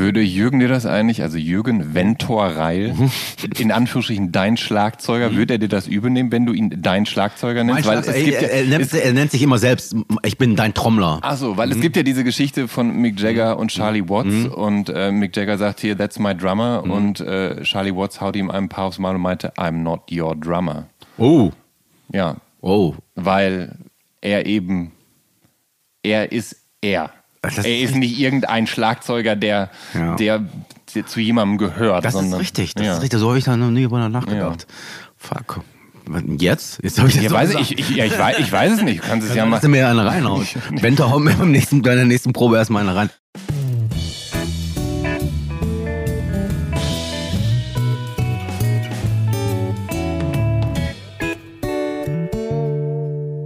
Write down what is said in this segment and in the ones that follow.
Würde Jürgen dir das eigentlich, also Jürgen Ventor Reil, in Anführungsstrichen dein Schlagzeuger, würde er dir das übernehmen, wenn du ihn dein Schlagzeuger nennst? Weil es gibt ja, er, nennt, er nennt sich immer selbst, ich bin dein Trommler. Ach so, weil es gibt ja diese Geschichte von Mick Jagger und Charlie Watts Mhm. und äh, Mick Jagger sagt hier, that's my drummer und äh, Charlie Watts haut ihm ein paar aufs Mal und meinte, I'm not your drummer. Oh, Ja, oh. weil er eben, er ist er. Das er ist nicht irgendein Schlagzeuger, der, Ja. der, der zu jemandem gehört. Das sondern, ist richtig, das ja. ist richtig. So habe ich da noch nie drüber nachgedacht. Fuck. Jetzt? Jetzt habe ich das Ja, so weiß, ich, ich, ja, ich, weiß, ich weiß es nicht. Du kannst es ja mal. Lass mir eine reinhauen. Hau mir beim nächsten, bei der nächsten Probe erstmal eine rein.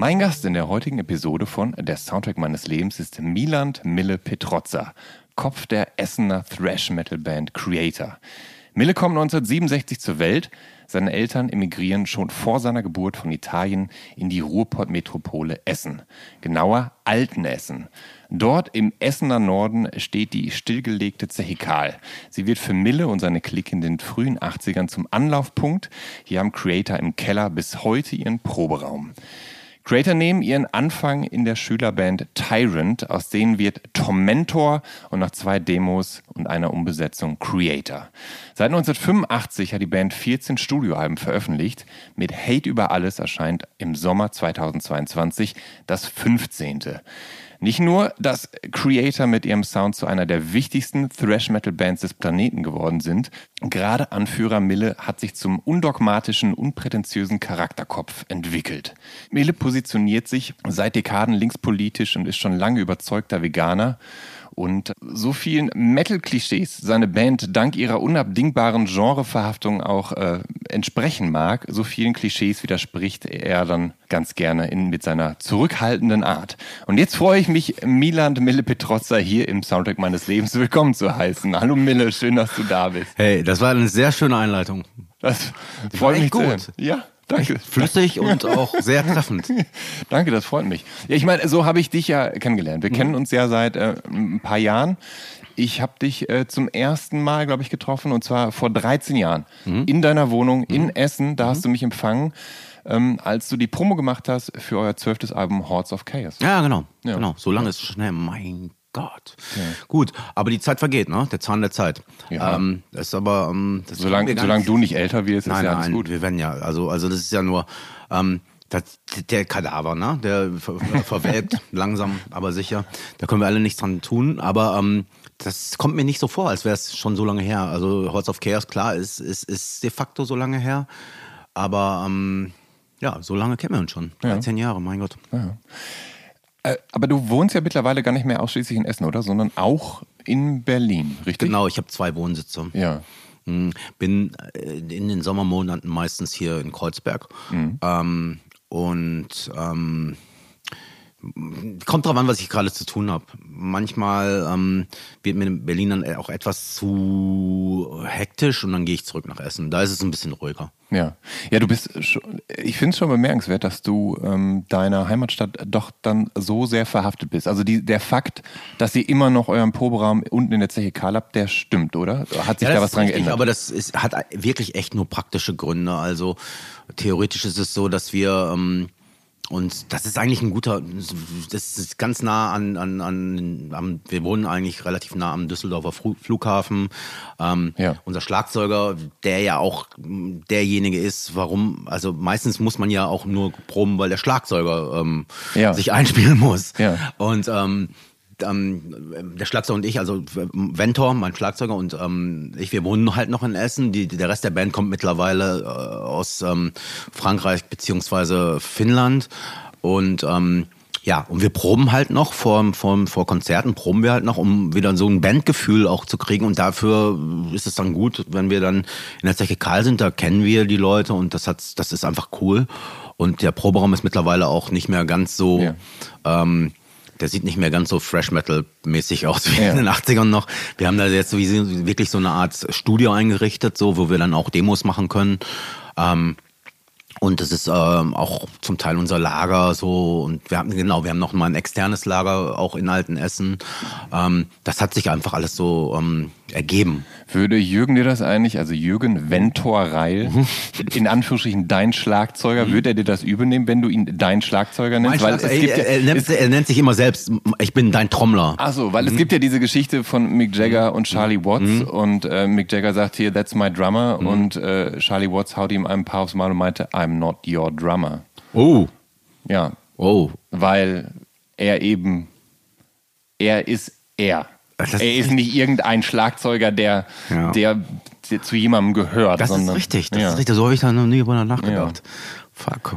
Mein Gast in der heutigen Episode von Der Soundtrack meines Lebens ist Milan Mille Petrozza, Kopf der Essener Thrash-Metal-Band Creator. Mille kommt 1967 zur Welt. Seine Eltern emigrieren schon vor seiner Geburt von Italien in die Ruhrpott-Metropole Essen. Genauer Altenessen. Dort im Essener Norden steht die stillgelegte Zeche Karl. Sie wird für Mille und seine Clique in den frühen 80ern zum Anlaufpunkt. Hier haben Creator im Keller bis heute ihren Proberaum. Creator nehmen ihren Anfang in der Schülerband Tyrant, aus denen wird Tormentor und nach zwei Demos und einer Umbesetzung Creator. Seit 1985 hat die Band 14 Studioalben veröffentlicht. Mit Hate über alles erscheint im Sommer 2022 das 15. Nicht nur, dass Creator mit ihrem Sound zu einer der wichtigsten Thrash-Metal-Bands des Planeten geworden sind, gerade Anführer Mille hat sich zum undogmatischen, unprätentiösen Charakterkopf entwickelt. Mille positioniert sich seit Dekaden linkspolitisch und ist schon lange überzeugter Veganer und so vielen Metal-Klischees seine Band dank ihrer unabdingbaren Genreverhaftung auch äh, entsprechen mag, so vielen Klischees widerspricht er dann ganz gerne in, mit seiner zurückhaltenden Art. Und jetzt freue ich mich, Milan Mille Petrozza hier im Soundtrack meines Lebens willkommen zu heißen. Hallo Mille, schön, dass du da bist. Hey, das war eine sehr schöne Einleitung. Das freut mich zu gut. hören. Ja, danke. Flüssig und auch sehr treffend. Danke, das freut mich. Ja, ich meine, so habe ich dich ja kennengelernt. Wir kennen uns ja seit äh, ein paar Jahren. Ich habe dich äh, zum ersten Mal, glaube ich, getroffen und zwar vor 13 Jahren in deiner Wohnung in Essen. Da hast du mich empfangen, ähm, als du die Promo gemacht hast für euer zwölftes Album Hordes of Chaos. Ja, genau. Ja. genau. So lange ist es schnell. Mein Gott. Gut, aber die Zeit vergeht, ne? Der Zahn der Zeit. Ja. Ähm, das ist aber. Ähm, das Solange wir gar solang nicht- du nicht älter wirst, ist Nein, ja nein, alles gut. wir werden ja, also, also das ist ja nur ähm, das, der Kadaver, ne? Der ver verwelkt langsam, aber sicher. Da können wir alle nichts dran tun. Aber ähm, das kommt mir nicht so vor, als wäre es schon so lange her. Also Hordes of Chaos, klar, ist, ist, ist de facto so lange her. Aber ähm, ja, so lange kennen wir uns schon. 13 Jahre, mein Gott. Äh, aber du wohnst ja mittlerweile gar nicht mehr ausschließlich in Essen, oder? Sondern auch in Berlin, richtig? Genau, ich habe zwei Wohnsitze. Ja. Mm, Bin äh, in den Sommermonaten meistens hier in Kreuzberg. Ähm, und ähm, kommt drauf an, was ich gerade zu tun habe. Manchmal ähm, wird mir in Berlin dann auch etwas zu hektisch und dann gehe ich zurück nach Essen. Da ist es ein bisschen ruhiger. Ja, ja, du bist schon, ich finde es schon bemerkenswert, dass du ähm, deiner Heimatstadt doch dann so sehr verhaftet bist. Also die, der Fakt, dass ihr immer noch euren Proberaum unten in der Zeche Karl habt, der stimmt, oder? Hat sich Ja, da was dran richtig, geändert? Aber das ist, hat wirklich echt nur praktische Gründe. Also theoretisch ist es so, dass wir ähm, und das ist eigentlich ein guter, das ist ganz nah an, an, an, an wir wohnen eigentlich relativ nah am Düsseldorfer Flughafen. Ähm, ja. Unser Schlagzeuger, der ja auch derjenige ist, warum, also meistens muss man ja auch nur proben, weil der Schlagzeuger ähm, ja. sich einspielen muss. Ja. Und ähm, ähm, der Schlagzeuger und ich, also Ventor, mein Schlagzeuger und ähm, ich, wir wohnen halt noch in Essen. Die, der Rest der Band kommt mittlerweile äh, aus ähm, Frankreich beziehungsweise Finnland und ähm, ja, und wir proben halt noch vor, vor, vor Konzerten, proben wir halt noch, um wieder so ein Bandgefühl auch zu kriegen. Und dafür ist es dann gut, wenn wir dann in der Zeche Karl sind, da kennen wir die Leute und das hat, das ist einfach cool. Und der Proberaum ist mittlerweile auch nicht mehr ganz so, ja. ähm, der sieht nicht mehr ganz so Fresh Metal mäßig aus wie ja. in den 80ern noch. Wir haben da jetzt wirklich so eine Art Studio eingerichtet, so, wo wir dann auch Demos machen können. Ähm, und das ist ähm, auch zum Teil unser Lager so. Und wir haben, genau, wir haben noch mal ein externes Lager auch in Altenessen. Ähm, das hat sich einfach alles so ähm, ergeben. Würde Jürgen dir das eigentlich, also Jürgen Ventor Reil, mhm. in Anführungsstrichen dein Schlagzeuger, mhm. würde er dir das übernehmen, wenn du ihn dein Schlagzeuger nennst? Weil es gibt ja, er, nennt, er, nennt, sich immer selbst, ich bin dein Trommler. Ach so, weil mhm. es gibt ja diese Geschichte von Mick Jagger und Charlie Watts mhm. und äh, Mick Jagger sagt hier, that's my drummer mhm. und äh, Charlie Watts haut ihm ein paar aufs Mal und meinte, I'm not your drummer. Oh. Ja. Oh. Weil er eben, er ist er. Das er ist nicht irgendein Schlagzeuger, der, ja. der, der, zu jemandem gehört. Das sondern, ist richtig, das ja. ist richtig. So habe ich da noch nie drüber nachgedacht. Fuck.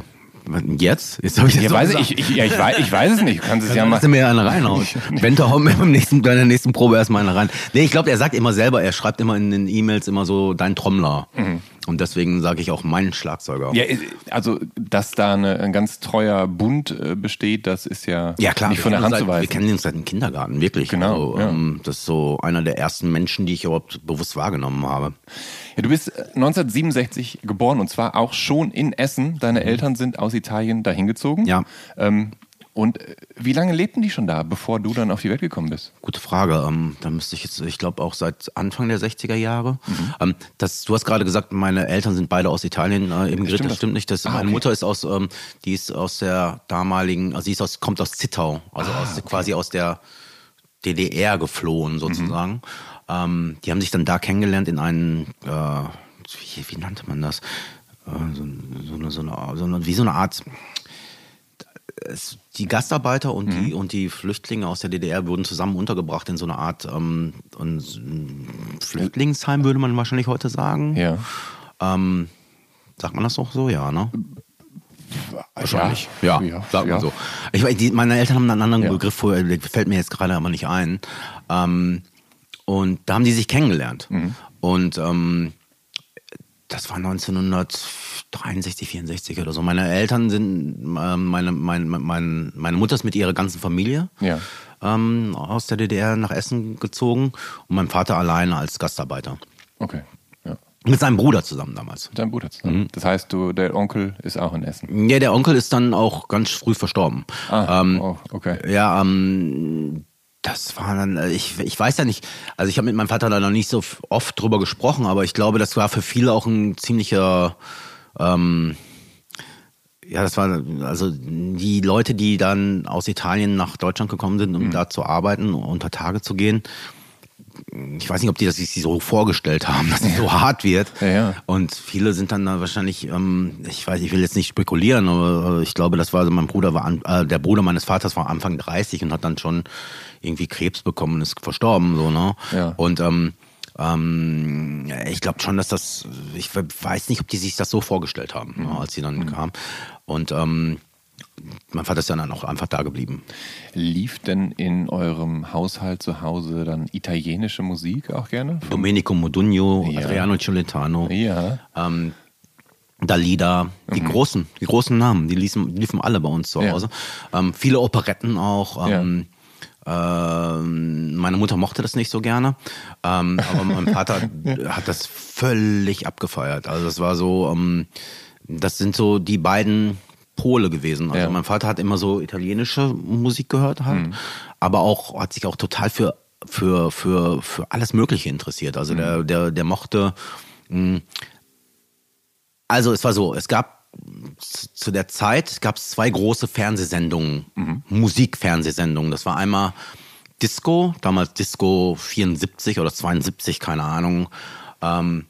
Jetzt? Jetzt habe ich das ja, weiß ich, ich, ja, ich, weiß, ich weiß es nicht. Du kannst es ja mal. Lass mir eine reinhauen. Bente, hau mir beim nächsten, bei der nächsten Probe erstmal eine rein. Nee, ich glaube, er sagt immer selber, er schreibt immer in den E-Mails immer so dein Trommler. Mhm. Und deswegen sage ich auch meinen Schlagzeuger. Ja, also, dass da eine, ein ganz treuer Bund äh, besteht, das ist ja, ja klar, nicht von der Hand zu weisen. Wir kennen uns seit dem Kindergarten, wirklich. Genau. Also, ja. ähm, das ist so einer der ersten Menschen, die ich überhaupt bewusst wahrgenommen habe. Ja, du bist 1967 äh, geboren und zwar auch schon in Essen. Deine mhm. Eltern sind aus Italien dahin gezogen. Ja. Ähm, und äh, wie lange lebten die schon da, bevor du dann auf die Welt gekommen bist? Gute Frage. Ähm, da müsste ich jetzt, ich glaube auch seit Anfang der 60er Jahre. Mhm. Ähm, das, du hast gerade gesagt, meine Eltern sind beide aus Italien äh, emigriert. Stimmt das stimmt nicht. Das, ah, meine okay. Mutter ist aus, ähm, die ist aus der damaligen, also sie ist aus, kommt aus Zittau, also ah, aus, okay. quasi aus der DDR geflohen sozusagen. Mhm. Ähm, die haben sich dann da kennengelernt in einem, äh, wie, wie, nannte man das? So, so, eine, so, eine, so eine, wie so eine Art es, die Gastarbeiter und, mhm. die, und die Flüchtlinge aus der DDR wurden zusammen untergebracht in so einer Art ähm, Flüchtlingsheim, würde man wahrscheinlich heute sagen. Ja. Ähm, sagt man das auch so? Ja, ne? Wahrscheinlich. Ja, ja, ja sagt man so. Ich, die, meine Eltern haben einen anderen ja. Begriff, fällt mir jetzt gerade aber nicht ein. Ähm, und da haben die sich kennengelernt. Mhm. Und ähm, das war 1963, 64 oder so. Meine Eltern sind, äh, meine, meine, meine, meine Mutter ist mit ihrer ganzen Familie ja. ähm, aus der DDR nach Essen gezogen und mein Vater alleine als Gastarbeiter. Okay. Mit seinem Bruder zusammen damals. Mit seinem Bruder zusammen. Mhm. Das heißt, du, der Onkel ist auch in Essen. Ja, der Onkel ist dann auch ganz früh verstorben. Ah, ähm, oh, okay. Ja, ähm, das war dann, äh, ich, ich weiß ja nicht, also ich habe mit meinem Vater da noch nicht so oft drüber gesprochen, aber ich glaube, das war für viele auch ein ziemlicher, ähm, ja, das war also die Leute, die dann aus Italien nach Deutschland gekommen sind, um mhm. da zu arbeiten, unter Tage zu gehen. Ich weiß nicht, ob die das sich so vorgestellt haben, dass es so hart wird. Ja, ja. Und viele sind dann da wahrscheinlich, ähm, ich weiß, ich will jetzt nicht spekulieren, aber ich glaube, das war, also mein Bruder war, äh, der Bruder meines Vaters war Anfang 30 und hat dann schon irgendwie Krebs bekommen und ist verstorben, so, ne? Ja. Und ähm, ähm, ich glaube schon, dass das, ich weiß nicht, ob die sich das so vorgestellt haben, mhm. ne, als sie dann mhm. kamen. Und ähm, mein Vater ist dann auch einfach da geblieben. Lief denn in eurem Haushalt zu Hause dann italienische Musik auch gerne? Domenico Modugno, ja. Adriano Celentano. Ja. Ähm, Dalida, die mhm. großen, die großen Namen, die liefen, liefen alle bei uns zu Hause. Ja. Ähm, viele Operetten auch. Ähm, ähm, meine Mutter mochte das nicht so gerne, ähm, aber mein Vater hat das völlig abgefeiert. Also das war so, ähm, das sind so die beiden Pole gewesen. Also ja. mein Vater hat immer so italienische Musik gehört halt, mhm. aber auch hat sich auch total für für für für alles Mögliche interessiert. Also mhm. der der der mochte. Mh, hm, also es war so, es gab zu der Zeit gab es zwei große Fernsehsendungen, Musikfernsehsendungen. Das war einmal Disco, damals Disco 74 oder 72, keine Ahnung, ähm,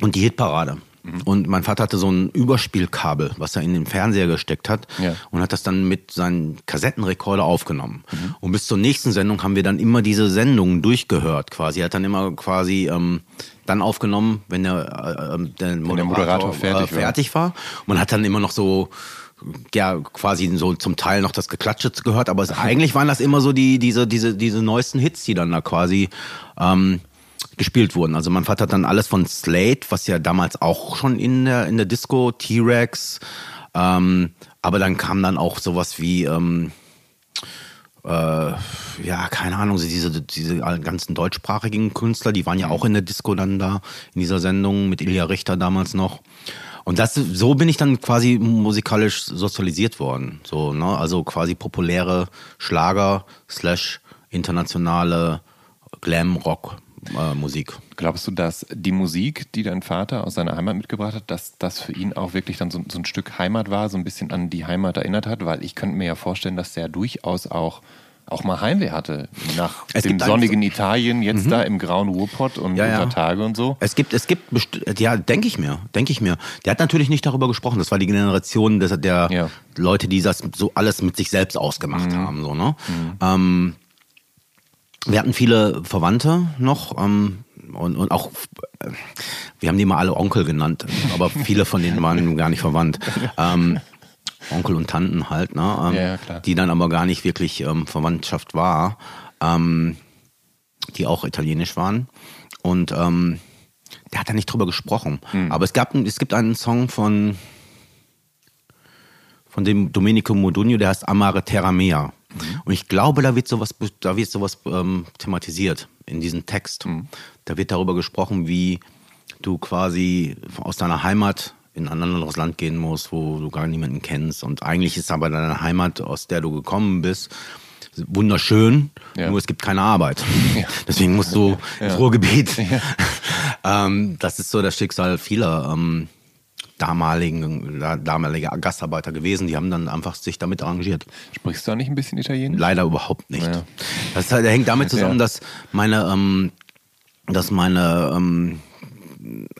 und die Hitparade. Und mein Vater hatte so ein Überspielkabel, was er in den Fernseher gesteckt hat Ja. und hat das dann mit seinem Kassettenrekorder aufgenommen. Und bis zur nächsten Sendung haben wir dann immer diese Sendungen durchgehört quasi. Er hat dann immer quasi ähm, dann aufgenommen, wenn der, äh, ähm, der Moderator, Moderator fertig äh, war. fertig war. Und man hat dann immer noch so ja quasi so zum Teil noch das Geklatsche gehört, aber es, eigentlich waren das immer so die diese diese diese neuesten Hits, die dann da quasi ähm, gespielt wurden. Also mein Vater hat dann alles von Slate, was ja damals auch schon in der in der Disco T-Rex, ähm, aber dann kam dann auch sowas wie ähm, äh, ja, keine Ahnung, diese, diese ganzen deutschsprachigen Künstler, die waren ja auch in der Disco dann da, in dieser Sendung mit Ilja Richter damals noch. Und das, so bin ich dann quasi musikalisch sozialisiert worden. So, ne? Also quasi populäre Schlager slash internationale Glam-Rock-Musik. Glaubst du, dass die Musik, die dein Vater aus seiner Heimat mitgebracht hat, dass das für ihn auch wirklich dann so, so ein Stück Heimat war, so ein bisschen an die Heimat erinnert hat? Weil ich könnte mir ja vorstellen, dass der durchaus auch, auch mal Heimweh hatte. Nach Es dem sonnigen Italien, jetzt da im grauen Ruhrpott und Ja, ja. unter Tage und so. Es gibt, es gibt, ja, denke ich mir, denke ich mir. Der hat natürlich nicht darüber gesprochen. Das war die Generation des, der Ja. Leute, die das so alles mit sich selbst ausgemacht haben, so, ne? Ähm, wir hatten viele Verwandte noch, ähm, und, und auch, äh, wir haben die mal alle Onkel genannt, aber viele von denen waren gar nicht verwandt. Ähm, Onkel und Tanten halt, ne? Ähm, Ja. Die dann aber gar nicht wirklich ähm, Verwandtschaft war. Ähm, die auch italienisch waren. Und ähm, der hat da nicht drüber gesprochen. Hm. Aber es, gab, es gibt einen Song von, von dem Domenico Modugno, der heißt Amare Terra Mea. Mhm. Und ich glaube, da wird sowas, da wird sowas ähm, thematisiert in diesem Text. Mhm. Da wird darüber gesprochen, wie du quasi aus deiner Heimat in ein anderes Land gehen musst, wo du gar niemanden kennst. Und eigentlich ist aber deine Heimat, aus der du gekommen bist, wunderschön, Ja. nur es gibt keine Arbeit. Deswegen musst du ins Ruhrgebiet. ähm, das ist so das Schicksal vieler ähm, damaligen, da- damaliger Gastarbeiter gewesen. Die haben dann einfach sich damit arrangiert. Sprichst du auch nicht ein bisschen Italienisch? Leider überhaupt nicht. Ja. Das halt, hängt damit zusammen, Ja. dass meine, ähm, dass meine ähm,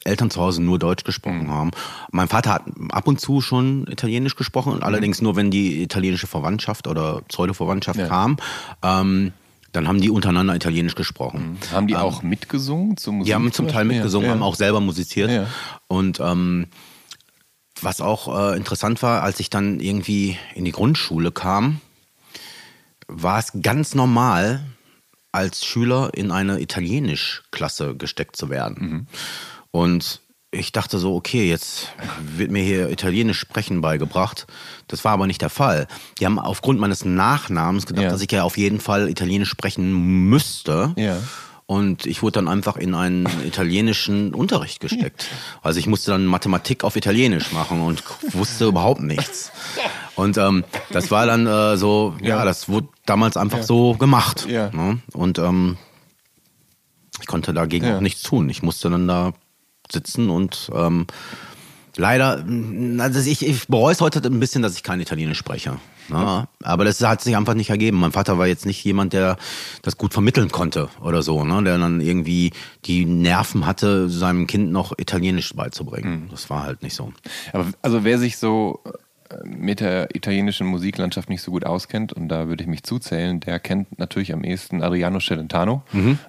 Eltern zu Hause nur Deutsch gesprochen Mhm. haben. Mein Vater hat ab und zu schon Italienisch gesprochen, Mhm. allerdings nur, wenn die italienische Verwandtschaft oder Pseudo-Verwandtschaft Ja. kam. Ähm, dann haben die untereinander Italienisch gesprochen. Haben die auch mitgesungen zur Musik? Die haben zum Teil mitgesungen, ja. haben auch selber musiziert. Und ähm, was auch äh, interessant war, als ich dann irgendwie in die Grundschule kam, war es ganz normal, als Schüler in eine Italienisch-Klasse gesteckt zu werden. Und ich dachte so, okay, jetzt wird mir hier Italienisch sprechen beigebracht. Das war aber nicht der Fall. Die haben aufgrund meines Nachnamens gedacht, Ja. dass ich ja auf jeden Fall Italienisch sprechen müsste. Ja. Und ich wurde dann einfach in einen italienischen Unterricht gesteckt. Also ich musste dann Mathematik auf Italienisch machen und wusste überhaupt nichts. Und ähm, das war dann äh, so, ja, Ja. das wurde damals einfach so gemacht. Ja. Ne? Und ähm, ich konnte dagegen Ja. auch nichts tun. Ich musste dann da sitzen und ähm, leider, also ich, ich bereue es heute ein bisschen, dass ich kein Italienisch spreche. Ne? Aber das hat sich einfach nicht ergeben. Mein Vater war jetzt nicht jemand, der das gut vermitteln konnte oder so, ne? der dann irgendwie die Nerven hatte, seinem Kind noch Italienisch beizubringen. Das war halt nicht so. Aber also wer sich so äh, mit der italienischen Musiklandschaft nicht so gut auskennt, und da würde ich mich zuzählen, der kennt natürlich am ehesten Adriano Celentano.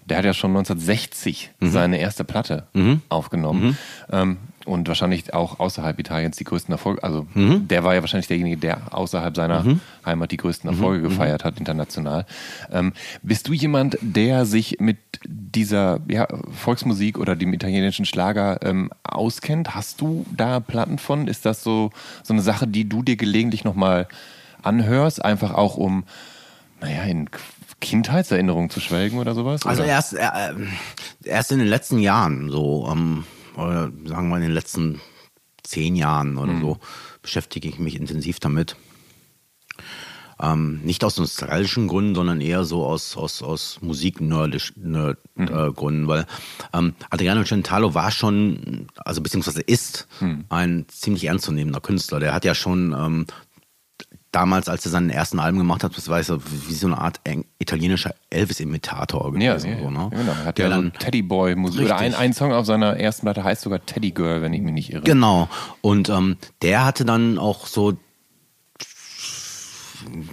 Der hat ja schon 1960 seine erste Platte aufgenommen. Ähm, und wahrscheinlich auch außerhalb Italiens die größten Erfolge. Also der war ja wahrscheinlich derjenige, der außerhalb seiner Heimat die größten Erfolge gefeiert hat, international. Ähm, bist du jemand, der sich mit dieser ja, Volksmusik oder dem italienischen Schlager ähm, auskennt? Hast du da Platten von? Ist das so, so eine Sache, die du dir gelegentlich nochmal anhörst? Einfach auch um, naja, in Kindheitserinnerungen zu schwelgen oder sowas? Also oder? erst, äh, erst in den letzten Jahren, so, ähm, oder sagen wir in den letzten zehn Jahren oder so, beschäftige ich mich intensiv damit. Ähm, nicht aus nostalgischen Gründen, sondern eher so aus, aus, aus Musik-Nerd-Gründen, äh, weil ähm, Adriano Celentano war schon, also beziehungsweise ist ein ziemlich ernstzunehmender Künstler. Der hat ja schon ähm, damals, als er seinen ersten Alben gemacht hat, das war so wie so eine Art italienischer Elvis-Imitator Ja, gewesen. ja, so, ne? ja, genau. Er hat Der ja so dann- Teddy Boy Musik. Oder ein, ein Song auf seiner ersten Platte heißt sogar Teddy Girl, wenn ich mich nicht irre. Genau. Und ähm, der hatte dann auch so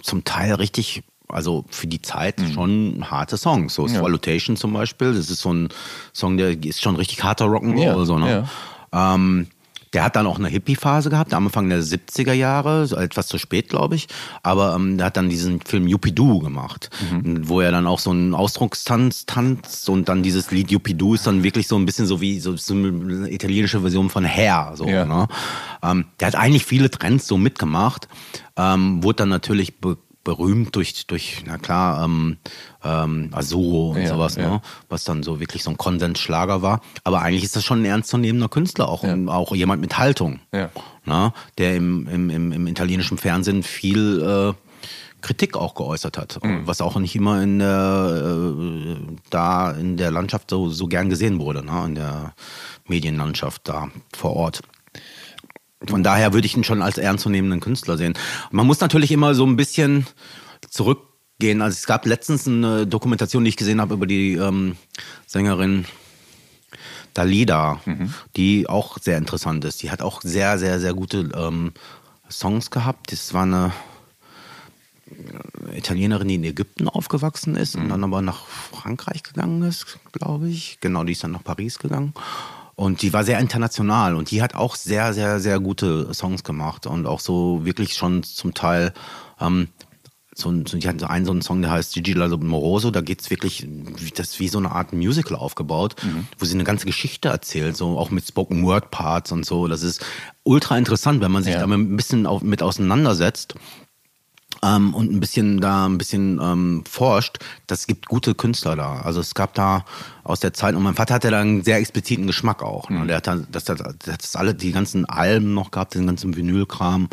zum Teil richtig, also für die Zeit schon harte Songs. So Mhm. Ja. Zum Beispiel, das ist so ein Song, der ist schon richtig harter Rock'n'Roll. Ja, so, ne? ähm, der hat dann auch eine Hippie-Phase gehabt, am Anfang der 70er Jahre, etwas zu spät, glaube ich. Aber ähm, der hat dann diesen Film Yuppie-Doo gemacht, Mhm. wo er dann auch so einen Ausdruckstanz tanzt und dann dieses Lied Yuppie-Doo ist dann wirklich so ein bisschen so wie so, so eine italienische Version von Hair. So, Ja. ne? ähm, der hat eigentlich viele Trends so mitgemacht, ähm, wurde dann natürlich be berühmt durch, durch, na klar, ähm, ähm, Azuro und Ja, sowas, ja. ne? was dann so wirklich so ein Konsensschlager war. Aber eigentlich ist das schon ein ernstzunehmender Künstler, auch, und auch jemand mit Haltung, Ja. ne? der im, im, im, im italienischen Fernsehen viel äh, Kritik auch geäußert hat, Mhm. was auch nicht immer in der, äh, da in der Landschaft so, so gern gesehen wurde, ne? in der Medienlandschaft da vor Ort. Von daher würde ich ihn schon als ernstzunehmenden Künstler sehen. Man muss natürlich immer so ein bisschen zurückgehen. Also es gab letztens eine Dokumentation, die ich gesehen habe über die ähm, Sängerin Dalida, die auch sehr interessant ist. Die hat auch sehr, sehr, sehr gute ähm, Songs gehabt. Das war eine äh, Italienerin, die in Ägypten aufgewachsen ist und dann aber nach Frankreich gegangen ist, glaube ich. Genau, die ist dann nach Paris gegangen. Und die war sehr international und die hat auch sehr, sehr, sehr gute Songs gemacht und auch so wirklich schon zum Teil ähm, so, so, die hatten so einen, so einen Song, der heißt Gigi Moroso, da geht's wirklich, wie- das ist wie so eine Art Musical aufgebaut, wo sie eine ganze Geschichte erzählt, so auch mit Spoken Word Parts und so. Das ist ultra interessant, wenn man sich Ja. damit ein bisschen auf, mit auseinandersetzt ähm, und ein bisschen da ein bisschen ähm, forscht, das gibt gute Künstler da. Also es gab da aus der Zeit, und mein Vater hatte da einen sehr expliziten Geschmack auch. Ne? Der hat da, das, das, das alle, die ganzen Alben noch gehabt, den ganzen Vinylkram.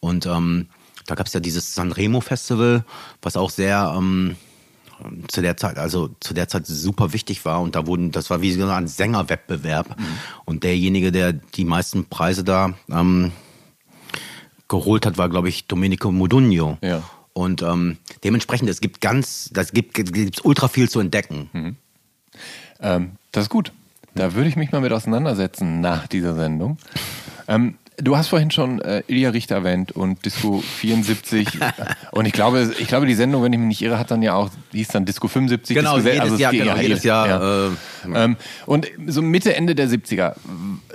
Und ähm, da gab es ja dieses Sanremo Festival, was auch sehr ähm, zu der Zeit, also zu der Zeit super wichtig war und da wurden, das war wie so ein Sängerwettbewerb und derjenige, der die meisten Preise da ähm, geholt hat, war glaube ich Domenico Modugno. Ja. Und ähm, dementsprechend, es gibt ganz, das gibt, gibt ultra viel zu entdecken. Ähm, das ist gut. Da würde ich mich mal mit auseinandersetzen nach dieser Sendung. Ähm, du hast vorhin schon äh, Ilja Richter erwähnt und Disco 74. und ich glaube, ich glaube, die Sendung, wenn ich mich nicht irre, hat dann ja auch, die hieß dann Disco 75. Genau, Disco, jedes es Jahr, genau, jedes Jahr, Ja. äh, ähm, und so Mitte, Ende der 70er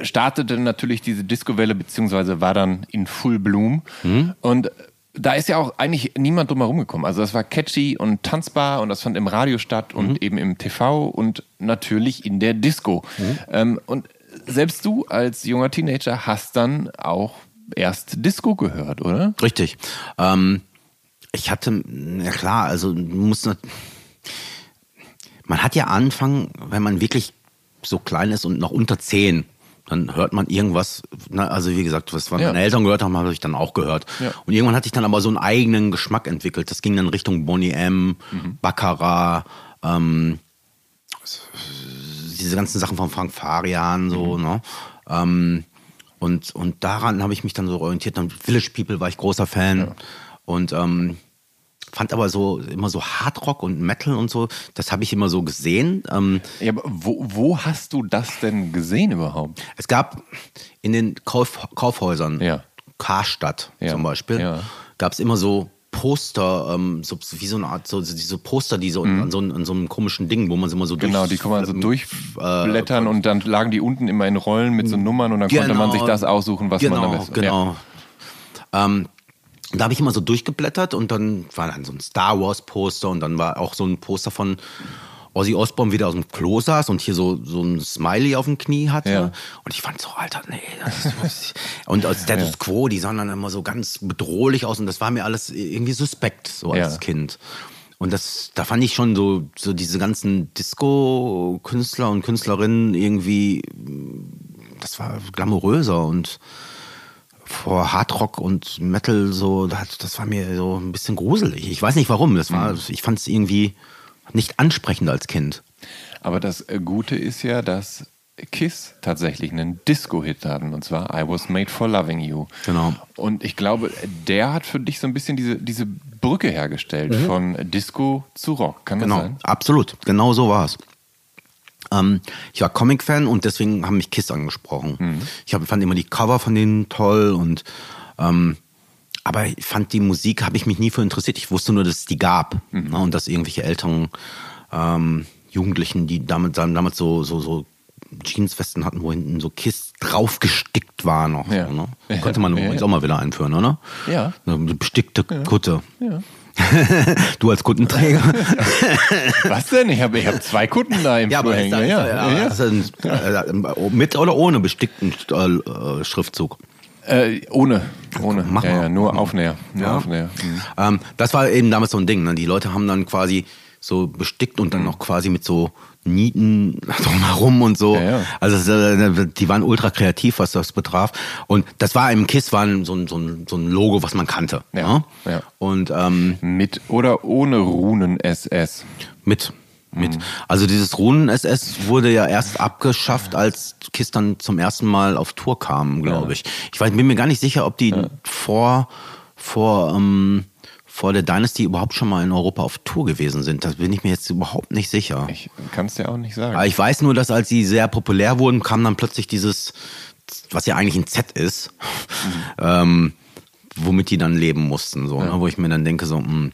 startete natürlich diese Disco-Welle, beziehungsweise war dann in Full Bloom. Mhm. Und da ist ja auch eigentlich niemand drum herum gekommen. Also das war catchy und tanzbar und das fand im Radio statt und Mhm. eben im TV und natürlich in der Disco. Mhm. Ähm, und selbst du als junger Teenager hast dann auch erst Disco gehört, oder? Richtig. Ähm, ich hatte, na klar, also muss man hat ja Anfang, wenn man wirklich so klein ist und noch unter zehn, dann hört man irgendwas, na, also wie gesagt, was Ja. meine Eltern gehört haben, habe ich dann auch gehört. Ja. Und irgendwann hatte ich dann aber so einen eigenen Geschmack entwickelt. Das ging dann Richtung Bonnie M, Mhm. Baccarat, ähm, diese ganzen Sachen von Frank Farian, so, Mhm. ne? Ähm, und, und daran habe ich mich dann so orientiert. Dann Village People war ich großer Fan. Und ähm, fand aber so immer so Hardrock und Metal und so, das habe ich immer so gesehen. Ähm, Ja, aber wo, wo hast du das denn gesehen überhaupt? es gab in den Kauf, Kaufhäusern, Ja. Karstadt Ja. zum Beispiel, Ja. gab es immer so Poster, ähm, so, wie so eine Art, so, so diese Poster, die so an, so, an so einem komischen Ding, wo man sie immer so Genau, durch, die kann man so äh, durchblättern und dann lagen die unten immer in Rollen mit so Nummern und dann konnte man sich das aussuchen, was genau, man am besten. Genau. Ähm, da habe ich immer so durchgeblättert und dann war dann so ein Star Wars Poster und dann war auch so ein Poster von Ozzy Osbourne wieder aus dem Klo saß und hier so, so ein Smiley auf dem Knie hatte. Ja. Und ich fand so, Alter, nee. Das und als Status Quo, die sahen dann immer so ganz bedrohlich aus und das war mir alles irgendwie suspekt, so als Ja. Kind. Und das, da fand ich schon so, so diese ganzen Disco-Künstler und Künstlerinnen irgendwie, das war glamouröser und vor Hardrock und Metal so, das, das war mir so ein bisschen gruselig. Ich weiß nicht warum. Das war, ich fand es irgendwie nicht ansprechend als Kind. Aber das äh, Gute ist ja, dass Kiss tatsächlich einen Disco-Hit hatten und zwar I Was Made for Loving You. Genau. Und ich glaube, der hat für dich so ein bisschen diese, diese Brücke hergestellt von Disco zu Rock. Kann das Genau, sein? absolut. Genau so war es. Ähm, ich war Comic-Fan und deswegen haben mich Kiss angesprochen. Mhm. Ich hab, fand immer die Cover von denen toll und ähm, aber ich fand die Musik, habe ich mich nie für interessiert. Ich wusste nur, dass es die gab Mhm. ne, und dass irgendwelche älteren ähm, Jugendlichen, die damit, damals so, so, so Jeanswesten hatten, wo hinten so Kiss draufgestickt war noch. Ja. So, ne? Ja. Könnte man Ja, übrigens ja. auch mal wieder einführen, oder? Ja. Eine bestickte Kutte. Ja. du als Kuttenträger. Was denn? Ich habe ich hab zwei Kunden da im Ja, Flur hängen. ja, ja, ein, äh, mit oder ohne bestickten äh, Schriftzug? Äh, ohne. Ohne. Mach ja, mal. ja, nur Aufnäher. Nur Ja. Aufnäher. Mhm. Ähm, das war eben damals so ein Ding. Ne? Die Leute haben dann quasi so bestickt und Mhm. dann noch quasi mit so Nieten drumherum und so. Ja, ja. Also äh, die waren ultra kreativ, was das betraf. Und das war im KISS war so, ein, so, ein, so ein Logo, was man kannte. Ja, ne? ja. Und ähm, Mit oder ohne Runen-SS? Mit. Mit. Mhm. Also dieses Runen-SS wurde ja erst abgeschafft, als Kiss dann zum ersten Mal auf Tour kam, glaube ich. Ich weiß, bin mir gar nicht sicher, ob die vor, vor, ähm, vor der Dynasty überhaupt schon mal in Europa auf Tour gewesen sind. Das bin ich mir jetzt überhaupt nicht sicher. Ich kann es dir auch nicht sagen. Aber ich weiß nur, dass als sie sehr populär wurden, kam dann plötzlich dieses, was ja eigentlich ein Z ist, ähm, womit die dann leben mussten. So, ne? Wo ich mir dann denke, so, mh,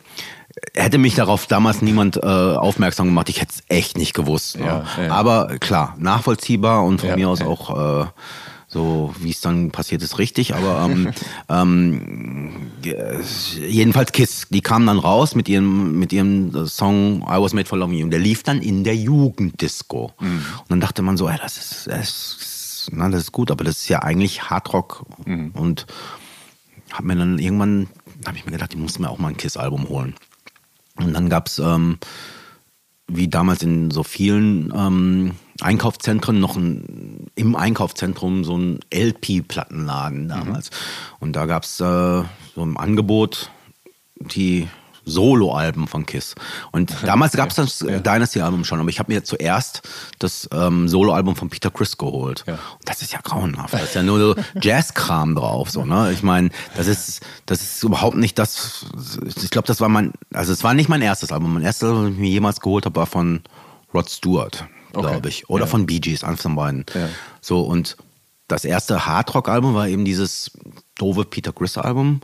hätte mich darauf damals niemand äh, aufmerksam gemacht, ich hätte es echt nicht gewusst. Ne? Ja, ja. Aber klar, nachvollziehbar und von Ja, mir aus auch äh, so, wie es dann passiert ist, richtig. Aber ähm, ähm, äh, jedenfalls Kiss, die kamen dann raus mit ihrem, mit ihrem Song I Was Made for Loving You. Und der lief dann in der Jugenddisco. Mhm. Und dann dachte man so, ey, das ist, das ist, na, das ist gut, aber das ist ja eigentlich Hardrock. Mhm. Und hab mir dann irgendwann, habe ich mir gedacht, ich muss mir auch mal ein Kiss-Album holen. Und dann gab's ähm, wie damals in so vielen ähm, Einkaufszentren noch ein, im Einkaufszentrum so ein LP-Plattenladen damals. Und da gab's äh, so im Angebot die Solo-Alben von Kiss. Und damals gab's das Dynasty-Album schon, aber ich habe mir zuerst das ähm, Solo-Album von Peter Chris geholt. Ja. Und das ist ja grauenhaft. Da ist ja nur so Jazz-Kram drauf. So, ne? Ich meine, das ist, das ist überhaupt nicht das. Ich glaube, das war mein, also es war nicht mein erstes Album. Mein erstes Album, das ich mir jemals geholt habe, war von Rod Stewart, glaube Okay. ich. Oder Ja. von Bee Gees, eines von beiden. So, und das erste Hardrock-Album war eben dieses doofe Peter Chris-Album.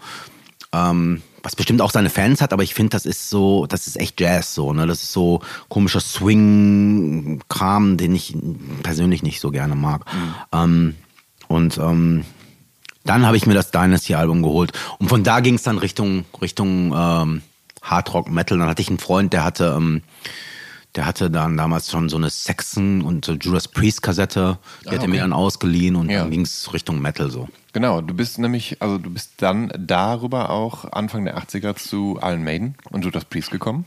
Ähm, was bestimmt auch seine Fans hat, aber ich finde, das ist so, das ist echt Jazz so, ne? Das ist so komischer Swing-Kram, den ich persönlich nicht so gerne mag. Ähm, und ähm, dann habe ich mir das Dynasty-Album geholt. Und von da ging es dann Richtung, Richtung ähm, Hardrock Metal. Dann hatte ich einen Freund, der hatte, ähm, der hatte dann damals schon so eine Saxon und so Judas Priest Kassette. Die hat er mir okay. dann ausgeliehen und Ja. dann ging es Richtung Metal so. Genau, du bist nämlich, also du bist dann darüber auch Anfang der 80er zu Iron Maiden und Judas Priest gekommen.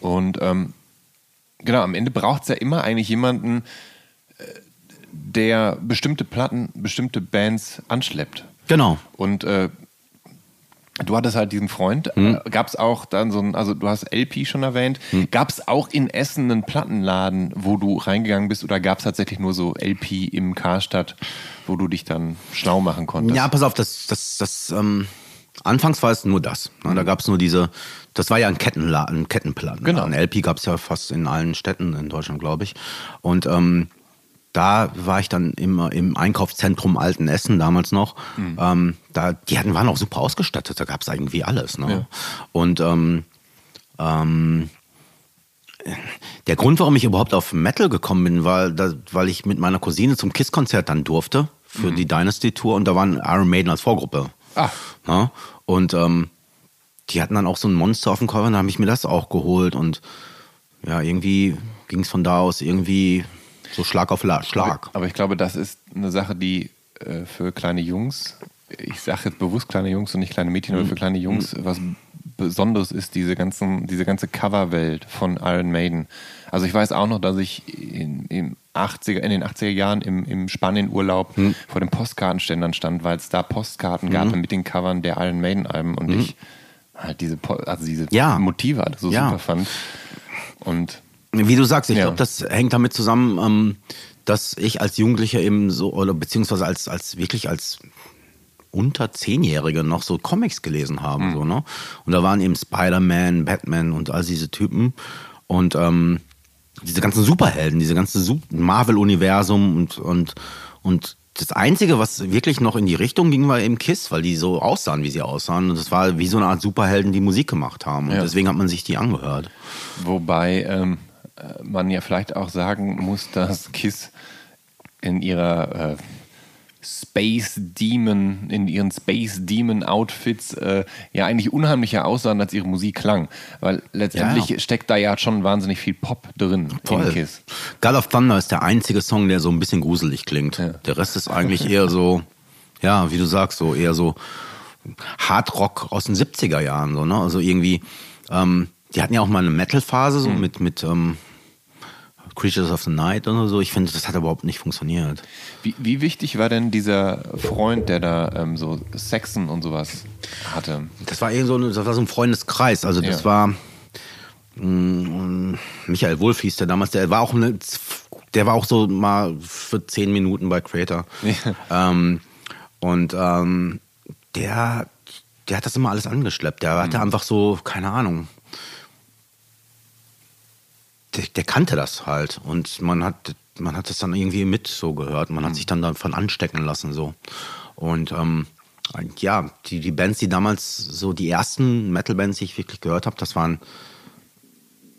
Und ähm, genau, am Ende braucht es ja immer eigentlich jemanden, äh, der bestimmte Platten, bestimmte Bands anschleppt. Genau. Und äh, du hattest halt diesen Freund. Hm. Äh, Gab es auch dann so ein, also du hast LP schon erwähnt. Hm. Gab es auch in Essen einen Plattenladen, wo du reingegangen bist oder gab es tatsächlich nur so LP im Karstadt, wo du dich dann schlau machen konntest? Ja, pass auf, das, das, das, ähm, anfangs war es nur das. Ne? Da gab es nur diese, das war ja ein Kettenladen, ein Kettenplatten. Genau. Ein LP gab es ja fast in allen Städten in Deutschland, glaube ich. Und ähm, da war ich dann immer im Einkaufszentrum Alten Essen damals noch. Mhm. Ähm, da, die hatten, waren auch super ausgestattet, da gab es irgendwie alles. Ne? Ja. Und ähm, ähm, der Grund, warum ich überhaupt auf Metal gekommen bin, war, da, weil ich mit meiner Cousine zum KISS-Konzert dann durfte für die Dynasty-Tour und da waren Iron Maiden als Vorgruppe. Ah. Ja? Und ähm, die hatten dann auch so ein Monster auf dem Cover und dann habe ich mir das auch geholt und ja, irgendwie ging es von da aus irgendwie so Schlag auf La Schlag. Aber ich glaube, das ist eine Sache, die äh, für kleine Jungs, ich sage jetzt bewusst kleine Jungs und nicht kleine Mädchen, Mhm. aber für kleine Jungs was Besonderes ist, diese, ganzen, diese ganze Coverwelt von Iron Maiden. Also ich weiß auch noch, dass ich in, im 80er, in den 80er Jahren im, im Spanienurlaub hm. vor den Postkartenständern stand, weil es da Postkarten gab hm. mit den Covern der Iron Maiden-Alben und hm. ich halt diese, also diese ja. Motive halt so ja. super fand. Und wie du sagst, ich ja. glaube, das hängt damit zusammen, ähm, dass ich als Jugendlicher eben so, oder beziehungsweise als, als wirklich als unter Zehnjährige noch so Comics gelesen haben. Mhm. So, ne? Und da waren eben Spider-Man, Batman und all diese Typen. Und ähm, diese ganzen Superhelden, diese ganze Marvel-Universum und, und, und das Einzige, was wirklich noch in die Richtung ging, war eben Kiss, weil die so aussahen, wie sie aussahen. Und das war wie so eine Art Superhelden, die Musik gemacht haben. Und ja. deswegen hat man sich die angehört. Wobei ähm, äh, man ja vielleicht auch sagen muss, dass Kiss in ihrer äh, Space Demon, in ihren Space Demon Outfits äh, ja eigentlich unheimlicher aussahen, als ihre Musik klang. Weil letztendlich ja. steckt da ja schon wahnsinnig viel Pop drin Voll. in Kiss. God of Thunder ist der einzige Song, der so ein bisschen gruselig klingt. Ja. Der Rest ist eigentlich eher so, ja, wie du sagst, so eher so Hardrock aus den 70er Jahren. So, ne? Also irgendwie, ähm, die hatten ja auch mal eine Metal-Phase, so mhm. mit, mit ähm, Creatures of the Night oder so. Ich finde, das hat überhaupt nicht funktioniert. Wie, wie wichtig war denn dieser Freund, der da ähm, so Sexen und sowas hatte? Das war eher so, das war so ein Freundeskreis. Also das ja. war mh, mm, Michael Wolf hieß der damals. Der war auch eine, der war auch so mal für zehn Minuten bei Creator. Ja. Ähm, und ähm, der, der hat das immer alles angeschleppt. Der hatte mhm. einfach so, keine Ahnung, der, der, kannte das halt und man hat man hat es dann irgendwie mit so gehört. Man hat mhm. sich dann davon anstecken lassen so und ähm, ja die, die Bands, die damals so die ersten Metal-Bands, die ich wirklich gehört habe, das waren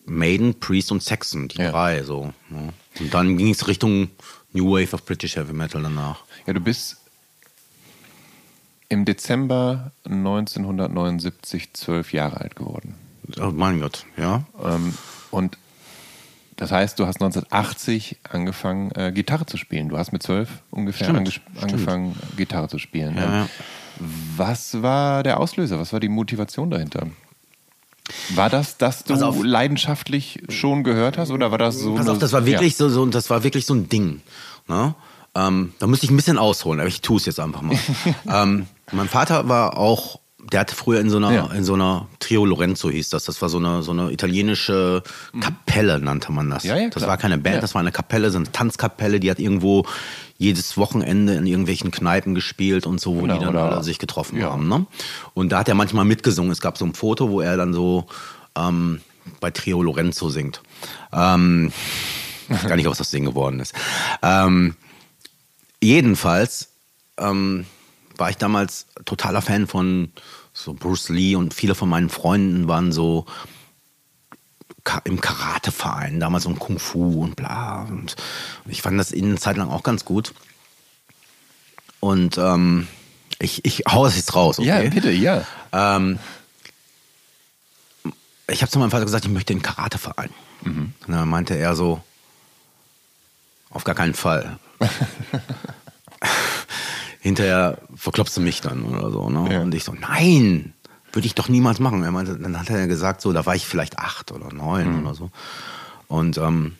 Maiden, Priest und Saxon, die ja. drei so. Ne? Und dann ging es Richtung New Wave of British Heavy Metal danach. Ja, du bist im Dezember 1979 zwölf Jahre alt geworden. Oh mein Gott, ja. Ähm, und das heißt, du hast 1980 angefangen, äh, Gitarre zu spielen. Du hast mit zwölf ungefähr stimmt, stimmt. angefangen, Gitarre zu spielen. Ja, ja. Was war der Auslöser? Was war die Motivation dahinter? War das, dass du auf, leidenschaftlich schon gehört hast oder war das so? Pass auf, das war wirklich ja. so, so, das war wirklich so ein Ding. Ne? Ähm, da müsste ich ein bisschen ausholen, aber ich tue es jetzt einfach mal. ähm, mein Vater war auch der hatte früher in so einer, ja. in so einer Trio Lorenzo hieß das. Das war so eine, so eine italienische Kapelle, nannte man das. Ja, ja, das war keine Band, das war eine Kapelle, so eine Tanzkapelle, die hat irgendwo jedes Wochenende in irgendwelchen Kneipen gespielt und so, wo genau, die dann alle sich getroffen haben. Ne? Und da hat er manchmal mitgesungen. Es gab so ein Foto, wo er dann so ähm, bei Trio Lorenzo singt. Ähm, gar nicht, was das Ding geworden ist. Ähm, jedenfalls ähm, war ich damals totaler Fan von so Bruce Lee und viele von meinen Freunden waren so im Karateverein, damals so ein Kung Fu und bla. Und ich fand das eine Zeit lang auch ganz gut. Und ähm, ich, ich hau es jetzt raus. Okay? Ja, bitte, ja. Ähm, ich habe zu meinem Vater gesagt, ich möchte einen Karateverein. Mhm. Und dann meinte er so, auf gar keinen Fall. hinterher verklopst du mich dann oder so. Ne? Ja. Und ich so, nein, würde ich doch niemals machen. Er meinte, dann hat er gesagt, so, da war ich vielleicht acht oder neun mhm. oder so. Und ähm,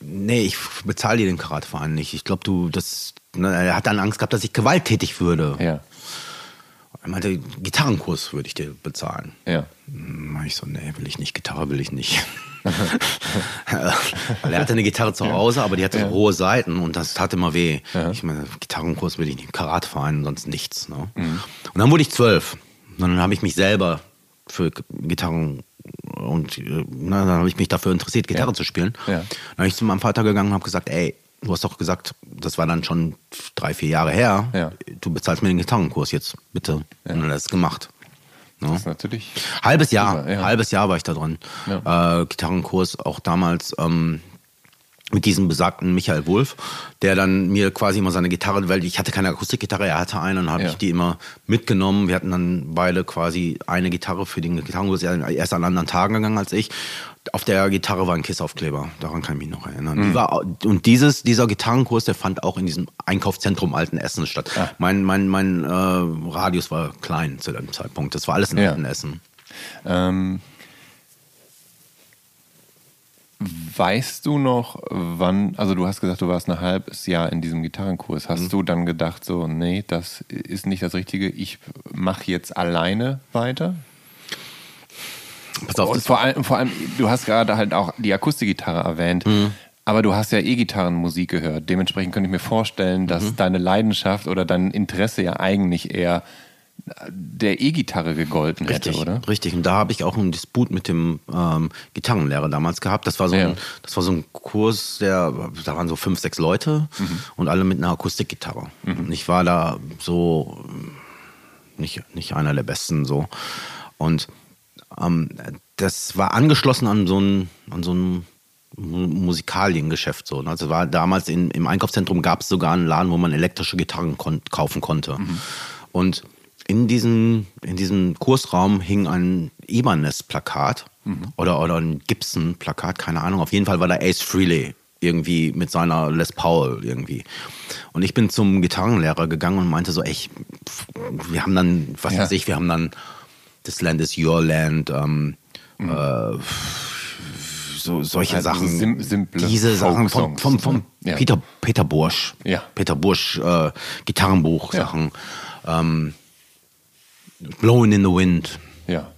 nee, ich bezahle dir den Karateverein nicht. Ich glaube, du, das, ne, er hat dann Angst gehabt, dass ich gewalttätig würde. Ja. Er meinte, Gitarrenkurs würde ich dir bezahlen. Ja. Hm, ich so, nee, will ich nicht, Gitarre will ich nicht. Weil er hatte eine Gitarre zu Hause, ja. aber die hatte so hohe Seiten und das tat immer weh. Ja. Ich meine, Gitarrenkurs will ich nicht, Karateverein, sonst nichts. Ne? Mhm. Und dann wurde ich zwölf. Und dann habe ich mich selber für Gitarren und na, dann habe ich mich dafür interessiert, Gitarre ja. zu spielen. Ja. Dann bin ich zu meinem Vater gegangen und habe gesagt, ey, du hast doch gesagt, das war dann schon drei, vier Jahre her, ja. du bezahlst mir den Gitarrenkurs jetzt, bitte. Ja. Und dann hat er es gemacht. Ja. Ist natürlich. Halbes Jahr, ja. halbes Jahr war ich da drin. Äh, Gitarrenkurs auch damals. Ähm, mit diesem besagten Michael Wulff, der dann mir quasi immer seine Gitarre, weil ich hatte keine Akustikgitarre, er hatte eine und habe Ja. ich die immer mitgenommen. Wir hatten dann beide quasi eine Gitarre für den Gitarrenkurs. Er ist an anderen Tagen gegangen als ich. Auf der Gitarre war ein Kissaufkleber, daran kann ich mich noch erinnern. Mhm. Die war, und dieses, dieser Gitarrenkurs, der fand auch in diesem Einkaufszentrum Altenessen statt. Ah. Mein, mein, mein äh, Radius war klein zu dem Zeitpunkt. Das war alles in Ja. Altenessen. Ähm, weißt du noch, wann, also du hast gesagt, du warst ein halbes Jahr in diesem Gitarrenkurs. Hast Mhm. du dann gedacht, so, nee, das ist nicht das Richtige, ich mache jetzt alleine weiter? Pass auf, vor allem, vor allem, du hast gerade halt auch die Akustikgitarre erwähnt. Mhm. Aber du hast ja E-Gitarrenmusik gehört. Dementsprechend könnte ich mir vorstellen, dass Mhm. deine Leidenschaft oder dein Interesse ja eigentlich eher der E-Gitarre gegolten hätte, Richtig, oder? richtig. Und da habe ich auch einen Disput mit dem ähm, Gitarrenlehrer damals gehabt. Das war so Ja. ein, das war so ein Kurs, der, da waren so fünf, sechs Leute Mhm. und alle mit einer Akustikgitarre. Und ich war da so nicht, nicht einer der Besten so. Und ähm, das war angeschlossen an so ein, an so ein Mu- Musikaliengeschäft so. ne? Also war damals in, im Einkaufszentrum gab es sogar einen Laden, wo man elektrische Gitarren kon kaufen konnte. Und in diesem, in diesem Kursraum hing ein Ibanez-Plakat oder, oder ein Gibson-Plakat, keine Ahnung. Auf jeden Fall war da Ace Frehley irgendwie mit seiner Les Paul irgendwie. Und ich bin zum Gitarrenlehrer gegangen und meinte so, ey, ich, wir haben dann, was Ja. weiß ich, wir haben dann This Land is Your Land, ähm, äh, so, solche Also Sachen. sim- simple diese Sachen vom, vom, vom ne? Ja. Peter, Peter Bursch. Ja. Peter Bursch, äh, Gitarrenbuch, Ja. Sachen. Ähm, Blowing in the Wind. Ja.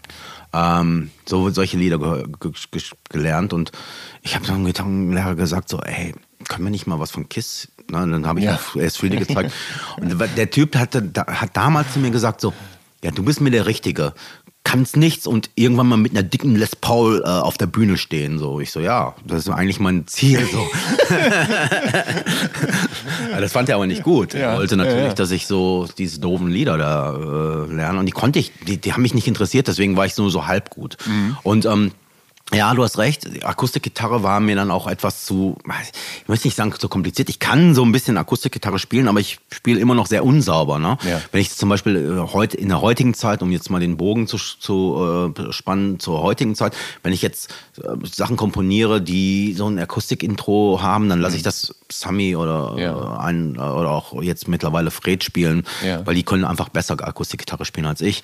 Ähm, so solche Lieder ge ge ge gelernt und ich habe dann dem Gitarrenlehrer gesagt so, ey, können wir nicht mal was von Kiss? Na, und dann habe ich Ja. erst Friede gezeigt und der Typ hatte, da, hat damals zu mir gesagt so, ja, du bist mir der Richtige, kannst nichts und irgendwann mal mit einer dicken Les Paul äh, auf der Bühne stehen so. Ich so, ja, das ist eigentlich mein Ziel so. Das fand er aber nicht gut. Ja, Er wollte natürlich, ja, ja. dass ich so diese doofen Lieder da äh, lerne. Und die konnte ich, die, die haben mich nicht interessiert, deswegen war ich nur so halb gut. Mhm. Und ähm, ja, du hast recht. Akustikgitarre war mir dann auch etwas zu, ich möchte nicht sagen zu kompliziert. Ich kann so ein bisschen Akustikgitarre spielen, aber ich spiele immer noch sehr unsauber. Ne? Ja. Wenn ich zum Beispiel äh, heute in der heutigen Zeit, um jetzt mal den Bogen zu, zu äh, spannen zur heutigen Zeit, wenn ich jetzt äh, Sachen komponiere, die so ein Akustikintro haben, dann lasse ich das Sammy oder Mhm. Ja. äh, ein, oder auch jetzt mittlerweile Fred spielen, Ja. weil die können einfach besser Akustikgitarre spielen als ich.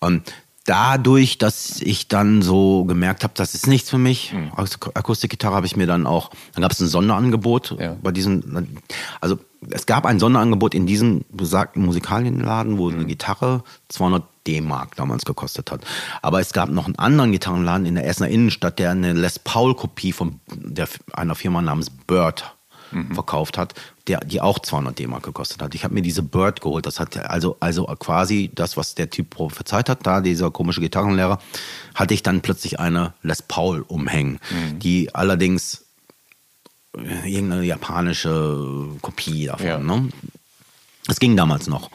Und dadurch, dass ich dann so gemerkt habe, das ist nichts für mich, Mhm. Ak- Akustikgitarre habe ich mir dann auch, dann gab es ein Sonderangebot Ja. bei diesen, also es gab ein Sonderangebot in diesem besagten Musikalienladen, wo Mhm. eine Gitarre 200 D-Mark damals gekostet hat. Aber es gab noch einen anderen Gitarrenladen in der Essener Innenstadt, der eine Les Paul-Kopie von der, einer Firma namens Bird Mhm. verkauft hat, der, die auch 200 D-Mark gekostet hat. Ich habe mir diese Bird geholt. Das hat also, also quasi das, was der Typ prophezeit hat, da dieser komische Gitarrenlehrer, hatte ich dann plötzlich eine Les Paul umhängen, Mhm. die allerdings äh, irgendeine japanische Kopie davon. Ja. Ne? Das ging damals noch.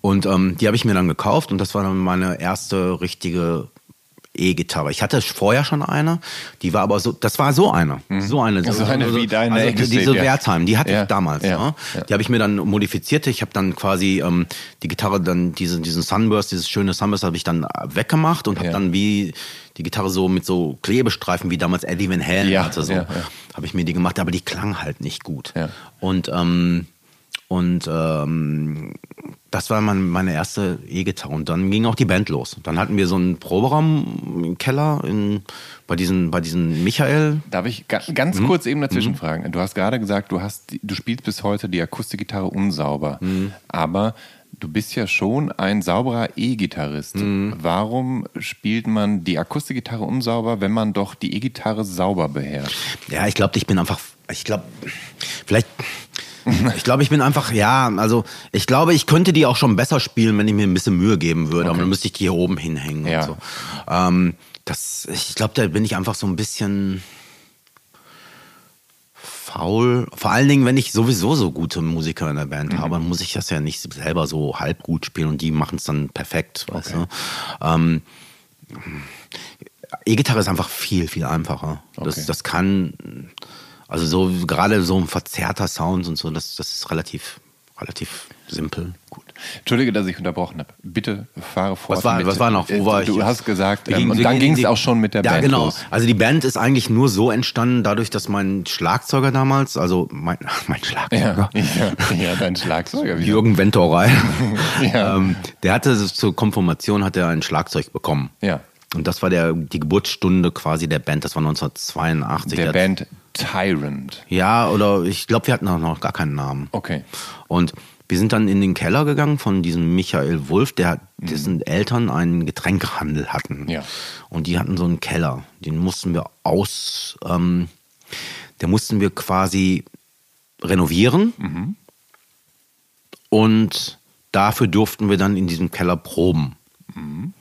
Und ähm, die habe ich mir dann gekauft und das war dann meine erste richtige E-Gitarre. Ich hatte vorher schon eine, die war aber so, das war so eine. So eine. So eine, wie deine also Ecke Diese ja. Wertheim, die hatte Ja, ich damals. ja, ne? ja. Die habe ich mir dann modifiziert. Ich habe dann quasi ähm, die Gitarre, dann diesen, diesen Sunburst, dieses schöne Sunburst, habe ich dann weggemacht und habe dann wie die Gitarre so mit so Klebestreifen, wie damals Eddie Van Halen hatte, so, habe ich mir die gemacht, aber die klang halt nicht gut. Und ähm, und ähm, das war mein, meine erste E-Gitarre. Und dann ging auch die Band los. Dann hatten wir so einen Proberaum im Keller in, bei diesen, bei diesen Michael. Darf ich ga ganz Mhm. kurz eben dazwischen fragen? Du hast gerade gesagt, du, hast, du spielst bis heute die Akustikgitarre unsauber. Mhm. Aber du bist ja schon ein sauberer E-Gitarrist. Mhm. Warum spielt man die Akustikgitarre unsauber, wenn man doch die E-Gitarre sauber beherrscht? Ja, ich glaube, ich bin einfach, ich glaube, vielleicht, ich glaube, ich bin einfach, ja, also ich glaube, ich könnte die auch schon besser spielen, wenn ich mir ein bisschen Mühe geben würde, aber dann müsste ich die hier oben hinhängen Ja. und so. Ähm, das, ich glaube, da bin ich einfach so ein bisschen faul. Vor allen Dingen, wenn ich sowieso so gute Musiker in der Band habe, dann muss ich das ja nicht selber so halb gut spielen und die machen es dann perfekt, weißt du. Ähm, E-Gitarre ist einfach viel, viel einfacher. Okay. Das, das kann Also so gerade so ein verzerrter Sound und so, das, das ist relativ, relativ simpel. Gut. Entschuldige, dass ich unterbrochen habe. Bitte fahre fort. Was war, mit, was war noch? Wo war du ich? hast gesagt, ähm, gingen- und dann ging es auch schon mit der ja, Band genau. los. Also die Band ist eigentlich nur so entstanden, dadurch, dass mein Schlagzeuger damals, also mein, mein Schlagzeuger, Ja, ja, ja, dein Schlagzeuger. wieder. Jürgen Ventorei, Ja. ähm, der hatte zur Konfirmation hat er ein Schlagzeug bekommen. Ja. Und das war der, die Geburtsstunde quasi der Band, das war 1982. Der Band Tyrant. Ja, oder ich glaube, wir hatten auch noch gar keinen Namen. Okay. Und wir sind dann in den Keller gegangen von diesem Michael Wulff, der, dessen Eltern einen Getränkehandel hatten. Mhm. Ja. Und die hatten so einen Keller. Den mussten wir aus, ähm, der mussten wir quasi renovieren. Mhm. Und dafür durften wir dann in diesem Keller proben. Mhm.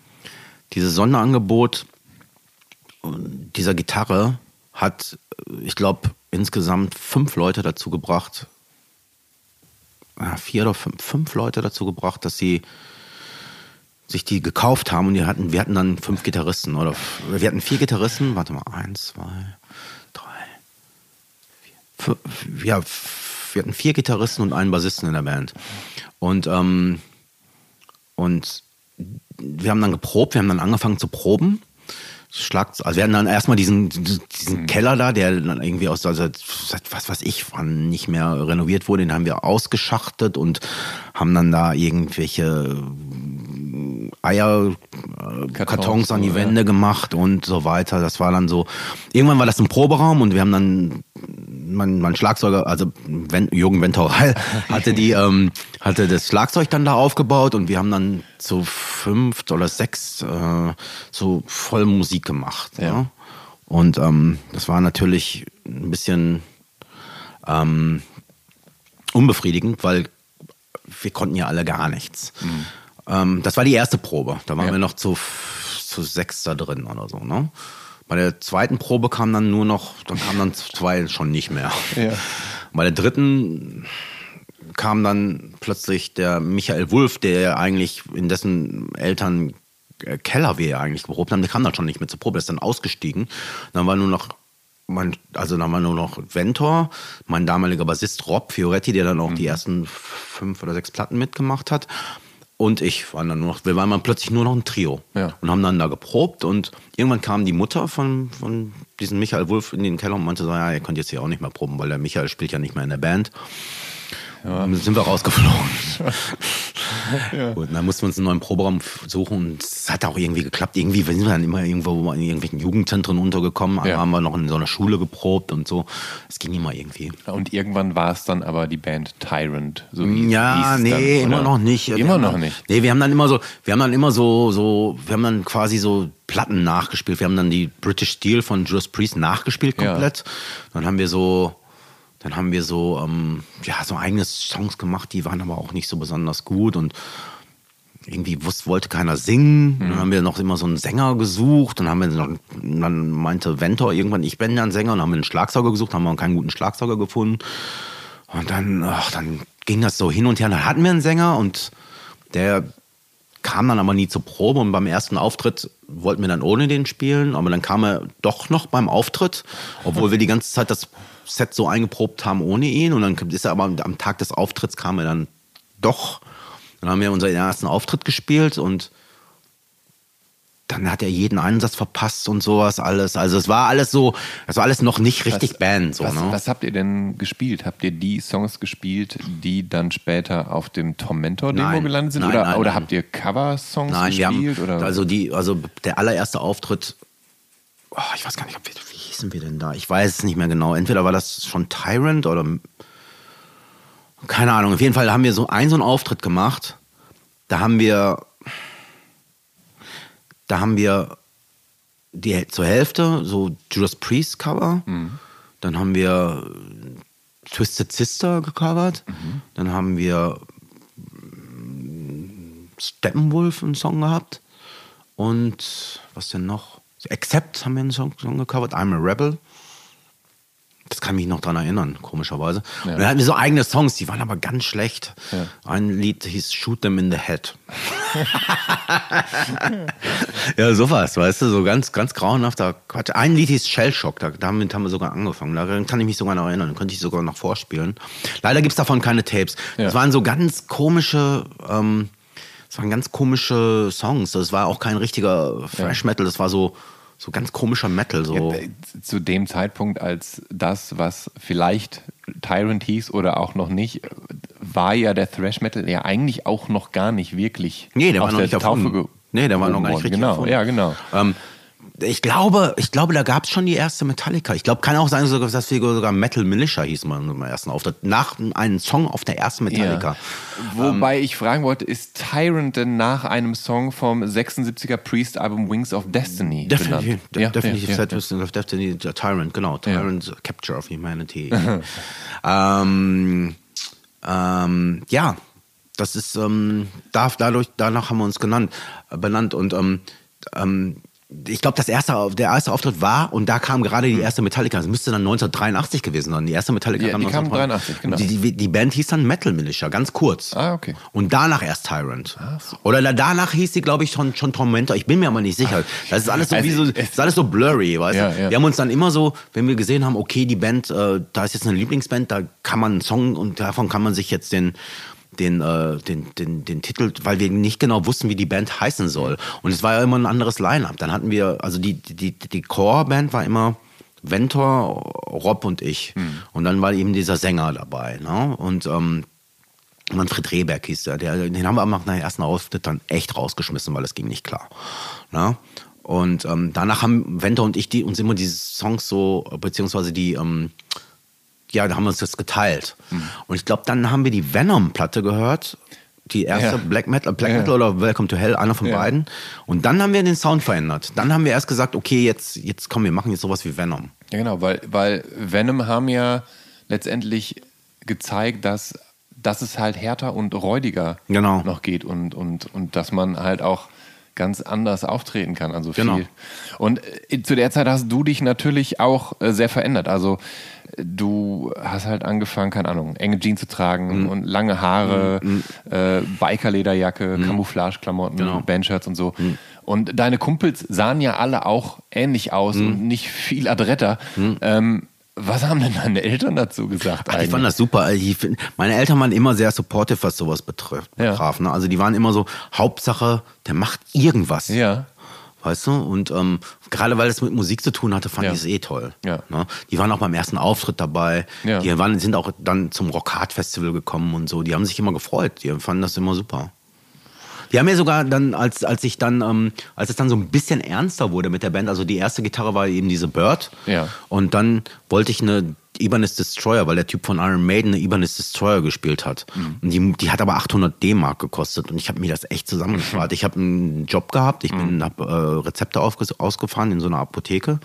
Dieses Sonderangebot dieser Gitarre hat, äh, ich glaube, insgesamt fünf Leute dazu gebracht, vier oder fünf, fünf Leute dazu gebracht, dass sie sich die gekauft haben und die hatten, wir hatten dann fünf Gitarristen oder wir hatten vier Gitarristen, warte mal, eins, zwei, drei, vier, ja, wir hatten vier Gitarristen und einen Bassisten in der Band. Und, ähm, und wir haben dann geprobt, wir haben dann angefangen zu proben. Schlagt, also wir hatten dann erstmal diesen, diesen Keller da, der dann irgendwie aus, also seit was weiß ich, wann nicht mehr renoviert wurde, den haben wir ausgeschachtet und haben dann da irgendwelche Eierkartons Kartons, an die. Wände gemacht und so weiter. Das war dann so. Irgendwann war das ein Proberaum und wir haben dann mein, mein Schlagzeuger, also Wen, Jürgen Ventorell, hatte die, ähm, hatte das Schlagzeug dann da aufgebaut und wir haben dann zu fünft oder sechs äh, so voll Musik gemacht. Ja. Ja. Und ähm, das war natürlich ein bisschen ähm, unbefriedigend, weil wir konnten ja alle gar nichts. Ähm, das war die erste Probe. Da waren Ja. wir noch zu, zu sechs da drin oder so. Ne? Bei der zweiten Probe kam dann nur noch, dann kamen dann zwei schon nicht mehr. Ja. Bei der dritten kam dann plötzlich der Michael Wulff, der eigentlich in dessen Eltern äh, Keller wir ja eigentlich geprobt haben, der kam dann schon nicht mehr zur Probe, der ist dann ausgestiegen. Dann war nur noch mein, also dann war nur noch Ventor, mein damaliger Bassist Rob Fioretti, der dann auch die ersten fünf oder sechs Platten mitgemacht hat. Und ich waren dann nur noch, wir waren dann plötzlich nur noch ein Trio Ja. und haben dann da geprobt und irgendwann kam die Mutter von, von diesem Michael Wulff in den Keller und meinte so, ja, ihr könnt jetzt hier auch nicht mehr proben, weil der Michael spielt ja nicht mehr in der Band. Dann sind wir rausgeflogen. Gut, dann mussten wir uns einen neuen Proberaum suchen und es hat auch irgendwie geklappt. Irgendwie sind wir dann immer irgendwo in irgendwelchen Jugendzentren untergekommen, Ja. haben wir noch in so einer Schule geprobt und so. Es ging immer irgendwie. Und irgendwann war es dann aber die Band Tyrant. So wie, Ja, nee, dann, immer noch nicht. Immer noch nicht. Nee, wir haben dann immer so, wir haben dann immer so, so, wir haben dann quasi so Platten nachgespielt. Wir haben dann die British Steel von Judas Priest nachgespielt Ja. komplett. Dann haben wir so, dann haben wir so, ähm, ja, so eigene Songs gemacht, die waren aber auch nicht so besonders gut und irgendwie wusste, wollte keiner singen. Dann haben wir noch immer so einen Sänger gesucht. Dann haben wir noch, dann meinte Ventor irgendwann, ich bin ja ein Sänger. Und dann haben wir einen Schlagzeuger gesucht, haben wir keinen guten Schlagzeuger gefunden. Und dann, ach, dann ging das so hin und her. Dann hatten wir einen Sänger und der kam dann aber nie zur Probe. Und beim ersten Auftritt wollten wir dann ohne den spielen. Aber dann kam er doch noch beim Auftritt, obwohl wir die ganze Zeit das Set so eingeprobt haben ohne ihn. Und dann ist er aber am Tag des Auftritts kam er dann doch. Dann haben wir unseren ersten Auftritt gespielt und dann hat er jeden Einsatz verpasst und sowas alles. Also es war alles so, es war alles noch nicht richtig Was- Band. So, was, ne? was habt ihr denn gespielt? Habt ihr die Songs gespielt, die dann später auf dem Tormentor-Demo gelandet sind? nein, oder nein, oder nein. habt ihr Cover-Songs gespielt? haben, oder? also die, also der allererste Auftritt, oh, ich weiß gar nicht, ob wir, wie hießen wir denn da? Ich weiß es nicht mehr genau. Entweder war das schon Tyrant oder keine Ahnung. Auf jeden Fall haben wir so einen so einen Auftritt gemacht. Da haben wir, da haben wir die zur Hälfte so Judas Priest Cover. Dann haben wir Twisted Sister gecovert. Dann haben wir Steppenwolf einen Song gehabt. Und was denn noch? Accept haben wir einen Song, Song gecovert. I'm a Rebel. Das kann mich noch dran erinnern, komischerweise. Ja. Und dann hatten wir so eigene Songs, die waren aber ganz schlecht. Ja. Ein Lied hieß Shoot Them in the Head. ja, sowas, weißt du, so ganz, ganz grauenhafter Quatsch. Ein Lied hieß Shellshock, da, damit haben wir sogar angefangen. Da kann ich mich sogar noch erinnern, könnte ich sogar noch vorspielen. Leider gibt es davon keine Tapes. Es Ja. waren so ganz komische, ähm, waren ganz komische Songs. Das war auch kein richtiger Thrash Metal, das war so, so ganz komischer Metal. So. Ja, zu dem Zeitpunkt, als das, was vielleicht Tyrant hieß oder auch noch nicht, war ja der Thrash Metal ja eigentlich auch noch gar nicht wirklich Nee, der war noch der nicht. Taufe Nee, der war noch gar nicht richtig Genau, erfunden. ja, genau. Ähm, ich glaube, ich glaube, da gab es schon die erste Metallica. Ich glaube, kann auch sein, dass wir sogar Metal Militia hieß man im ersten Auftritt. Nach einem Song auf der ersten Metallica. Wobei ich fragen wollte, ist Tyrant denn nach einem Song vom 76er Priest-Album Wings of Destiny Definitiv, de Ja, definitiv ja, ja, of Destiny, Tyrant, genau. Tyrant, Capture of Humanity. ähm, ähm, ja, das ist, ähm, da, dadurch, danach haben wir uns genannt, benannt und ähm, ähm, ich glaube, das erste, der erste Auftritt war und da kam gerade die erste Metallica. Das müsste dann 1983 gewesen sein. Die erste Metallica Ja, kam die kam 1983. 83, genau. Die, die, die Band hieß dann Metal Militia, ganz kurz. Ah, okay. Und danach erst Tyrant. Oder da- danach hieß sie, glaube ich, schon, schon Tormentor. Ich bin mir aber nicht sicher. Das ist alles so, Also wie so, ist alles so blurry, weißt Ja, du? ja. Wir haben uns dann immer so, wenn wir gesehen haben, okay, die Band, äh, da ist jetzt eine Lieblingsband, da kann man einen Song und davon kann man sich jetzt den den, äh, den, den, den Titel, weil wir nicht genau wussten, wie die Band heißen soll. Und es war ja immer ein anderes Line-Up. Dann hatten wir, also die, die, die Core-Band war immer Ventor, Rob und ich. Hm. Und dann war eben dieser Sänger dabei. Ne? Und ähm, Manfred Rehberg hieß der. der. Den haben wir nach dem ersten Auftritt dann echt rausgeschmissen, weil es ging nicht klar. Ne? Und ähm, danach haben Wente und ich die, uns immer diese Songs so, beziehungsweise die, ähm, ja, da haben wir uns das geteilt. Mhm. Und ich glaube, dann haben wir die Venom-Platte gehört. Die erste Ja. Black Metal, Black Ja. Metal oder Welcome to Hell, einer von Ja. beiden. Und dann haben wir den Sound verändert. Dann haben wir erst gesagt, okay, jetzt, jetzt komm, wir machen jetzt sowas wie Venom. Ja, genau, weil, weil Venom haben ja letztendlich gezeigt, dass, dass es halt härter und räudiger Genau. noch geht und, und, und dass man halt auch ganz anders auftreten kann. Also viel. Genau. Und äh, zu der Zeit hast du dich natürlich auch äh, sehr verändert. Also äh, du hast halt angefangen, keine Ahnung, enge Jeans zu Mhm. tragen und lange Haare, äh, Bikerlederjacke, Camouflageklamotten, Mhm. Genau. Bandshirts und so. Und deine Kumpels sahen ja alle auch ähnlich aus Mhm. und nicht viel adretter. Ähm, was haben denn deine Eltern dazu gesagt? Ach, ich fand das super. Also Ich find, meine Eltern waren immer sehr supportive, was sowas betrifft. Ja. Betraf, ne? Also die waren immer so, Hauptsache, der macht irgendwas. Ja. Weißt du? Und ähm, gerade weil es mit Musik zu tun hatte, fand Ja. ich es eh toll. Ja. Ne? Die waren auch beim ersten Auftritt dabei. Ja. Die waren, sind auch dann zum Rock Hard Festival gekommen und so. Die haben sich immer gefreut. Die fanden das immer super. Die haben mir sogar dann, als, als ich dann, ähm, als es dann so ein bisschen ernster wurde mit der Band, also die erste Gitarre war eben diese Bird. Ja. Und dann wollte ich eine Ibanez Destroyer, weil der Typ von Iron Maiden eine Ibanez Destroyer gespielt hat. Mhm. Und die, die hat aber 800 D-Mark gekostet und ich habe mir das echt zusammengespart. ich habe einen Job gehabt, ich bin, habe äh, Rezepte ausgefahren in so einer Apotheke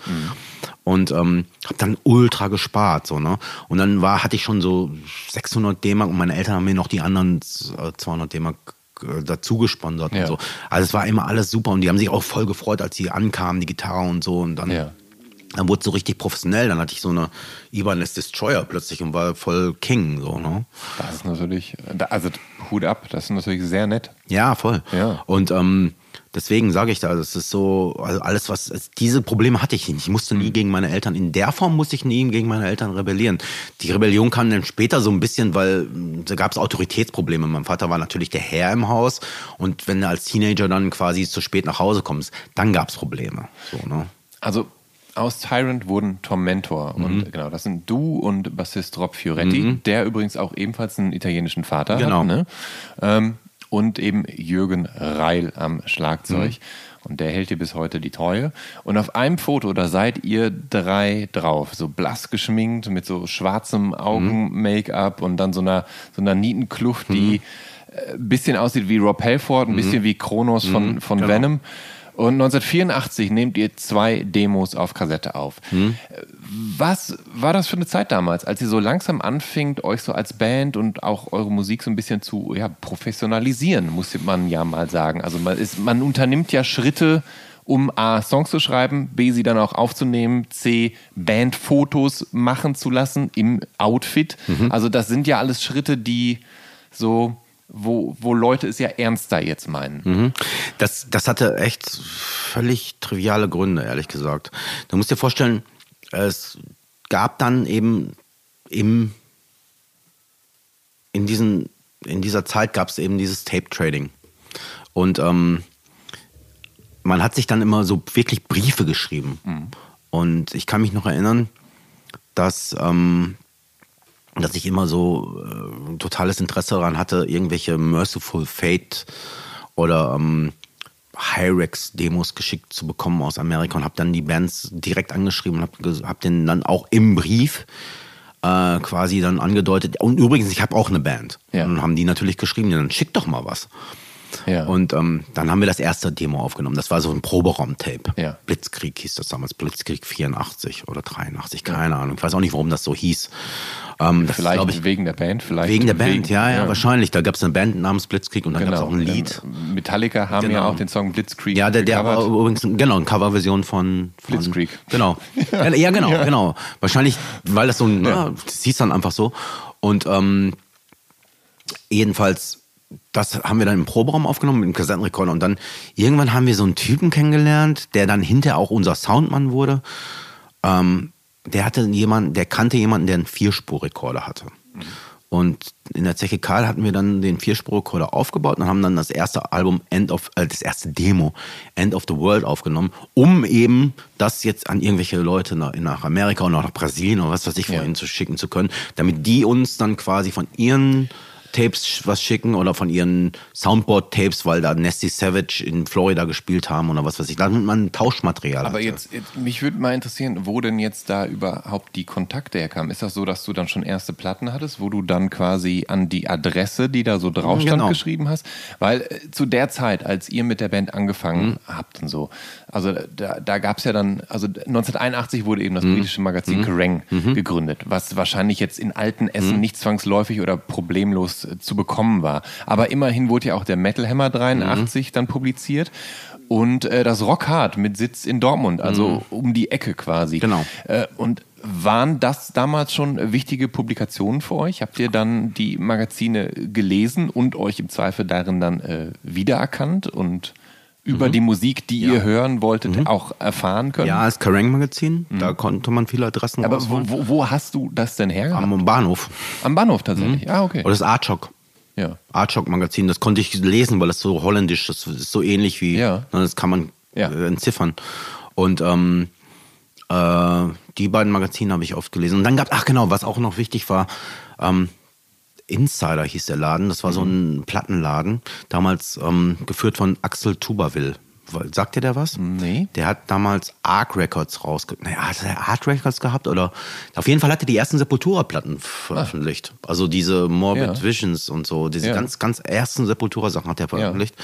und ähm, habe dann ultra gespart. So, ne? Und dann war, hatte ich schon so 600 D-Mark und meine Eltern haben mir noch die anderen äh, 200 D-Mark äh, dazu gesponsert Ja. und so. Also es war immer alles super und die haben sich auch voll gefreut, als sie ankamen, die Gitarre und so. Und dann Ja. dann wurde es so richtig professionell. Dann hatte ich so eine Ibanez Destroyer plötzlich und war voll King. So, ne? Das ist natürlich, also Hut ab, das ist natürlich sehr nett. Ja, voll. Ja. Und ähm, deswegen sage ich da, das ist so, also alles, was, diese Probleme hatte ich nicht. Ich musste Mhm. nie gegen meine Eltern, in der Form musste ich nie gegen meine Eltern rebellieren. Die Rebellion kam dann später so ein bisschen, weil mh, da gab es Autoritätsprobleme. Mein Vater war natürlich der Herr im Haus und wenn du als Teenager dann quasi zu spät nach Hause kommst, dann gab es Probleme. So, ne? Also aus Tyrant wurden Tormentor Mhm. und genau, das sind du und Bassist Rob Fioretti, der übrigens auch ebenfalls einen italienischen Vater Genau. hat, ne? ähm, und eben Jürgen Reil am Schlagzeug. Mhm. Und der hält dir bis heute die Treue. Und auf einem Foto, da seid ihr drei drauf, so blass geschminkt, mit so schwarzem Augen-Make-up und dann so einer, so einer Nietenkluft, die äh, ein bisschen aussieht wie Rob Halford, ein bisschen wie Kronos von, von genau. Venom. Und 1984 nehmt ihr zwei Demos auf Kassette auf. Was war das für eine Zeit damals, als ihr so langsam anfingt, euch so als Band und auch eure Musik so ein bisschen zu ja, professionalisieren, muss man ja mal sagen. Also man, ist, man unternimmt ja Schritte, um A, Songs zu schreiben, B, sie dann auch aufzunehmen, C, Bandfotos machen zu lassen im Outfit. Also das sind ja alles Schritte, die so wo, wo Leute es ja ernster jetzt meinen. Mhm. Das, das hatte echt völlig triviale Gründe, ehrlich gesagt. Du musst dir vorstellen, es gab dann eben im, in, diesen, in dieser Zeit gab es eben dieses Tape-Trading. Und ähm, man hat sich dann immer so wirklich Briefe geschrieben. Mhm. Und ich kann mich noch erinnern, dass, ähm, dass ich immer so äh, totales Interesse daran hatte, irgendwelche Merciful Fate oder ähm, Hyrex-Demos geschickt zu bekommen aus Amerika und habe dann die Bands direkt angeschrieben und habe hab den dann auch im Brief äh, quasi dann angedeutet. Und übrigens, ich habe auch eine Band. Ja. Und dann haben die natürlich geschrieben, ja, dann schick doch mal was. Ja. Und ähm, dann haben wir das erste Demo aufgenommen. Das war so ein Proberaum-Tape. Ja. Blitzkrieg hieß das damals. Blitzkrieg 84 oder 83, keine ja. Ahnung. Ich weiß auch nicht, warum das so hieß. Ähm, das vielleicht ist, ich, wegen der Band, vielleicht. Wegen der Band, wegen, ja, ja, wahrscheinlich. Da gab es eine Band namens Blitzkrieg und dann genau. gab es auch ein Lied. Metallica haben genau. ja auch den Song Blitzkrieg. Ja, der, der war übrigens, genau, eine Coverversion von, von Blitzkrieg. Genau. ja, genau, genau. Wahrscheinlich, weil das so ein, ja. das hieß dann einfach so. Und ähm, jedenfalls das haben wir dann im Proberaum aufgenommen mit dem Kassettenrekorder und dann irgendwann haben wir so einen Typen kennengelernt, der dann hinterher auch unser Soundmann wurde. Ähm, der hatte jemanden, der kannte jemanden, der einen Vierspurrekorder hatte. Mhm. Und in der Zeche Karl hatten wir dann den Vierspurrekorder aufgebaut und haben dann das erste Album End of, äh, das erste Demo End of the World aufgenommen, um eben das jetzt an irgendwelche Leute nach, nach Amerika und auch nach Brasilien oder was weiß ich ja. vorhin zu schicken zu können, damit die uns dann quasi von ihren Tapes was schicken oder von ihren Soundboard-Tapes, weil da Nasty Savage in Florida gespielt haben oder was weiß ich, damit man Tauschmaterial Aber jetzt, jetzt, mich würde mal interessieren, wo denn jetzt da überhaupt die Kontakte herkamen. Ist das so, dass du dann schon erste Platten hattest, wo du dann quasi an die Adresse, die da so drauf stand, genau. geschrieben hast? Weil äh, zu der Zeit, als ihr mit der Band angefangen mhm. habt und so, also da, da gab es ja dann, also 1981 wurde eben das mhm. britische Magazin mhm. Kerrang mhm. gegründet, was wahrscheinlich jetzt in alten Essen mhm. nicht zwangsläufig oder problemlos zu bekommen war. Aber immerhin wurde ja auch der Metal Hammer 83 mhm. dann publiziert und äh, das Rock Hard mit Sitz in Dortmund, also mhm. um die Ecke quasi. Genau. Äh, und waren das damals schon wichtige Publikationen für euch? Habt ihr dann die Magazine gelesen und euch im Zweifel darin dann äh, wiedererkannt und über mhm. die Musik, die ja. ihr hören wolltet, mhm. auch erfahren können? Ja, das Kerrang-Magazin, mhm. da konnte man viele Adressen Aber wo, wo, wo, hast du das denn her? Am Bahnhof. Am Bahnhof tatsächlich? Mhm. Ah, okay. Oder das Artschock. Ja. Artschock-Magazin, das konnte ich lesen, weil das so holländisch, das ist so ähnlich wie, ja. Ne, das kann man ja. Äh, entziffern. Und ähm, äh, die beiden Magazine habe ich oft gelesen. Und dann gab, ach genau, was auch noch wichtig war, ähm, Insider hieß der Laden. Das war so ein mhm. Plattenladen, damals ähm, geführt von Axel Tuberville. Sagt dir der was? Nee. Der hat damals Arc Records rausgebracht. Naja, hat er Arc Records gehabt? Oder auf jeden Fall hat er die ersten Sepultura-Platten veröffentlicht. Ah. Also diese Morbid ja. Visions und so. Diese ja. ganz, ganz ersten Sepultura-Sachen hat er veröffentlicht.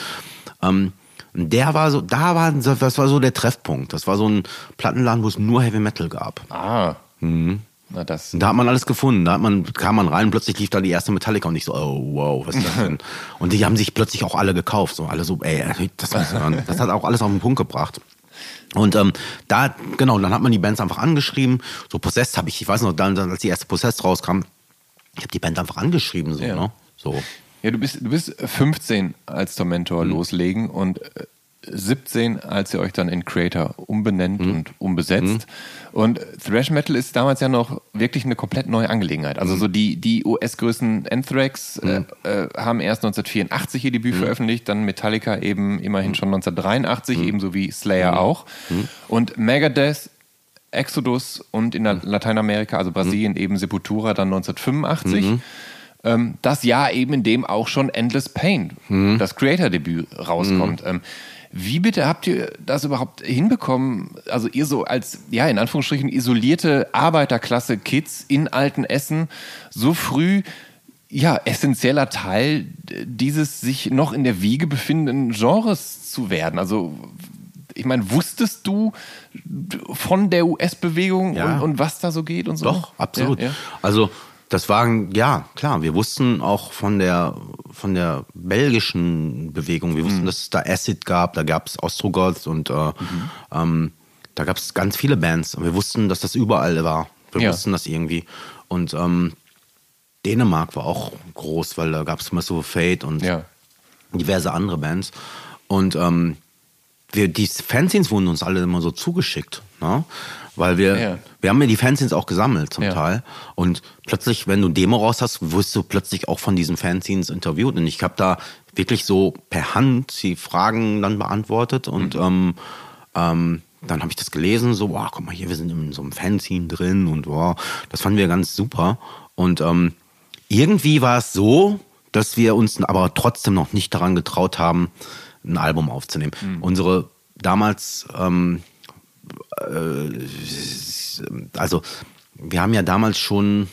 Ja. Ähm, der war so, da war, das war so der Treffpunkt. Das war so ein Plattenladen, wo es nur Heavy Metal gab. Ah. Mhm. Na, das da hat man alles gefunden. Da hat man, kam man rein, plötzlich lief da die erste Metallica und ich so, oh wow, was ist das denn? und die haben sich plötzlich auch alle gekauft. So alle so, ey, das, das hat auch alles auf den Punkt gebracht. Und ähm, da, genau, dann hat man die Bands einfach angeschrieben. So Possessed habe ich, ich weiß noch, dann, als die erste Possessed rauskam, ich habe die Band einfach angeschrieben. So, ja. ne? so. Ja, du bist, du bist 15 als Tormentor mhm. loslegen und äh, 17, als ihr euch dann in Creator umbenennt mhm. und umbesetzt. Mhm. Und Thrash Metal ist damals ja noch wirklich eine komplett neue Angelegenheit. Also mhm. so die, die US-Größen Anthrax äh, mhm. äh, haben erst 1984 ihr Debüt mhm. veröffentlicht, dann Metallica eben immerhin mhm. schon 1983, ebenso wie Slayer auch. Und Megadeth Exodus und in Lateinamerika, also Brasilien, eben Sepultura dann 1985 ähm, das Jahr eben, in dem auch schon Endless Pain, mhm. das Creator-Debüt, rauskommt. Mhm. Ähm, wie bitte habt ihr das überhaupt hinbekommen? Also ihr so als, ja, in Anführungsstrichen isolierte Arbeiterklasse Kids in Altenessen so früh ja, essentieller Teil dieses sich noch in der Wiege befindenden Genres zu werden. Also ich meine, wusstest du von der US-Bewegung ja. und, und, was da so geht und so? Doch, absolut. Ja, ja. Also das waren, ja, klar, wir wussten auch von der, von der belgischen Bewegung, wir wussten, mhm. dass es da Acid gab, da gab es Ostrogoth und äh, mhm. ähm, da gab es ganz viele Bands und wir wussten, dass das überall war. Wir ja. wussten das irgendwie. Und ähm, Dänemark war auch groß, weil da gab es Merciful Fate und Ja. diverse andere Bands. Und ähm, wir, die Fanzines wurden uns alle immer so zugeschickt, ne? Weil wir, Ja. wir haben ja die Fanzines auch gesammelt zum Ja. Teil. Und plötzlich, wenn du Demo raus hast, wirst du plötzlich auch von diesen Fanzines interviewt. Und ich habe da wirklich so per Hand die Fragen dann beantwortet und ähm, ähm, dann habe ich das gelesen, so, wow, guck mal hier, wir sind in so einem Fanzine drin und wow, das fanden wir ganz super. Und ähm, irgendwie war es so, dass wir uns aber trotzdem noch nicht daran getraut haben, ein Album aufzunehmen. Unsere damals, ähm, äh, also wir haben ja damals schon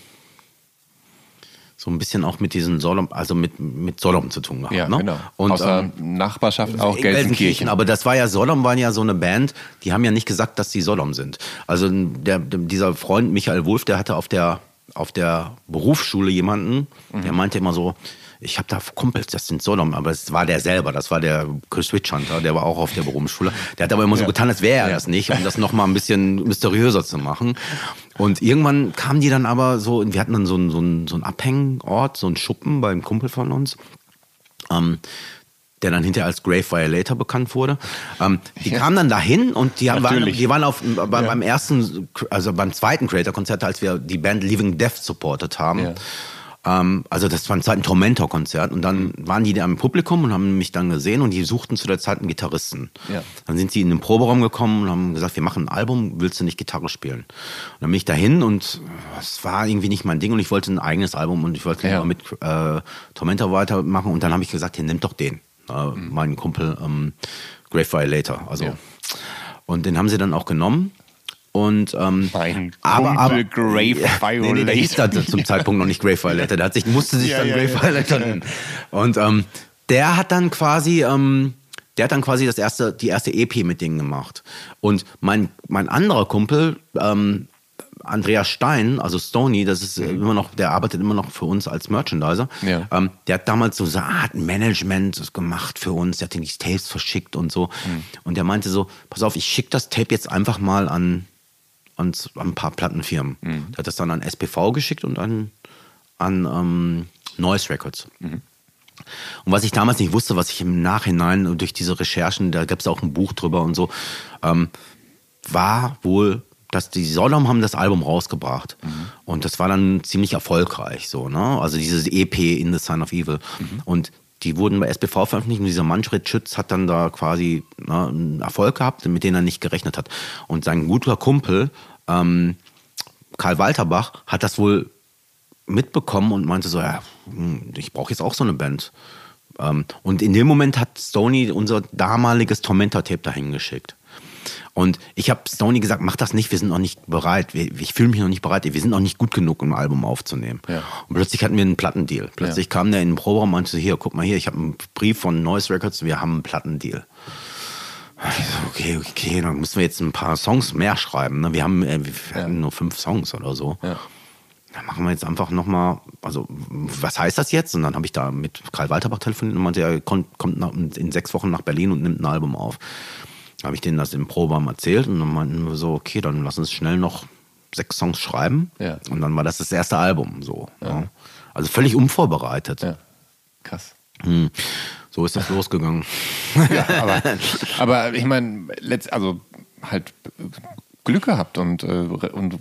so ein bisschen auch mit diesen Solom, also mit, mit Solom zu tun gehabt. Ja, ne? genau. Und, Außer ähm, Nachbarschaft auch in Gelsenkirchen. Aber das war ja, Sodom waren ja so eine Band, die haben ja nicht gesagt, dass sie Sodom sind. Also der, der, dieser Freund Michael Wulff, der hatte auf der, auf der Berufsschule jemanden, der Mhm. meinte immer so, ich habe da Kumpels, das sind Sodom, aber es war der selber, das war der Chris Witchhunter, der war auch auf der Berufsschule. Der hat aber immer so Ja. getan, als wäre er Ja. das nicht, um das nochmal ein bisschen mysteriöser zu machen. Und irgendwann kamen die dann aber so, wir hatten dann so einen, so einen, so einen Abhängort, so einen Schuppen beim Kumpel von uns ähm, der dann hinterher als Grave Violator bekannt wurde. Ähm, die kamen dann dahin und die, waren, die waren auf, bei, beim ersten, also beim zweiten Creator-Konzert, als wir die Band Living Death supportet haben. Ja. Ähm, also das war ein zweiten Tormentor-Konzert und dann waren die da im Publikum und haben mich dann gesehen und die suchten zu der Zeit einen Gitarristen. Ja. Dann sind sie in den Proberaum gekommen und haben gesagt, wir machen ein Album, willst du nicht Gitarre spielen? Und dann bin ich dahin und es war irgendwie nicht mein Ding und ich wollte ein eigenes Album und ich wollte Ja. mit äh, Tormentor weitermachen und dann habe ich gesagt, hier, nimm doch den, äh, meinen Kumpel ähm, Grave Violator. Also, Ja. Und den haben sie dann auch genommen. Und, ähm, Mein aber, aber, Grave Nee, nee, der hieß Violator. da zum Zeitpunkt noch nicht Grave Violator. Der hat sich, musste sich Ja, dann ja, Grave. Violator nennen. Und ähm, der hat dann quasi, ähm, der hat dann quasi das erste, die erste EP mit denen gemacht. Und mein, mein anderer Kumpel, ähm, Andreas Stein, also Stony, das ist äh, immer noch, der arbeitet immer noch für uns als Merchandiser. Ja. Ähm, der hat damals so eine Art Management gemacht für uns, der hat die Tapes verschickt und so. Und der meinte so, pass auf, ich schicke das Tape jetzt einfach mal an, an, an ein paar Plattenfirmen. Der hat das dann an SPV geschickt und an, an ähm, Noise Records. Und was ich damals nicht wusste, was ich im Nachhinein durch diese Recherchen, da gab es auch ein Buch drüber und so, ähm, war wohl, dass die Sodom haben das Album rausgebracht. Und das war dann ziemlich erfolgreich, so, ne? Also dieses EP In the Sign of Evil. Und die wurden bei SPV veröffentlicht und dieser Manfred Schütz hat dann da quasi ne, einen Erfolg gehabt, mit dem er nicht gerechnet hat. Und sein guter Kumpel, ähm, Karl Walterbach, hat das wohl mitbekommen und meinte so, ja, hm, ich brauche jetzt auch so eine Band. Ähm, und in dem Moment hat Stony unser damaliges Tormentor-Tape dahin geschickt. Und ich habe Stony gesagt, mach das nicht, wir sind noch nicht bereit. Ich fühle mich noch nicht bereit, wir sind noch nicht gut genug, um ein Album aufzunehmen. Ja. Und plötzlich hatten wir einen Plattendeal. Plötzlich kam der in den Proberaum und meinte, hier, guck mal hier, ich habe einen Brief von Noise Records, wir haben einen Plattendeal. So, Okay, okay, dann müssen wir jetzt ein paar Songs mehr schreiben. ne? Wir haben äh, wir hatten nur fünf Songs oder so. Ja. Dann machen wir jetzt einfach nochmal, also was heißt das jetzt? Und dann habe ich da mit Karl Walterbach telefoniert und meinte, er kommt, kommt nach, in sechs Wochen nach Berlin und nimmt ein Album auf. Habe ich denen das im Proberaum erzählt und dann meinten wir so, okay, dann lass uns schnell noch sechs Songs schreiben. Ja. Und dann war das das erste Album so. Ja. Also völlig unvorbereitet. Ja. Krass. Hm. So ist das losgegangen. Ja, aber, aber ich meine, also halt Glück gehabt und, äh, und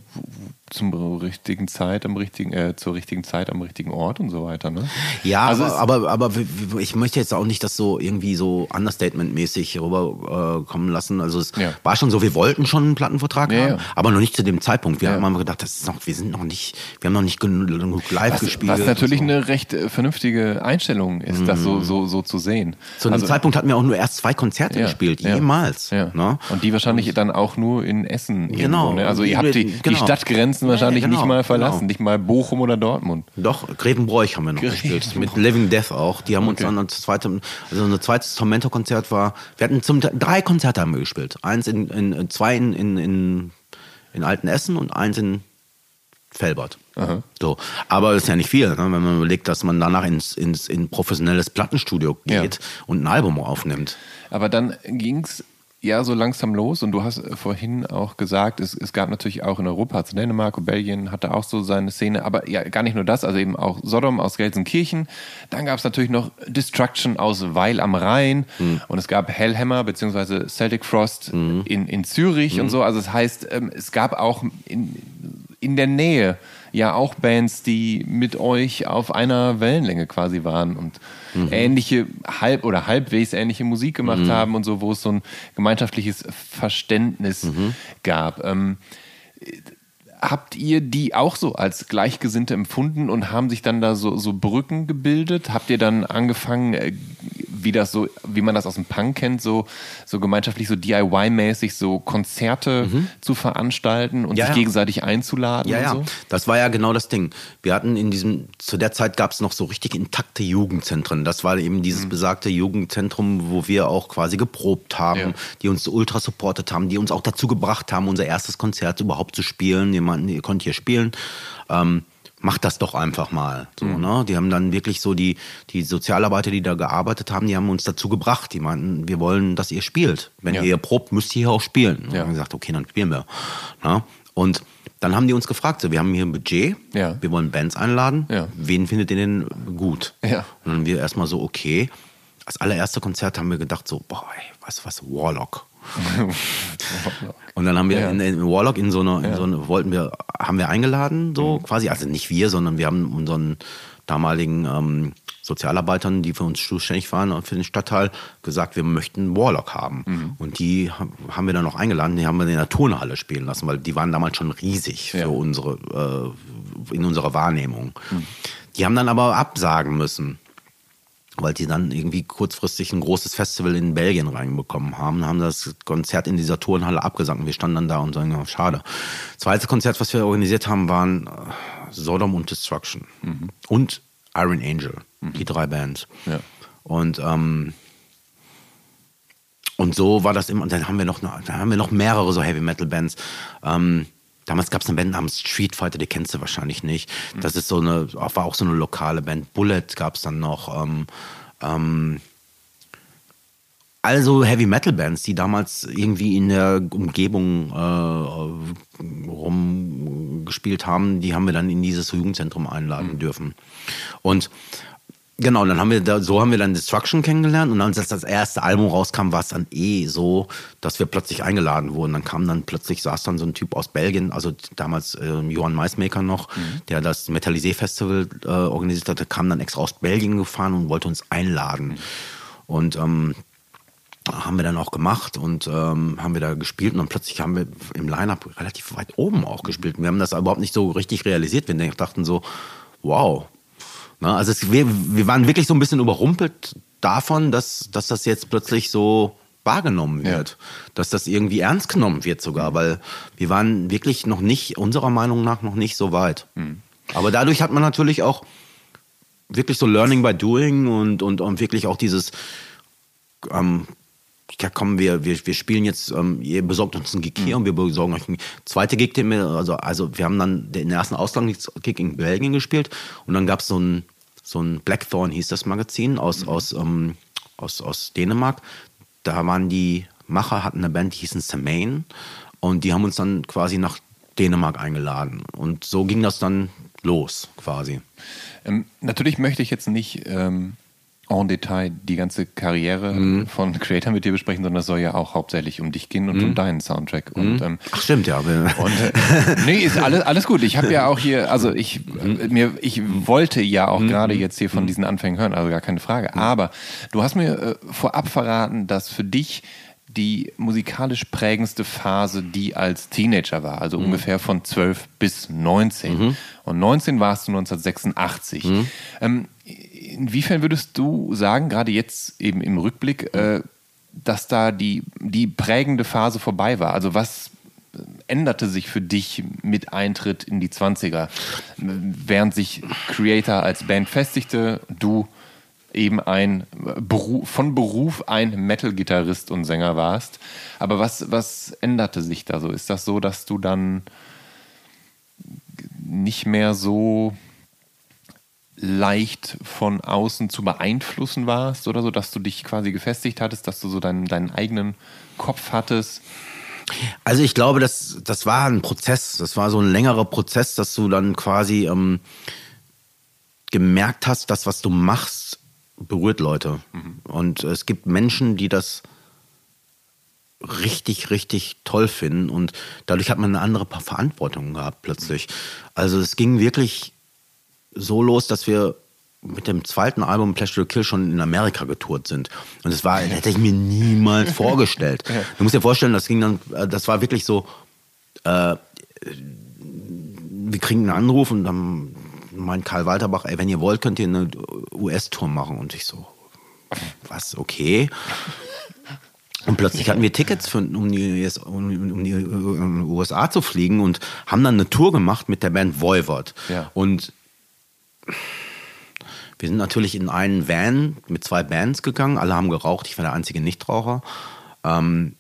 zum richtigen Zeit am richtigen, äh, zur richtigen Zeit am richtigen Ort und so weiter. Ne? Ja, Also aber, aber, aber ich möchte jetzt auch nicht das so irgendwie so Understatement-mäßig rüberkommen äh, lassen. Also es Ja. war schon so, wir wollten schon einen Plattenvertrag Ja, haben, ja. aber noch nicht zu dem Zeitpunkt. Wir haben immer gedacht, das ist noch, wir sind noch nicht, wir haben noch nicht genug live Was, gespielt. was natürlich so. eine recht äh, vernünftige Einstellung ist, das so, so, so zu sehen. Zu dem Also- Zeitpunkt hatten wir auch nur erst zwei Konzerte gespielt, jemals. Ne? Und die wahrscheinlich dann auch nur in Essen. Irgendwo, Genau. Ne? Also ihr habt die, die Genau. Stadtgrenzen Ja, wahrscheinlich genau, nicht mal verlassen, genau. nicht mal Bochum oder Dortmund. Doch, Grevenbroich haben wir noch gespielt. Mit Living Death auch. Die haben uns Okay. dann das zweite, also unser zweites Tormentor-Konzert war, wir hatten zum drei Konzerte haben wir gespielt. Eins in, in zwei in, in, in, in Altenessen und eins in Felbert. So. Aber das ist ja nicht viel, ne? wenn man überlegt, dass man danach ins, ins in professionelles Plattenstudio Ja. geht und ein Album aufnimmt. Aber dann ging's ja so langsam los und du hast äh, vorhin auch gesagt, es, es gab natürlich auch in Europa, also Dänemark und Belgien hatte auch so seine Szene, aber ja gar nicht nur das, also eben auch Sodom aus Gelsenkirchen. Dann gab es natürlich noch Destruction aus Weil am Rhein mhm. und es gab Hellhammer bzw. Celtic Frost mhm. in, in Zürich mhm. und so. Also das heißt, ähm, es gab auch in, in der Nähe ja auch Bands, die mit euch auf einer Wellenlänge quasi waren und mhm. ähnliche, halb oder halbwegs ähnliche Musik gemacht mhm. haben und so, wo es so ein gemeinschaftliches Verständnis mhm. gab. Ähm, habt ihr die auch so als Gleichgesinnte empfunden und haben sich dann da so, so Brücken gebildet? Habt ihr dann angefangen, äh, wie das so, wie man das aus dem Punk kennt, so, so gemeinschaftlich, so DIY-mäßig so Konzerte mhm. zu veranstalten und ja, sich ja. gegenseitig einzuladen ja, ja. so? Das war ja genau das Ding. Wir hatten in diesem, zu der Zeit gab es noch so richtig intakte Jugendzentren. Das war eben dieses mhm. besagte Jugendzentrum, wo wir auch quasi geprobt haben, ja. die uns ultra supportet haben, die uns auch dazu gebracht haben, unser erstes Konzert überhaupt zu spielen. Jemanden, ihr könnt hier spielen. Ähm, macht das doch einfach mal. So, mhm. ne? Die haben dann wirklich so die, die Sozialarbeiter, die da gearbeitet haben, die haben uns dazu gebracht. Die meinten, wir wollen, dass ihr spielt. Wenn ja. ihr probt, müsst ihr hier auch spielen. Und ja. haben gesagt, okay, dann spielen wir. Ne? Und dann haben die uns gefragt, so, wir haben hier ein Budget, ja. wir wollen Bands einladen, ja. wen findet ihr denn gut? Ja. Und dann wir erstmal so, okay. Als allererste Konzert haben wir gedacht, so, boah, ey, weißt du was, Warlock. und dann haben wir ja. in, in, Warlock in so eine, in so eine, wollten wir, haben wir eingeladen, so mhm. quasi, also nicht wir, sondern wir haben unseren damaligen ähm, Sozialarbeitern, die für uns zuständig waren für den Stadtteil, gesagt, wir möchten Warlock haben. Mhm. Und die haben wir dann noch eingeladen, die haben wir in der Turnhalle spielen lassen, weil die waren damals schon riesig ja. für unsere, äh, in unserer Wahrnehmung. Mhm. Die haben dann aber absagen müssen weil die dann irgendwie kurzfristig ein großes Festival in Belgien reinbekommen haben, haben das Konzert in dieser Turnhalle abgesagt und wir standen dann da und sagen, ja, schade. Das zweite Konzert, was wir organisiert haben, waren äh, Sodom und Destruction mhm. und Iron Angel, mhm. die drei Bands. Ja. Und ähm, und so war das immer. Und dann haben wir noch, dann haben wir noch mehrere so Heavy Metal Bands. Ähm, Damals gab es eine Band namens Street Fighter, die kennst du wahrscheinlich nicht. Das ist so eine, war auch so eine lokale Band. Bullet gab es dann noch. Ähm, ähm, also Heavy Metal Bands, die damals irgendwie in der Umgebung äh, rumgespielt haben, die haben wir dann in dieses Jugendzentrum einladen mhm. dürfen. Und Genau, dann haben wir da, so haben wir dann Destruction kennengelernt und als das erste Album rauskam, war es dann eh so, dass wir plötzlich eingeladen wurden. Dann kam dann plötzlich, saß dann so ein Typ aus Belgien, also damals äh, Johann Maismaker noch, mhm. der das Metallisé Festival äh, organisiert hatte, kam dann extra aus Belgien gefahren und wollte uns einladen. Mhm. Und ähm, haben wir dann auch gemacht und ähm, haben wir da gespielt und dann plötzlich haben wir im Line-Up relativ weit oben auch gespielt. Wir haben das überhaupt nicht so richtig realisiert. Wir dachten so, wow, Ne? Also es, wir, wir waren wirklich so ein bisschen überrumpelt davon, dass, dass das jetzt plötzlich so wahrgenommen wird, ja. dass das irgendwie ernst genommen wird sogar, weil wir waren wirklich noch nicht, unserer Meinung nach, noch nicht so weit. Mhm. Aber dadurch hat man natürlich auch wirklich so Learning by Doing und, und, und wirklich auch dieses, ähm, ja komm, wir, wir, wir spielen jetzt, ähm, ihr besorgt uns einen Gig hier mhm. und wir besorgen euch einen zweite Gig, den wir, also, also wir haben dann den ersten Ausgangsgig in Belgien gespielt und dann gab es so ein so ein Blackthorn hieß das Magazin aus, mhm. aus, ähm, aus, aus Dänemark. Da waren die Macher, hatten eine Band, die hießen Semaine und die haben uns dann quasi nach Dänemark eingeladen. Und so ging das dann los quasi. Ähm, natürlich möchte ich jetzt nicht ähm, en Detail die ganze Karriere mhm. von Creator mit dir besprechen, sondern es soll ja auch hauptsächlich um dich gehen und mhm. um deinen Soundtrack. Und, mhm. ähm, Ach stimmt, ja. Und äh, nee, ist alles, alles gut. Ich habe ja auch hier, also ich, äh, mir, ich wollte ja auch mhm. gerade jetzt hier von diesen Anfängen hören, also gar keine Frage. Aber du hast mir äh, vorab verraten, dass für dich die musikalisch prägendste Phase, die als Teenager war, also mhm. ungefähr von 12 bis 19. Mhm. Und 19 warst du 1986. Mhm. Ähm, inwiefern würdest du sagen, gerade jetzt eben im Rückblick, äh, dass da die, die prägende Phase vorbei war? Also was änderte sich für dich mit Eintritt in die 20er? Während sich Creator als Band festigte, du eben ein Beruf, von Beruf ein Metal-Gitarrist und Sänger warst. Aber was, was änderte sich da so? Ist das so, dass du dann nicht mehr so leicht von außen zu beeinflussen warst oder so, dass du dich quasi gefestigt hattest, dass du so deinen, deinen eigenen Kopf hattest? Also ich glaube, das, das war ein Prozess. Das war so ein längerer Prozess, dass du dann quasi ähm, gemerkt hast, dass was du machst, berührt Leute. Mhm. Und es gibt Menschen, die das richtig, richtig toll finden. Und dadurch hat man eine andere Verantwortung gehabt plötzlich. Also es ging wirklich so los, dass wir mit dem zweiten Album Pleasure to Kill schon in Amerika getourt sind. Und das war, das hätte ich mir niemals vorgestellt. Du musst dir vorstellen, das ging dann, äh, das war wirklich so, äh, wir kriegen einen Anruf und dann meint Karl Walterbach, ey, wenn ihr wollt, könnt ihr eine US-Tour machen. Und ich so, was, okay. Und plötzlich hatten wir Tickets, für, um, die, um, die, USA zu fliegen und haben dann eine Tour gemacht mit der Band Voivod. Ja. Und wir sind natürlich in einen Van mit zwei Bands gegangen. Alle haben geraucht. Ich war der einzige Nichtraucher. Ähm,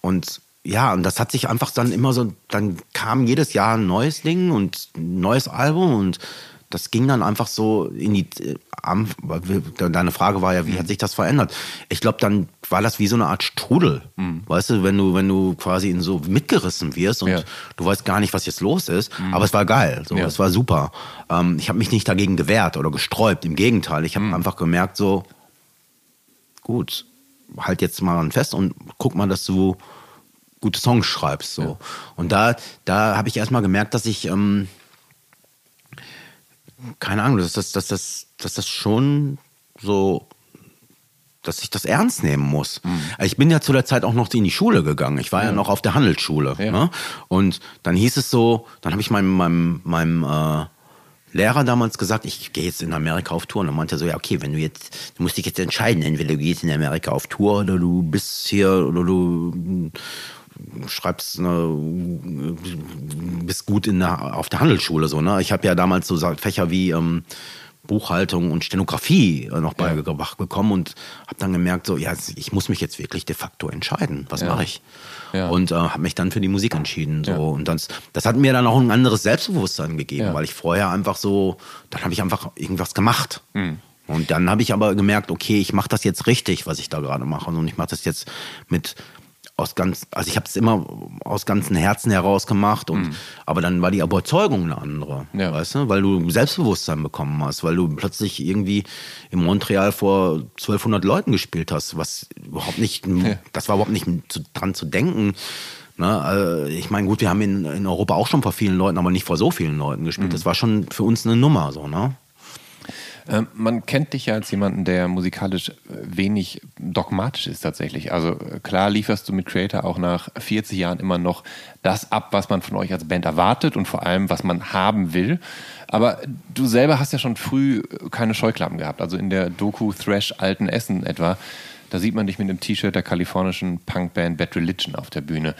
und ja, und das hat sich einfach dann immer so, dann kam jedes Jahr ein neues Ding und ein neues Album und das ging dann einfach so in die. Äh, deine Frage war ja, wie mhm. hat sich das verändert? Ich glaube, dann war das wie so eine Art Strudel. Mhm. Weißt du, wenn du, wenn du quasi in so mitgerissen wirst und ja. du weißt gar nicht, was jetzt los ist, mhm. aber es war geil. So, ja. Es war super. Ähm, ich habe mich nicht dagegen gewehrt oder gesträubt. Im Gegenteil, ich habe mhm. einfach gemerkt, so, gut, halt jetzt mal fest und guck mal, dass du gute Songs schreibst. So. Ja. Und da, da habe ich erstmal gemerkt, dass ich. Ähm, keine Ahnung, dass das, dass das, dass das schon so, dass ich das ernst nehmen muss. Mhm. Ich bin ja zu der Zeit auch noch in die Schule gegangen. Ich war ja, ja noch auf der Handelsschule. Ja. Ne? Und dann hieß es so, dann habe ich meinem, meinem, meinem äh, Lehrer damals gesagt, ich gehe jetzt in Amerika auf Tour. Und dann meinte er so, ja, okay, wenn du jetzt, du musst dich jetzt entscheiden, entweder du gehst in Amerika auf Tour oder du bist hier oder du schreibst, ne, bist gut in der, auf der Handelsschule. So, ne? Ich habe ja damals so Fächer wie ähm, Buchhaltung und Stenografie äh, noch beigebracht bekommen und habe dann gemerkt, so, ja, ich muss mich jetzt wirklich de facto entscheiden. Was ja. mache ich? Ja. Und äh, habe mich dann für die Musik entschieden. So. Ja. Und das, das hat mir dann auch ein anderes Selbstbewusstsein gegeben, weil ich vorher einfach so, dann habe ich einfach irgendwas gemacht. Mhm. Und dann habe ich aber gemerkt, okay, ich mache das jetzt richtig, was ich da gerade mache. Und ich mache das jetzt mit, aus ganz, also ich habe es immer aus ganzem Herzen heraus gemacht und mhm. aber dann war die Überzeugung eine andere, ja. weißt du, weil du Selbstbewusstsein bekommen hast, weil du plötzlich irgendwie in Montreal vor 1200 Leuten gespielt hast, was überhaupt nicht, ja. das war überhaupt nicht zu, dran zu denken. Ne? Also ich meine, gut, wir haben in, in Europa auch schon vor vielen Leuten, aber nicht vor so vielen Leuten gespielt. Mhm. Das war schon für uns eine Nummer, so, ne? Ähm, man kennt dich ja als jemanden, der musikalisch äh, wenig dogmatisch ist tatsächlich. Also äh, klar lieferst du mit Creator auch nach 40 Jahren immer noch das ab, was man von euch als Band erwartet und vor allem, was man haben will. Aber du selber hast ja schon früh keine Scheuklappen gehabt. Also in der Doku Thrash Alten Essen etwa, da sieht man dich mit dem T-Shirt der kalifornischen Punkband Bad Religion auf der Bühne.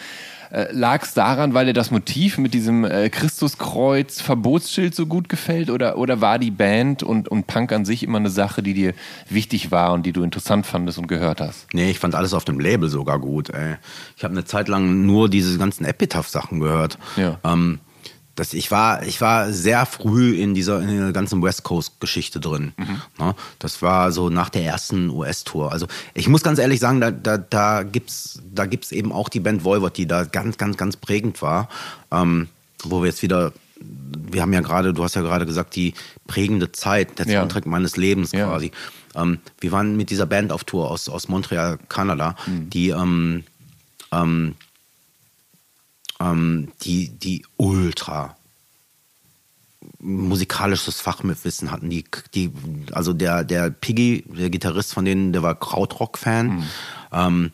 Äh, Lag es daran, weil dir das Motiv mit diesem äh, Christuskreuz Verbotsschild so gut gefällt oder, oder war die Band und, und Punk an sich immer eine Sache, die dir wichtig war und die du interessant fandest und gehört hast? Nee, ich fand alles auf dem Label sogar gut. Ey. Ich habe eine Zeit lang nur diese ganzen Epitaph-Sachen gehört. Ja. Ähm, das, ich, war, ich war sehr früh in dieser, in der ganzen West Coast-Geschichte drin. Mhm. Ne? Das war so nach der ersten US-Tour. Also ich muss ganz ehrlich sagen, da, da, da gibt es da gibt's eben auch die Band Voivod, die da ganz, ganz, ganz prägend war. Ähm, wo wir jetzt wieder, wir haben ja gerade, du hast ja gerade gesagt, die prägende Zeit, der Soundtrack ja. meines Lebens ja. quasi. Ähm, wir waren mit dieser Band auf Tour aus, aus Montreal, Kanada, mhm. die ähm, ähm, die, die ultra musikalisches Fachwissen hatten. Die, die, also der, der Piggy, der Gitarrist von denen, der war Krautrock-Fan. Mhm. Ähm,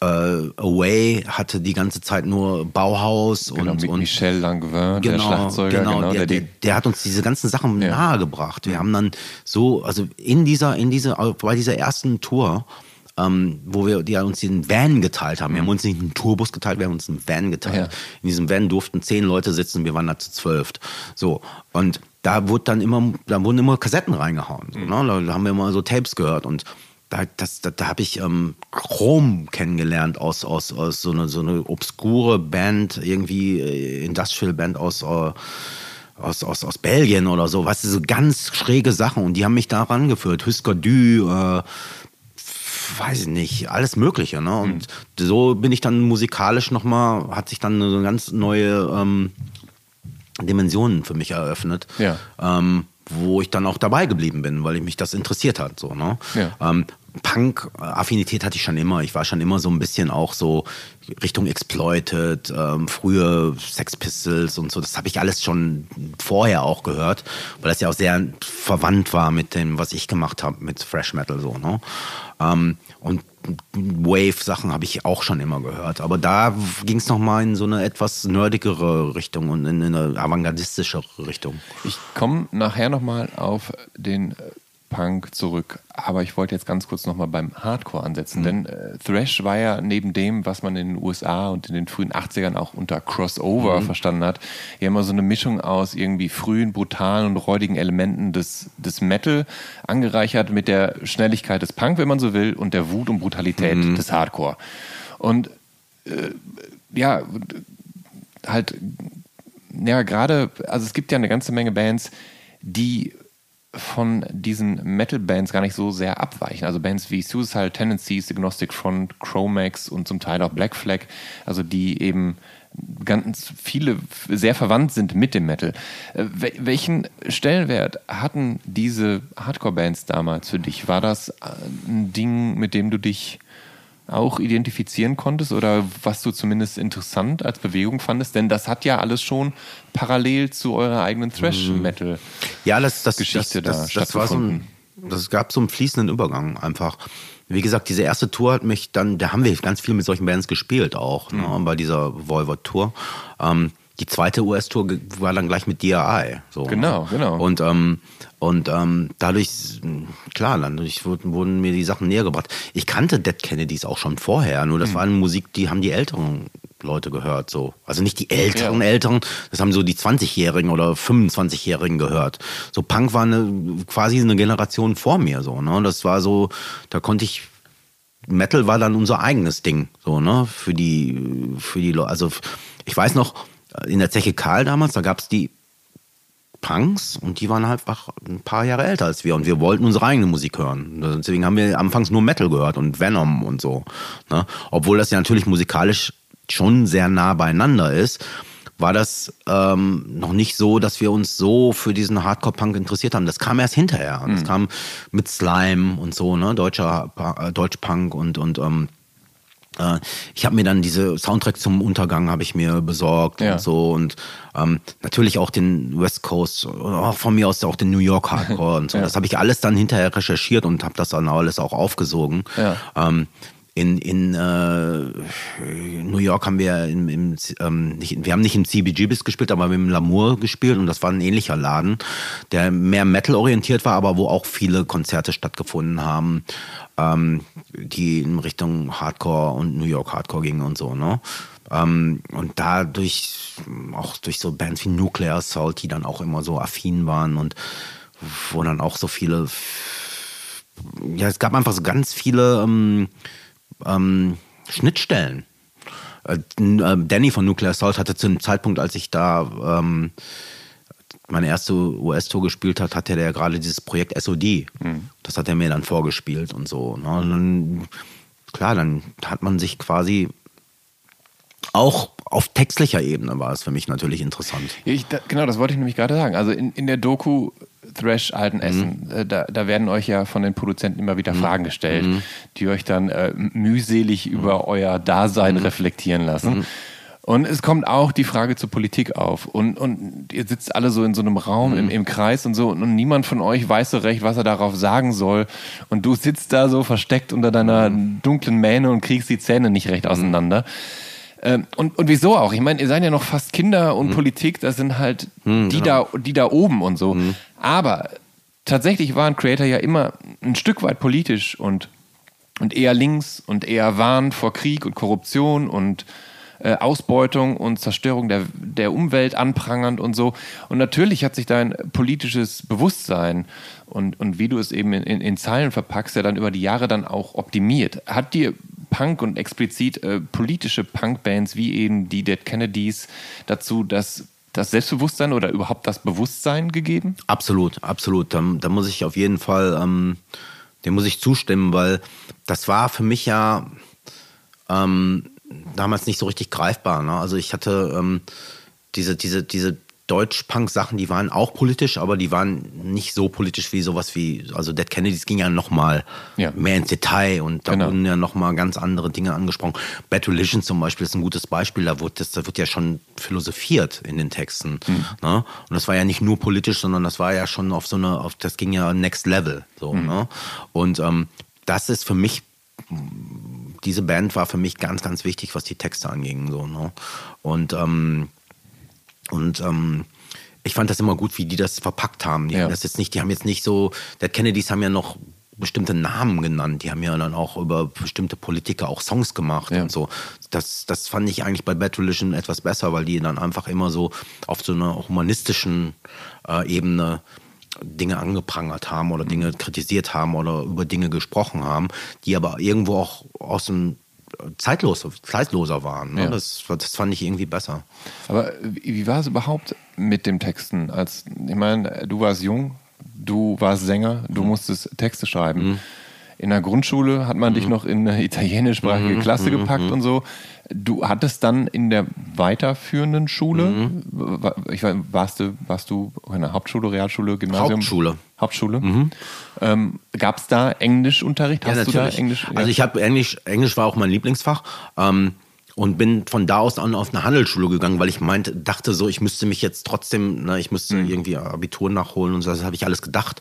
äh, Away hatte die ganze Zeit nur Bauhaus genau, und, und Michel Langevin, genau, der Schlagzeuger, genau, genau der, der, der, hat uns diese ganzen Sachen ja. nahegebracht. Wir haben dann so, also in dieser, in dieser, bei dieser ersten Tour ähm, wo wir die uns den Van geteilt haben. Wir haben mhm. uns nicht einen Tourbus geteilt, wir haben uns einen Van geteilt. Ja. In diesem Van durften zehn Leute sitzen, wir waren da zu zwölf. So und da wurde dann immer, da wurden immer Kassetten reingehauen. So, ne? Da haben wir immer so Tapes gehört und da, das, da, da habe ich ähm, Chrom kennengelernt aus, aus, aus so, eine, so eine obskure Band, irgendwie äh, Industrial Band aus äh, aus, aus, aus Belgien oder so, weißt du, so ganz schräge Sachen und die haben mich da rangeführt. Husker Du, äh, weiß ich nicht, alles Mögliche. Ne? Und mhm. so bin ich dann musikalisch nochmal, hat sich dann eine ganz neue ähm, Dimensionen für mich eröffnet. Ja. Ähm, wo ich dann auch dabei geblieben bin, weil ich mich das interessiert hat. So, ne? Ja. Ähm, Punk-Affinität hatte ich schon immer. Ich war schon immer so ein bisschen auch so Richtung Exploited, ähm, frühe Sex Pistols und so. Das habe ich alles schon vorher auch gehört, weil das ja auch sehr verwandt war mit dem, was ich gemacht habe mit Fresh Metal so. Ne? Ähm, und Wave-Sachen habe ich auch schon immer gehört. Aber da ging es nochmal in so eine etwas nerdigere Richtung und in eine avantgardistischere Richtung. Ich komme nachher nochmal auf den Punk zurück. Aber ich wollte jetzt ganz kurz nochmal beim Hardcore ansetzen, mhm. denn äh, Thrash war ja neben dem, was man in den USA und in den frühen 80ern auch unter Crossover mhm. verstanden hat, ja immer so eine Mischung aus irgendwie frühen, brutalen und räudigen Elementen des, des Metal, angereichert mit der Schnelligkeit des Punk, wenn man so will, und der Wut und Brutalität mhm. des Hardcore. Und äh, ja, halt, ja, gerade, also es gibt ja eine ganze Menge Bands, die von diesen Metal-Bands gar nicht so sehr abweichen. Also Bands wie Suicidal Tendencies, Agnostic Front, Chromax und zum Teil auch Black Flag, also die eben ganz viele sehr verwandt sind mit dem Metal. Äh, welchen Stellenwert hatten diese Hardcore-Bands damals für dich? War das ein Ding, mit dem du dich auch identifizieren konntest oder was du zumindest interessant als Bewegung fandest? Denn das hat ja alles schon parallel zu eurer eigenen Thrash-Metal-Geschichte ja, das, das, das, da das, das war so ein, das gab so einen fließenden Übergang einfach. Wie gesagt, diese erste Tour hat mich dann, da haben wir ganz viel mit solchen Bands gespielt auch, ne, mhm. ne, bei dieser Volvo-Tour. Ähm, die zweite US-Tour war dann gleich mit DRI. So, genau, genau. Und, ähm, und ähm, dadurch, klar, dadurch wurden, wurden, mir die Sachen näher gebracht. Ich kannte Dead Kennedys auch schon vorher, nur das mhm. war eine Musik, die haben die älteren Leute gehört. so. Also nicht die älteren ja. Älteren, das haben so die 20-Jährigen oder 25-Jährigen gehört. So Punk war eine, quasi eine Generation vor mir. so. Ne? Das war so, da konnte ich Metal war dann unser eigenes Ding, so, ne, für die, für die Leute. Also, ich weiß noch, in der Zeche Karl damals, da gab es die Punks und die waren halt einfach ein paar Jahre älter als wir und wir wollten unsere eigene Musik hören. Deswegen haben wir anfangs nur Metal gehört und Venom und so. Ne? Obwohl das ja natürlich musikalisch schon sehr nah beieinander ist, war das ähm, noch nicht so, dass wir uns so für diesen Hardcore-Punk interessiert haben. Das kam erst hinterher. Mhm. Das kam mit Slime und so, ne? Deutscher äh, Deutsch-Punk und, und ähm, äh, ich habe mir dann diese Soundtrack zum Untergang habe ich mir besorgt ja. und so und ähm, natürlich auch den West Coast oder von mir aus auch den New York Hardcore und so. Ja. Das habe ich alles dann hinterher recherchiert und habe das dann alles auch aufgesogen. Ja. Ähm, in, in äh, New York haben wir im, im ähm, nicht, wir haben nicht im CBGBs gespielt, aber wir haben im Lamour gespielt und das war ein ähnlicher Laden, der mehr Metal orientiert war, aber wo auch viele Konzerte stattgefunden haben ähm, die in Richtung Hardcore und New York Hardcore gingen und so, ne? Ähm, und dadurch, auch durch so Bands wie Nuclear Assault, die dann auch immer so affin waren und wo dann auch so viele, ja, es gab einfach so ganz viele ähm, ähm, Schnittstellen. Äh, äh Danny von Nuclear Assault hatte zu dem Zeitpunkt, als ich da ähm, meine erste US-Tour gespielt hat, hatte der ja gerade dieses Projekt SOD. Mhm. Das hat er mir dann vorgespielt und so. Ne? Und dann, klar, dann hat man sich quasi auch auf textlicher Ebene war es für mich natürlich interessant. Ich, da, genau, das wollte ich nämlich gerade sagen. Also in, in der Doku Thrash Alten Essen, mhm. äh, da, da, werden euch ja von den Produzenten immer wieder mhm. Fragen gestellt, mhm. die euch dann äh, mühselig über mhm. euer Dasein mhm. reflektieren lassen. Mhm. Und es kommt auch die Frage zur Politik auf. Und, und ihr sitzt alle so in so einem Raum mhm. im, im Kreis und so und niemand von euch weiß so recht, was er darauf sagen soll. Und du sitzt da so versteckt unter deiner dunklen Mähne und kriegst die Zähne nicht recht auseinander. Mhm. Und, und wieso auch? Ich meine, ihr seid ja noch fast Kinder und mhm. Politik, das sind halt mhm, die, genau. da, die da oben und so. Mhm. Aber tatsächlich waren Creator ja immer ein Stück weit politisch und, und eher links und eher warnt vor Krieg und Korruption und äh, Ausbeutung und Zerstörung der, der Umwelt anprangernd und so. Und natürlich hat sich dein politisches Bewusstsein und, und wie du es eben in, in, in Zeilen verpackst, ja dann über die Jahre dann auch optimiert. Hat dir Punk und explizit äh, politische Punkbands wie eben die Dead Kennedys dazu das das Selbstbewusstsein oder überhaupt das Bewusstsein gegeben? Absolut, absolut. Da, da muss ich auf jeden Fall, ähm, dem muss ich zustimmen, weil das war für mich ja ähm, damals nicht so richtig greifbar. Ne? Also ich hatte ähm, diese, diese, diese Deutsch-Punk-Sachen, die waren auch politisch, aber die waren nicht so politisch wie sowas wie, also Dead Kennedys ging ja nochmal ja. mehr ins Detail und da genau. wurden ja nochmal ganz andere Dinge angesprochen. Bad Religion zum Beispiel ist ein gutes Beispiel, da wird, das, da wird ja schon philosophiert in den Texten. Mhm. Ne? Und das war ja nicht nur politisch, sondern das war ja schon auf so eine, auf, das ging ja next level. So, mhm. ne? Und ähm, das ist für mich diese Band war für mich ganz, ganz wichtig, was die Texte anging. So, ne? Und ähm, und ähm, ich fand das immer gut, wie die das verpackt haben. Die ja. haben das jetzt nicht, die haben jetzt nicht so, der Kennedys haben ja noch bestimmte Namen genannt. Die haben ja dann auch über bestimmte Politiker auch Songs gemacht ja. und so. Das, das fand ich eigentlich bei Bad Religion etwas besser, weil die dann einfach immer so auf so einer humanistischen äh, Ebene Dinge angeprangert haben oder Dinge kritisiert haben oder über Dinge gesprochen haben, die aber irgendwo auch aus dem zeitlos, zeitloser waren. Ne? Ja. Das, das fand ich irgendwie besser. Aber wie war es überhaupt mit dem Texten? Als, ich meine, du warst jung, du warst Sänger, du mhm. musstest Texte schreiben. Mhm. In der Grundschule hat man mhm. dich noch in eine italienischsprachige mhm. Klasse mhm. gepackt mhm. und so. Du hattest dann in der weiterführenden Schule, ich warst du, warst du in der Hauptschule, Realschule, Gymnasium? Hauptschule. Hauptschule. Mhm. Ähm, Gab es da Englischunterricht? Hast ja, natürlich. du da Englisch? Ja. Also ich habe Englisch, Englisch war auch mein Lieblingsfach. Ähm, und bin von da aus an auf eine Handelsschule gegangen, weil ich meinte, dachte so, ich müsste mich jetzt trotzdem, ne, ich müsste mhm. irgendwie Abitur nachholen und so, das habe ich alles gedacht.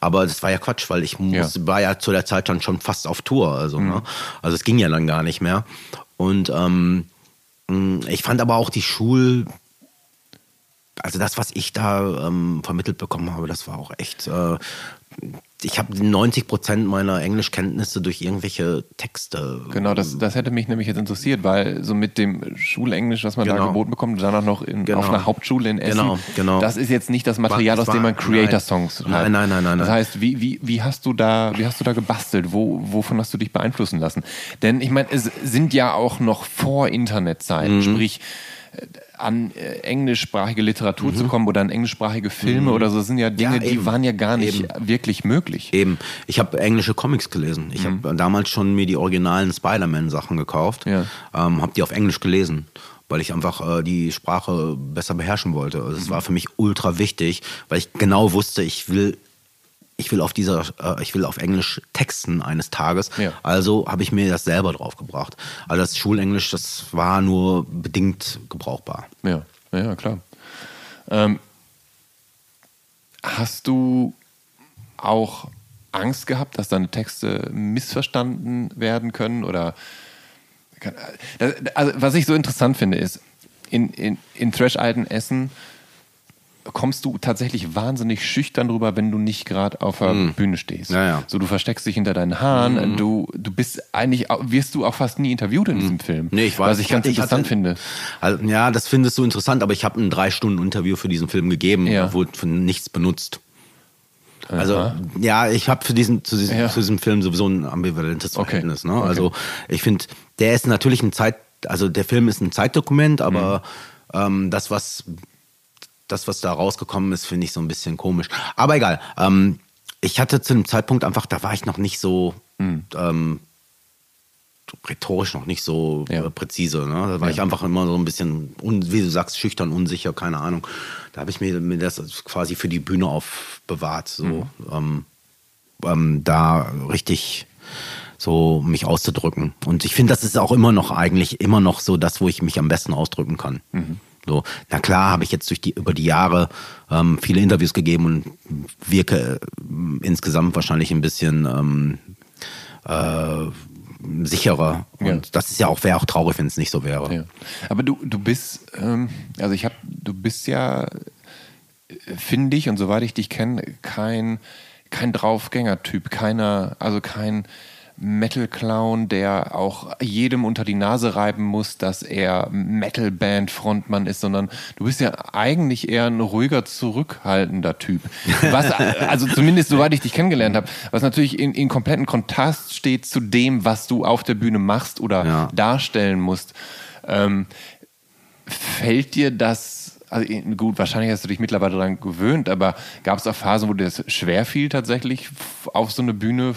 Aber das war ja Quatsch, weil ich muss, ja. war ja zu der Zeit dann schon fast auf Tour. Also, mhm. ne? also es ging ja dann gar nicht mehr. Und ähm, ich fand aber auch die Schul, also das, was ich da ähm, vermittelt bekommen habe, das war auch echt äh, ich habe 90 Prozent meiner Englischkenntnisse durch irgendwelche Texte. Genau, das, das hätte mich nämlich jetzt interessiert, weil so mit dem Schulenglisch, was man genau. da geboten bekommt, dann auch noch in, genau. auf einer Hauptschule in Essen, genau, genau. das ist jetzt nicht das Material, war, aus dem man Creator-Songs hat. Nein, nein, nein, nein. Das heißt, wie, wie, wie, hast du da, wie hast du da gebastelt? Wo, wovon hast du dich beeinflussen lassen? Denn ich meine, es sind ja auch noch vor Internetzeiten, mhm. sprich, an äh, englischsprachige Literatur mhm. zu kommen oder an englischsprachige Filme mhm. oder so sind ja Dinge, ja, die waren ja gar nicht eben. wirklich möglich. Eben. Ich habe englische Comics gelesen. Ich mhm. habe damals schon mir die originalen Spider-Man-Sachen gekauft, ja. ähm, habe die auf Englisch gelesen weil ich einfach äh, die Sprache besser beherrschen wollte. Also es mhm. war für mich ultra wichtig, weil ich genau wusste, ich will ich will auf dieser, äh, ich will auf Englisch texten eines Tages. Ja. Also habe ich mir das selber draufgebracht. Also das Schulenglisch, das war nur bedingt gebrauchbar. Ja, ja, klar. Ähm, hast du auch Angst gehabt, dass deine Texte missverstanden werden können oder also, was ich so interessant finde, ist, in, in, in Thrash-Alten Essen kommst du tatsächlich wahnsinnig schüchtern drüber, wenn du nicht gerade auf der mm. Bühne stehst. Ja, ja. So, du versteckst dich hinter deinen Haaren, mm. du, du bist eigentlich, wirst du auch fast nie interviewt in mm. diesem Film. Nee, ich weiß. Was ich ganz ich interessant hatte, finde. Also, ja, das findest du interessant, aber ich habe ein drei Stunden Interview für diesen Film gegeben, ja. wurde von nichts benutzt. Also Aha. ja, ich habe für diesen zu, diesem, ja. zu diesem Film sowieso ein ambivalentes Verhältnis. Okay. Ne? Also okay. ich finde, der ist natürlich ein Zeit, also der Film ist ein Zeitdokument, aber mhm. ähm, das, was das, was da rausgekommen ist, finde ich so ein bisschen komisch. Aber egal. Ähm, ich hatte zu dem Zeitpunkt einfach, da war ich noch nicht so mhm. ähm, rhetorisch noch nicht so ja. äh, präzise. Ne? Da war ja. ich einfach immer so ein bisschen, wie du sagst, schüchtern, unsicher, keine Ahnung. Da habe ich mir, mir, das quasi für die Bühne aufbewahrt, so mhm. ähm, ähm da richtig so mich auszudrücken. Und ich finde, das ist auch immer noch eigentlich immer noch so das, wo ich mich am besten ausdrücken kann. Mhm. So, na klar, habe ich jetzt durch die über die Jahre ähm, viele Interviews gegeben und wirke äh, insgesamt wahrscheinlich ein bisschen ähm, äh, sicherer. Und ja. das ist ja auch, wäre auch traurig, wenn es nicht so wäre. Ja. Aber du, du bist, ähm, also ich habe, du bist ja, finde ich, und soweit ich dich kenne, kein, kein Draufgänger-Typ, keiner, also kein Metal-Clown, der auch jedem unter die Nase reiben muss, dass er Metal-Band-Frontmann ist, sondern du bist ja eigentlich eher ein ruhiger, zurückhaltender Typ. Was, also zumindest soweit ich dich kennengelernt habe, was natürlich in, in kompletten Kontrast steht zu dem, was du auf der Bühne machst oder ja. darstellen musst. Ähm, fällt dir das also gut, wahrscheinlich hast du dich mittlerweile daran gewöhnt, aber gab es auch Phasen, wo dir das schwer fiel, tatsächlich auf so eine Bühne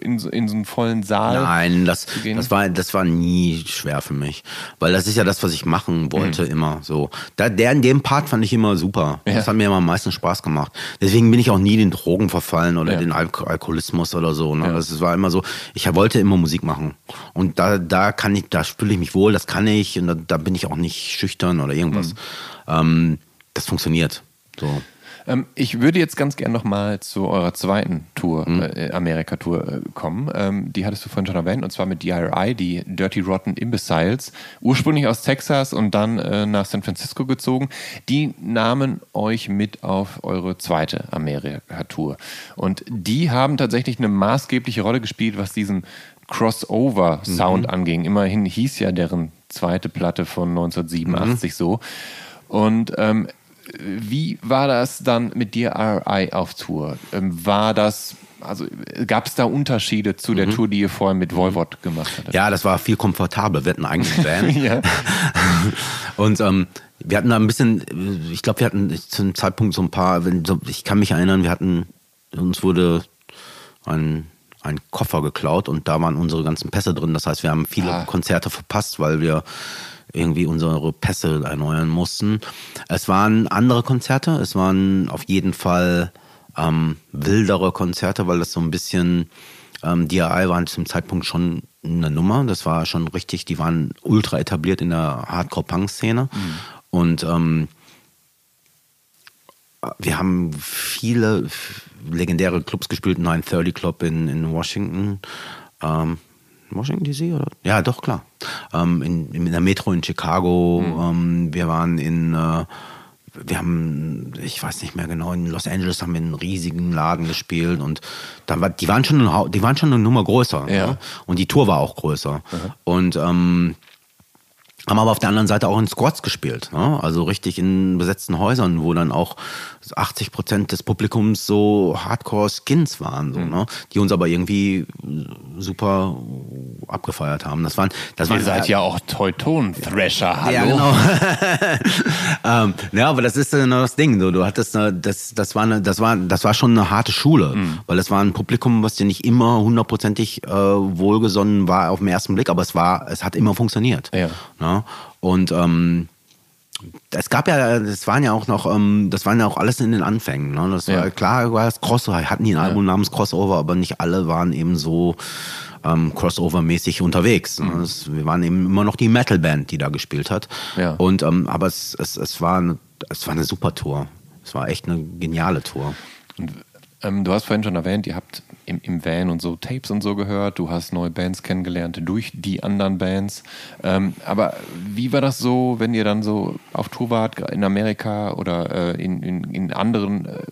in, so- in so einen vollen Saal? Nein, das, das, war, das war nie schwer für mich. Weil das ist ja das, was ich machen wollte, Mhm. immer so. Da, der in dem Part fand ich immer super. Ja. Das hat mir immer am meisten Spaß gemacht. Deswegen bin ich auch nie den Drogen verfallen oder Ja. den Alk Alkoholismus oder so. Ne? Ja. Das war immer so, ich wollte immer Musik machen. Und da, da kann ich, da fühle ich mich wohl, das kann ich. Und da, da bin ich auch nicht schüchtern oder irgendwas. Mhm. Ähm, das funktioniert. So. Ähm, ich würde jetzt ganz gern nochmal zu eurer zweiten Tour, Mhm. äh, Amerika-Tour, äh, kommen. Ähm, die hattest du vorhin schon erwähnt, und zwar mit DRI, die Dirty Rotten Imbeciles. Ursprünglich aus Texas und dann äh, nach San Francisco gezogen. Die nahmen euch mit auf eure zweite Amerika-Tour. Und die haben tatsächlich eine maßgebliche Rolle gespielt, was diesen Crossover-Sound Mhm. anging. Immerhin hieß ja deren zweite Platte von 1987 Mhm. so. Und ähm, wie war das dann mit DRI auf Tour? Ähm, war das, also gab es da Unterschiede zu der Tour, die ihr vorher mit Volvot gemacht hattet? Mhm. Ja, das war viel komfortabler. Wir hatten einen eigenen Band. Ja. Und ähm, wir hatten da ein bisschen, ich glaube, wir hatten zu einem Zeitpunkt so ein paar, ich kann mich erinnern, wir hatten, uns wurde ein, ein Koffer geklaut und da waren unsere ganzen Pässe drin. Das heißt, wir haben viele Ah. Konzerte verpasst, weil wir irgendwie unsere Pässe erneuern mussten. Es waren andere Konzerte, es waren auf jeden Fall ähm, wildere Konzerte, weil das so ein bisschen, ähm, DRI waren zum Zeitpunkt schon eine Nummer, das war schon richtig, die waren ultra etabliert in der Hardcore-Punk-Szene. Und ähm, wir haben viele legendäre Clubs gespielt, 930 Club in, in Washington. Ähm, Washington DC oder? Ja, doch, klar. Ähm, in, in der Metro in Chicago. Ähm, wir waren in, äh, wir haben, ich weiß nicht mehr genau, in Los Angeles haben wir in einem riesigen Laden gespielt und da war, die waren schon, eine, die waren schon eine Nummer größer. Ja. Ne? Und die Tour war auch größer. Und ähm, haben aber auf der anderen Seite auch in Squads gespielt. Ne? Also richtig in besetzten Häusern, wo dann auch 80 Prozent des Publikums so Hardcore-Skins waren, Mhm. so, ne? die uns aber irgendwie super abgefeiert haben. Das waren, das Ihr waren seid ja auch Teuton-Thrasher, hallo? ja, genau. ähm, ja, aber das ist genau das Ding. So, du hattest eine, das, das war eine, das war, das war schon eine harte Schule, Mhm. weil es war ein Publikum, was dir nicht immer hundertprozentig äh, wohlgesonnen war auf den ersten Blick, aber es war, es hat immer funktioniert. Ja. Ne? Und ähm, es gab ja, das waren ja auch noch, ähm, das waren ja auch alles in den Anfängen. Ne? Das war Ja. klar, war das Crossover, hatten die ein Album namens Crossover, aber nicht alle waren eben so ähm, Crossover-mäßig unterwegs. Ne? Das, wir waren eben immer noch die Metal-Band, die da gespielt hat. Ja. Und ähm, aber es, es, es, war eine, es war eine super Tour. Es war echt eine geniale Tour. Und, ähm, du hast vorhin schon erwähnt, ihr habt im, im Van und so Tapes und so gehört, du hast neue Bands kennengelernt durch die anderen Bands. Ähm, aber wie war das so, wenn ihr dann so auf Tour wart in Amerika oder äh, in, in, in anderen äh,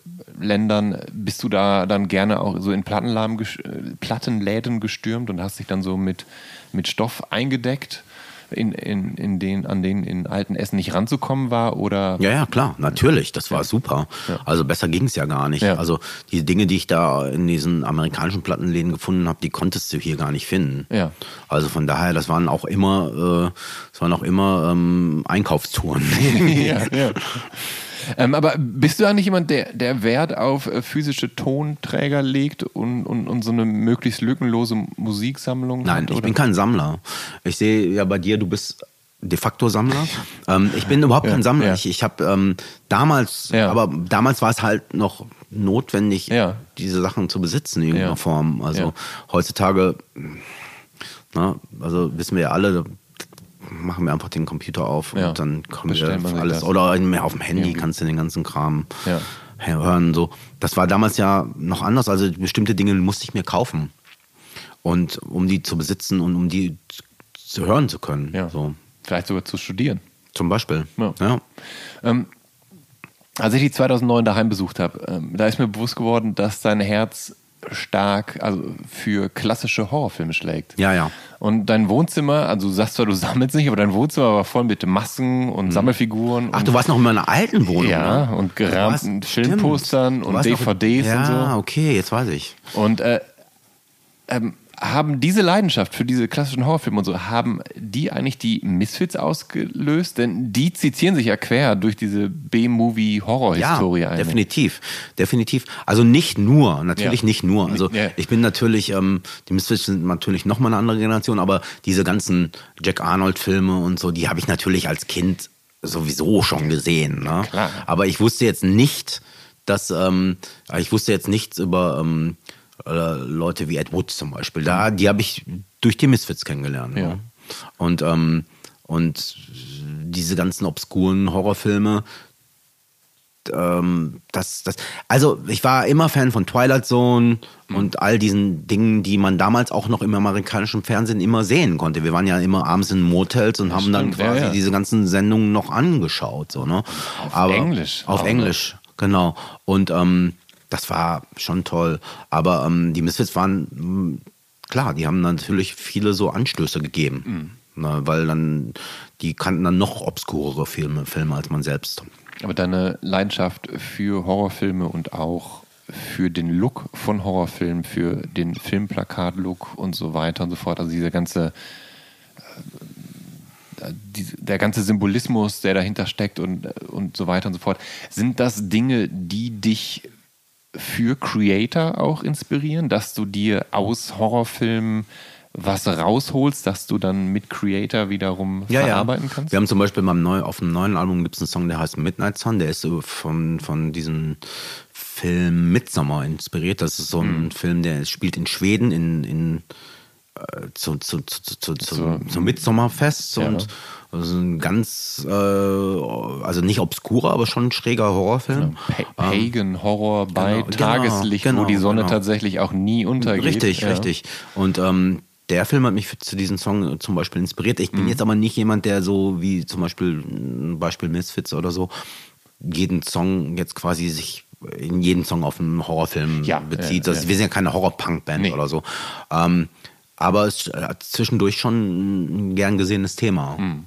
Ländern? Bist du da dann gerne auch so in äh, Plattenläden gestürmt und hast dich dann so mit, mit Stoff eingedeckt? In, in, in den, an denen in alten Essen nicht ranzukommen war oder Ja, ja, klar, natürlich, das war super. Ja. Also besser ging es ja gar nicht. Ja. Also die Dinge, die ich da in diesen amerikanischen Plattenläden gefunden habe, die konntest du hier gar nicht finden. Ja. Also von daher, das waren auch immer, äh, das waren auch immer ähm, Einkaufstouren. ja, ja. Ähm, aber bist du eigentlich jemand, der, der Wert auf äh, physische Tonträger legt und, und, und so eine möglichst lückenlose Musiksammlung Nein, hat? ich bin kein Sammler. Ich sehe ja bei dir, du bist de facto Sammler. ähm, ich bin überhaupt Ja, kein Sammler. ja. Ich, ich habe ähm, damals, Ja. aber damals war es halt noch notwendig, diese Sachen zu besitzen in irgendeiner. Form. Also heutzutage, na, also wissen wir ja alle, machen wir einfach den Computer auf Ja. und dann können Bestellt man wir alles. Oder auf dem Handy Irgendwie. kannst du den ganzen Kram Ja. hören. So. Das war damals ja noch anders. Also bestimmte Dinge musste ich mir kaufen. Und um die zu besitzen und um die zu- hören zu können. Ja. So. Vielleicht sogar zu studieren. Zum Beispiel. Ja. Ja. Ähm, als ich die 2009 daheim besucht habe, ähm, da ist mir bewusst geworden, dass dein Herz stark also für klassische Horrorfilme schlägt. Ja, ja. Und dein Wohnzimmer, also du sagst zwar, du sammelst nicht, aber dein Wohnzimmer war voll mit Masken und Sammelfiguren. Mhm. Ach, und du warst noch in meiner alten Wohnung. Ja, ne? und gerahmten. Filmpostern und warst noch- DVDs ja, und so. okay, jetzt weiß ich. Und äh, ähm, haben diese Leidenschaft für diese klassischen Horrorfilme und so, haben die eigentlich die Misfits ausgelöst? Denn die zitieren sich ja quer durch diese B-Movie-Horror-Historie ja, definitiv, definitiv. Also nicht nur, natürlich ja. nicht nur. Also ja. ich bin natürlich, ähm, die Misfits sind natürlich nochmal eine andere Generation, aber diese ganzen Jack Arnold-Filme und so, die habe ich natürlich als Kind sowieso schon gesehen. Ne? Aber ich wusste jetzt nicht, dass, ähm, ich wusste jetzt nichts über... Ähm, Leute wie Ed Wood zum Beispiel. Da, die habe ich durch die Misfits kennengelernt. Ja. Und, ähm, und diese ganzen obskuren Horrorfilme, ähm, das, das, also ich war immer Fan von Twilight Zone mhm. und all diesen Dingen, die man damals auch noch im amerikanischen Fernsehen immer sehen konnte. Wir waren ja immer abends in Motels und das haben stimmt, dann quasi ja, ja. diese ganzen Sendungen noch angeschaut. So, ne? Auf Aber, Englisch. Auf Englisch, genau. Und ähm, das war schon toll. Aber ähm, die Misfits waren, hm, klar, die haben natürlich viele so Anstöße gegeben. Mhm. Na, ne, weil dann, die kannten dann noch obskurere Filme, Filme als man selbst. Aber deine Leidenschaft für Horrorfilme und auch für den Look von Horrorfilmen, für den Filmplakat-Look und so weiter und so fort, also dieser ganze äh, der ganze Symbolismus, der dahinter steckt und, und so weiter und so fort. Sind das Dinge, die dich für Creator auch inspirieren, dass du dir aus Horrorfilmen was rausholst, dass du dann mit Creator wiederum ja, verarbeiten ja. kannst? Wir haben zum Beispiel beim neu, auf dem neuen Album gibt es einen Song, der heißt Midnight Sun, der ist von, von diesem Film Midsommer inspiriert. Das ist so ein mhm. Film, der spielt in Schweden, in, in zu, zu, zu, zu, zum Midsommerfest ja. und also ein ganz, äh, also nicht obskurer, aber schon ein schräger Horrorfilm. Genau. Pa Pagan Horror bei genau, genau Tageslicht, genau, wo die Sonne genau. tatsächlich auch nie untergeht. Richtig, ja. richtig. Und ähm, der Film hat mich zu diesem Song zum Beispiel inspiriert. Ich bin mhm. jetzt aber nicht jemand, der so wie zum Beispiel Beispiel Misfits oder so jeden Song jetzt quasi sich in jeden Song auf einen Horrorfilm ja, bezieht. Ja, also, Wir sind ja keine Horror-Punk-Band nee. oder so. Ähm, aber es ist zwischendurch schon ein gern gesehenes Thema. Mhm.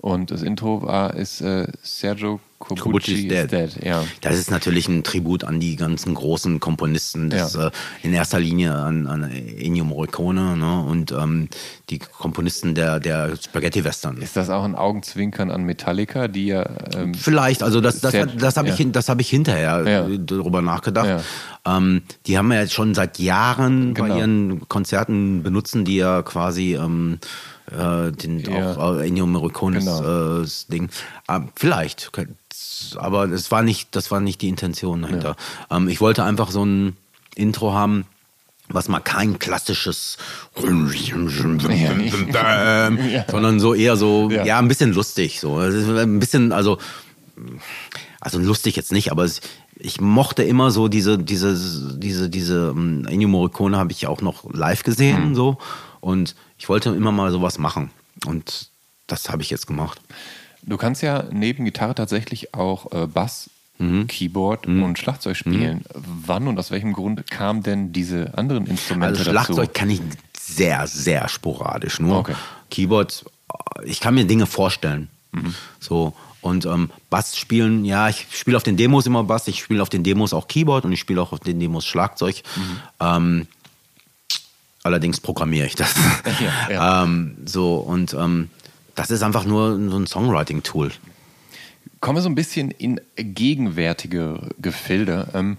Und das Intro war, ist äh, Sergio Corbucci is dead. dead. Ja. Das ist natürlich ein Tribut an die ganzen großen Komponisten. Das ja. äh, in erster Linie an, an Ennio Morricone ne? und ähm, die Komponisten der, der Spaghetti-Western. Ist das auch ein Augenzwinkern an Metallica, die ja. Ähm, Vielleicht, also das, das, das, das habe ja. ich, hab ich hinterher ja. darüber nachgedacht. Ähm, die haben ja jetzt schon seit Jahren genau. bei ihren Konzerten benutzen die ja quasi. Ähm, äh, den ja. auch äh, Ennio Morricones genau. äh, Ding. Äh, vielleicht, aber es war nicht, das war nicht die Intention dahinter. Ja. Ähm, ich wollte einfach so ein Intro haben, was mal kein klassisches, ja. sondern so eher so, ja. ja, ein bisschen lustig, so, ein bisschen, also, also lustig jetzt nicht, aber es, ich mochte immer so diese, diese, diese, diese um, ähm, Ennio Morricone habe ich auch noch live gesehen, mhm. so und ich wollte immer mal sowas machen und das habe ich jetzt gemacht. Du kannst ja neben Gitarre tatsächlich auch äh, Bass, mhm. Keyboard mhm. und Schlagzeug spielen. Mhm. Wann und aus welchem Grund kamen denn diese anderen Instrumente also Schlagzeug dazu? kann ich sehr, sehr sporadisch. Nur okay. Keyboard, ich kann mir Dinge vorstellen. Mhm. So. Und ähm, Bass spielen, ja, ich spiele auf den Demos immer Bass, ich spiele auf den Demos auch Keyboard und ich spiele auch auf den Demos Schlagzeug. Mhm. Ähm, allerdings programmiere ich das. Ja, ja. ähm, so, und ähm, das ist einfach nur so ein Songwriting-Tool. Kommen wir so ein bisschen in gegenwärtige Gefilde. Ähm,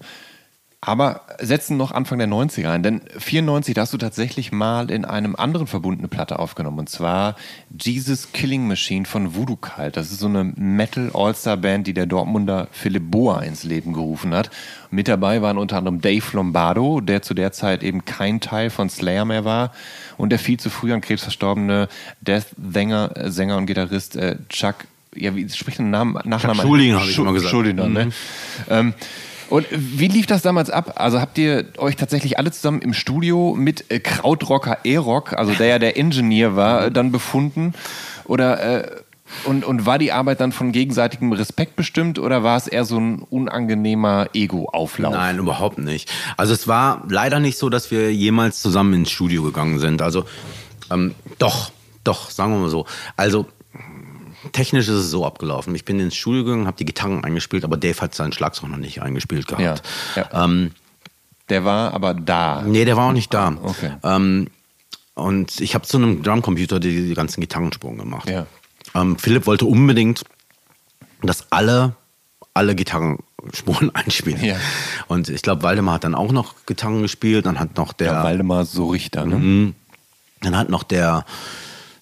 aber setzen noch Anfang der 90er ein, denn 94, da hast du tatsächlich mal in einem anderen Verbund eine Platte aufgenommen, und zwar Jesus Killing Machine von Voodoo Cult. Das ist so eine Metal-All-Star-Band, die der Dortmunder Philipp Boa ins Leben gerufen hat. Mit dabei waren unter anderem Dave Lombardo, der zu der Zeit eben kein Teil von Slayer mehr war, und der viel zu früh an Krebs verstorbene Death-Sänger Sänger und Gitarrist äh, Chuck, ja, wie spricht den Namen? Nachnamen? Schuldiner, habe ich immer gesagt. Schuldiner, ne? mhm. ne? Ähm, und wie lief das damals ab? Also habt ihr euch tatsächlich alle zusammen im Studio mit äh, Krautrocker E-Rock, also der ja der Ingenieur war, äh, dann befunden? Oder äh, und, und war die Arbeit dann von gegenseitigem Respekt bestimmt oder war es eher so ein unangenehmer Ego-Auflauf? Nein, überhaupt nicht. Also es war leider nicht so, dass wir jemals zusammen ins Studio gegangen sind. Also ähm, doch, doch, sagen wir mal so. Also technisch ist es so abgelaufen. Ich bin ins Studio gegangen, habe die Gitarren eingespielt, aber Dave hat seinen Schlagzeug noch nicht eingespielt gehabt. Ja, ja. Ähm, Der war aber da. Nee, der war auch nicht da. Okay. Ähm, und ich habe zu einem Drumcomputer die, die ganzen Gitarrenspuren gemacht. Ja. Ähm, Philipp wollte unbedingt, dass alle, alle Gitarrenspuren einspielen. Ja. Und ich glaube, Waldemar hat dann auch noch Gitarren gespielt. Dann hat noch der, Ja, Waldemar so Richter, ne? dann hat noch der,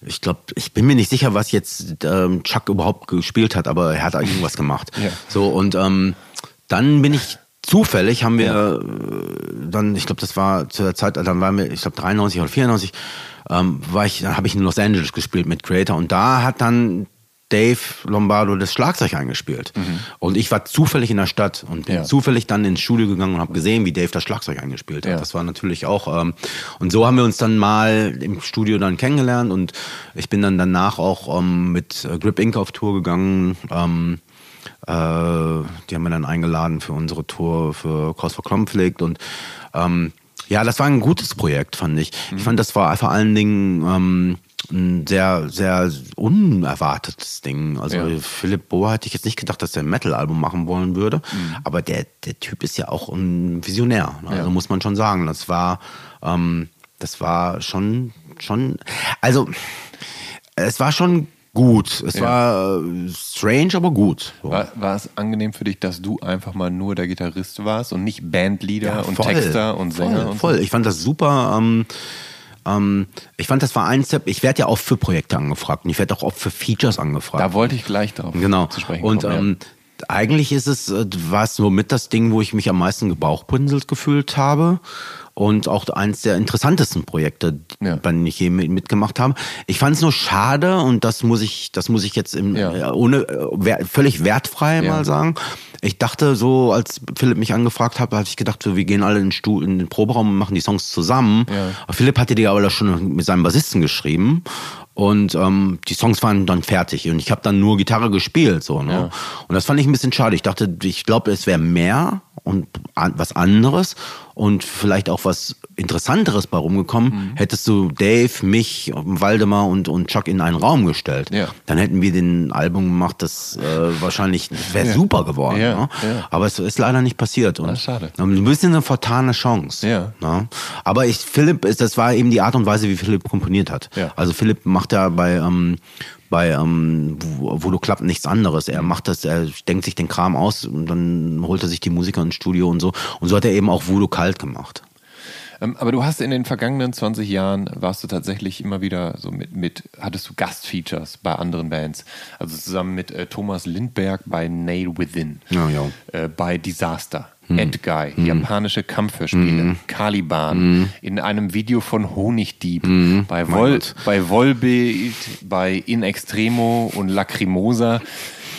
ich glaube, ich bin mir nicht sicher, was jetzt ähm, Chuck überhaupt gespielt hat, aber er hat da irgendwas gemacht. Ja. So und ähm, dann bin ich zufällig haben wir äh, dann, ich glaube, das war zu der Zeit, dann waren wir, ich glaube 93 oder 94, ähm, war ich, dann habe ich in Los Angeles gespielt mit Creator und da hat dann Dave Lombardo das Schlagzeug eingespielt. Und ich war zufällig in der Stadt und bin Mhm. Ja. zufällig dann ins Studio gegangen und habe gesehen, wie Dave das Schlagzeug eingespielt hat. Ja. Das war natürlich auch, ähm, und so haben wir uns dann mal im Studio dann kennengelernt und ich bin dann danach auch ähm, mit äh, Grip Inc. auf Tour gegangen. Ähm, äh, die haben wir dann eingeladen für unsere Tour für Cause for Conflict und ähm, ja, das war ein gutes Projekt, fand ich. Ich fand, das war vor allen Dingen ähm, ein sehr, sehr unerwartetes Ding. Also Ja. Philipp Bohr hätte ich jetzt nicht gedacht, dass er ein Metal-Album machen wollen würde. Aber der, der Typ ist ja auch ein Visionär. ne? Also Ja. muss man schon sagen. Das war, ähm, das war schon, schon, also es war schon gut. Es Ja. war äh, strange, aber gut. So. War, war es angenehm für dich, dass du einfach mal nur der Gitarrist warst und nicht Bandleader und voll, Texter und Sänger voll, und voll. so? Ich fand das super. Ähm, ähm, ich fand, das war ein Step. Ich werde ja oft für Projekte angefragt und ich werde auch oft für Features angefragt. Da wollte ich gleich drauf Genau. zu sprechen Und kommen. ähm, eigentlich ist es, äh, war es so mit das Ding, wo ich mich am meisten gebauchpinselt gefühlt habe. Und auch eines der interessantesten Projekte, Ja. bei denen ich je mit- mitgemacht habe. Ich fand es nur schade und das muss ich, das muss ich jetzt im, Ja. äh, ohne äh, völlig wertfrei Ja. mal sagen. Ich dachte so, als Philipp mich angefragt hat, hatte ich gedacht, so, wir gehen alle in den, Stu in den Proberaum und machen die Songs zusammen. Ja. Philipp hatte die aber schon mit seinem Bassisten geschrieben und ähm, die Songs waren dann fertig und ich habe dann nur Gitarre gespielt so ne? Ja. und das fand ich ein bisschen schade. Ich dachte, ich glaube, es wäre mehr und an, was anderes und vielleicht auch was interessanteres bei rumgekommen. Mhm. Hättest du Dave, mich, Waldemar und und Chuck in einen Raum gestellt, Ja. dann hätten wir den Album gemacht, das äh, wahrscheinlich wäre super geworden. Ja, Ne? ja. Aber es ist leider nicht passiert. Und schade. Ein bisschen eine vertane Chance. Ja. Ne? Aber ich, Philipp, das war eben die Art und Weise, wie Philipp komponiert hat. Ja. Also Philipp macht ja bei, ähm, bei ähm, du klappt nichts anderes. Er macht das, er denkt sich den Kram aus und dann holt er sich die Musiker ins Studio und so. Und so hat er eben auch Voodoo kalt gemacht. Ähm, aber du hast in den vergangenen 20 Jahren, warst du tatsächlich immer wieder so mit, mit hattest du Gastfeatures bei anderen Bands. Also zusammen mit äh, Thomas Lindberg bei Nail Within, Ja, ja. Äh, bei Disaster, Ed Guy, japanische Kampfhörspiele, Caliban, in einem Video von Honigdieb, bei, Vol bei Volbeat, bei In Extremo und Lacrimosa.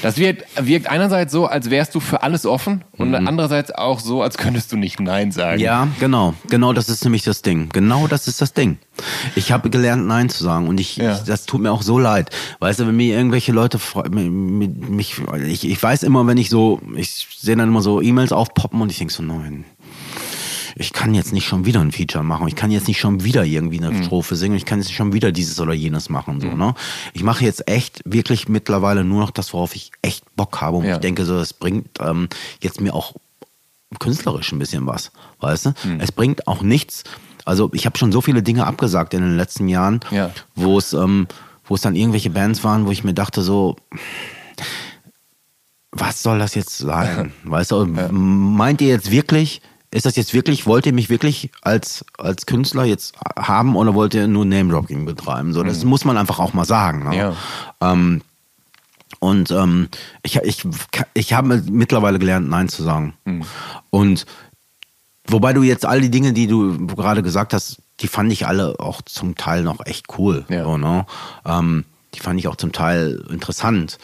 Das wirkt, wirkt einerseits so, als wärst du für alles offen und andererseits auch so, als könntest du nicht Nein sagen. Ja, genau. Genau das ist nämlich das Ding. Genau das ist das Ding. Ich habe gelernt, Nein zu sagen. Und ich, Ja. ich das tut mir auch so leid. Weißt du, wenn mir irgendwelche Leute mich, ich, ich weiß immer, wenn ich so, ich sehe dann immer so E-Mails aufpoppen und ich denke so, nein. Ich kann jetzt nicht schon wieder ein Feature machen. Ich kann jetzt nicht schon wieder irgendwie eine Strophe singen. Ich kann jetzt nicht schon wieder dieses oder jenes machen. So, ne? Ich mache jetzt echt wirklich mittlerweile nur noch das, worauf ich echt Bock habe. Und Ja. ich denke, so, das bringt ähm, jetzt mir auch künstlerisch ein bisschen was, weißt du? Hm. Es bringt auch nichts. Also ich habe schon so viele Dinge abgesagt in den letzten Jahren, Ja. wo es, ähm, wo es dann irgendwelche Bands waren, wo ich mir dachte so, was soll das jetzt sein? Weißt du, meint ihr jetzt wirklich, ist das jetzt wirklich, wollt ihr mich wirklich als, als Künstler jetzt haben oder wollt ihr nur Name-Dropping betreiben? So, das muss man einfach auch mal sagen. Ne? Ja. Ähm, und ähm, ich, ich, ich habe mittlerweile gelernt, Nein zu sagen. Hm. Und wobei du jetzt all die Dinge, die du gerade gesagt hast, die fand ich alle auch zum Teil noch echt cool. Ja. So, ne? ähm, die fand ich auch zum Teil interessant.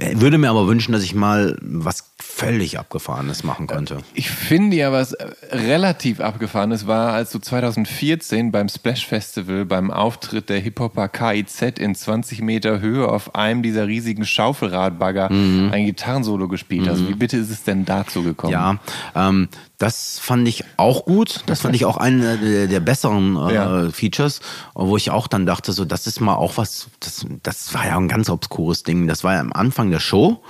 Würde mir aber wünschen, dass ich mal was völlig Abgefahrenes machen könnte. Ich finde ja, was relativ abgefahrenes war, als du 2014 beim Splash Festival beim Auftritt der Hip-Hopper KIZ in 20 Meter Höhe auf einem dieser riesigen Schaufelradbagger ein Gitarrensolo gespielt hast. Wie bitte ist es denn dazu gekommen? Ja, ähm, das fand ich auch gut. Das fand ich auch einer der, der besseren äh, Ja. Features, wo ich auch dann dachte, so, das ist mal auch was, das, das war ja ein ganz obskures Ding. Das war ja am Anfang der Show.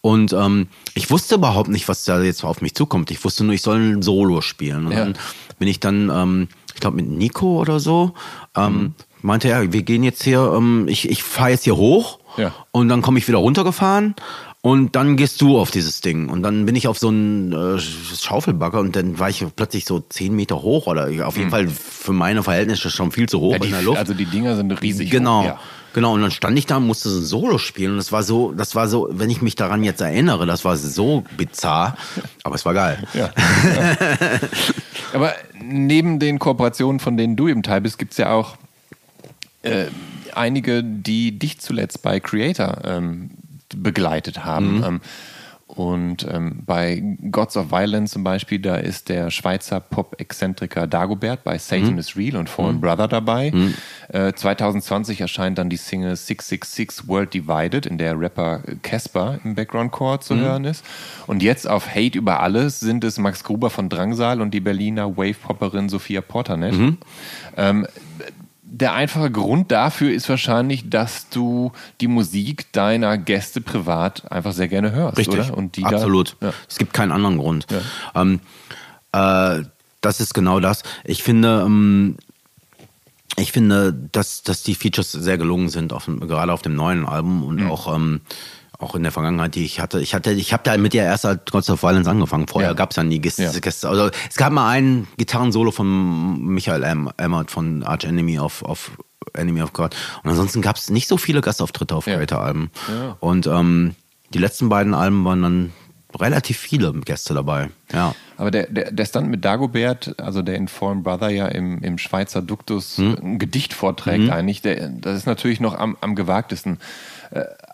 Und ähm, ich wusste überhaupt nicht, was da jetzt auf mich zukommt. Ich wusste nur, ich soll ein Solo spielen. Und Ja. dann bin ich dann, ähm, ich glaube mit Nico oder so, ähm, Mhm. meinte er, wir gehen jetzt hier, ähm, ich, ich fahre jetzt hier hoch Ja. und dann komme ich wieder runtergefahren und dann gehst du auf dieses Ding. Und dann bin ich auf so einen äh, Schaufelbagger und dann war ich plötzlich so zehn Meter hoch oder auf jeden Fall für meine Verhältnisse schon viel zu hoch Mhm. Ja, in der die, Luft. also die Dinger sind riesig. Genau. hoch, Ja. Genau, und dann stand ich da und musste so ein Solo spielen. Und das war so, das war so, wenn ich mich daran jetzt erinnere, das war so bizarr, aber es war geil. Ja. Aber neben den Kooperationen, von denen du eben Teil bist, gibt es ja auch äh, einige, die dich zuletzt bei Creator ähm, begleitet haben. Mhm. Ähm, und ähm, bei Gods of Violence zum Beispiel, da ist der Schweizer Pop-Exzentriker Dagobert bei Satan Mhm. is Real und Fallen Brother dabei. Äh, 2020 erscheint dann die Single 666 World Divided, in der Rapper Casper im Background-Chor zu hören ist. Und jetzt auf Hate über alles sind es Max Gruber von Drangsal und die Berliner Wave-Popperin Sophia Porternet. Ähm, der einfache Grund dafür ist wahrscheinlich, dass du die Musik deiner Gäste privat einfach sehr gerne hörst, Richtig. oder? Und die Absolut. Da, ja. Es gibt keinen anderen Grund. Ähm, äh, das ist genau das. Ich finde, ähm, ich finde, dass, dass die Features sehr gelungen sind, auf, gerade auf dem neuen Album und Mhm. auch, ähm, auch in der Vergangenheit, die ich hatte. Ich hatte, ich habe da mit ja erst als Gods of Violence angefangen. Vorher Ja. gab es ja nie Gäste, Ja. Also es gab mal ein Gitarrensolo von Michael em Emmert von Arch Enemy auf, auf Enemy of God. Und ansonsten gab es nicht so viele Gastauftritte auf. Creator-Alben. Ja. Und ähm, die letzten beiden Alben waren dann relativ viele Gäste dabei. Ja. Aber der, der, der Stand mit Dagobert, also der in Fallen Brother ja im, im Schweizer Duktus Hm? ein Gedicht vorträgt eigentlich, der, das ist natürlich noch am, am gewagtesten.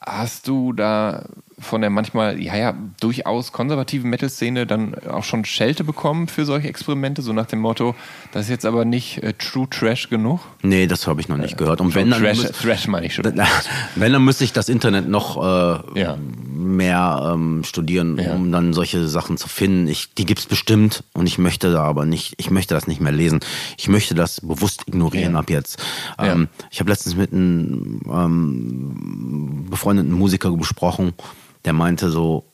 Äh, hast du da von der manchmal, ja, ja, durchaus konservativen Metal-Szene dann auch schon Schelte bekommen für solche Experimente, so nach dem Motto, das ist jetzt aber nicht äh, True Trash genug? Nee, das habe ich noch nicht gehört. Und wenn dann, Trash, müß- Trash meine ich schon. wenn, dann müsste ich das Internet noch äh, Ja. mehr ähm, studieren, Ja. um dann solche Sachen zu finden. Ich, die gibt's bestimmt und ich möchte da aber nicht, ich möchte das nicht mehr lesen. Ich möchte das bewusst ignorieren Ja. ab jetzt. Ähm, ich habe letztens mit einem ähm, befreundeten Musiker besprochen, der meinte so,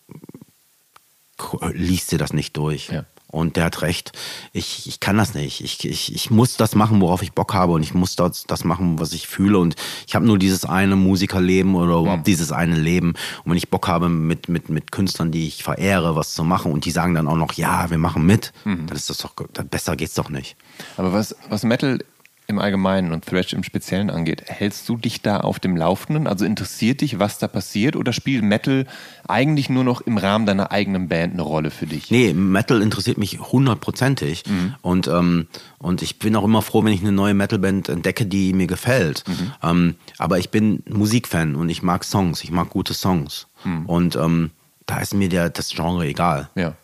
liest dir das nicht durch. Ja. Und der hat recht. Ich, ich kann das nicht. Ich, ich, ich muss das machen, worauf ich Bock habe. Und ich muss das, das machen, was ich fühle. Und ich habe nur dieses eine Musikerleben oder überhaupt dieses eine Leben. Und wenn ich Bock habe, mit, mit, mit Künstlern, die ich verehre, was zu machen und die sagen dann auch noch, ja, wir machen mit, dann ist das doch, dann besser geht's doch nicht. Aber was, was Metal im Allgemeinen und Thrash im Speziellen angeht, hältst du dich da auf dem Laufenden? Also interessiert dich, was da passiert? Oder spielt Metal eigentlich nur noch im Rahmen deiner eigenen Band eine Rolle für dich? Nee, Metal interessiert mich hundertprozentig. Und, ähm, und ich bin auch immer froh, wenn ich eine neue Metalband entdecke, die mir gefällt. Ähm, aber ich bin Musikfan und ich mag Songs, ich mag gute Songs. Und ähm, da ist mir der, das Genre egal. Ja.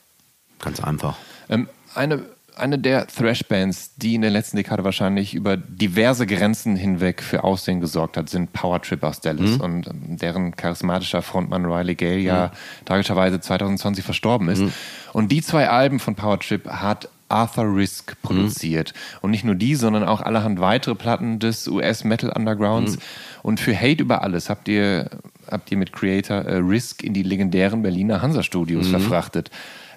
Ganz einfach. Ähm, eine, eine der Thrash-Bands, die in der letzten Dekade wahrscheinlich über diverse Grenzen hinweg für Aussehen gesorgt hat, sind Power Trip aus Dallas. Und ähm, deren charismatischer Frontmann Riley Gale ja tragischerweise 2020 verstorben ist. Und die zwei Alben von Power Trip hat Arthur Risk produziert. Und nicht nur die, sondern auch allerhand weitere Platten des US-Metal-Undergrounds. Und für Hate über alles habt ihr, habt ihr mit Creator äh, Risk in die legendären Berliner Hansa-Studios verfrachtet.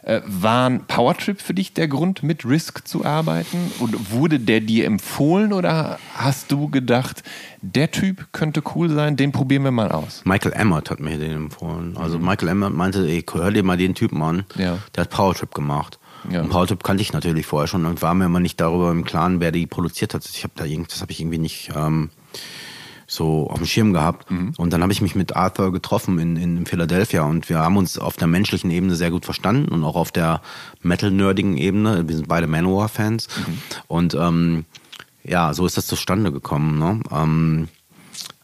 Äh, waren Powertrip für dich der Grund, mit Risk zu arbeiten? Und wurde der dir empfohlen oder hast du gedacht, der Typ könnte cool sein, den probieren wir mal aus? Michael Emmert hat mir den empfohlen. Also Michael Emmert meinte, ey, hör dir mal den Typen an. Ja. Der hat Powertrip gemacht. Ja. Und Powertrip kannte ich natürlich vorher schon und war mir immer nicht darüber im Klaren, wer die produziert hat. Ich habe da irgend, das habe ich irgendwie nicht ähm, so auf dem Schirm gehabt. Und dann habe ich mich mit Arthur getroffen in, in Philadelphia und wir haben uns auf der menschlichen Ebene sehr gut verstanden und auch auf der metal-nerdigen Ebene. Wir sind beide Manowar-Fans. Und ähm, ja, so ist das zustande gekommen. Ne? Ähm,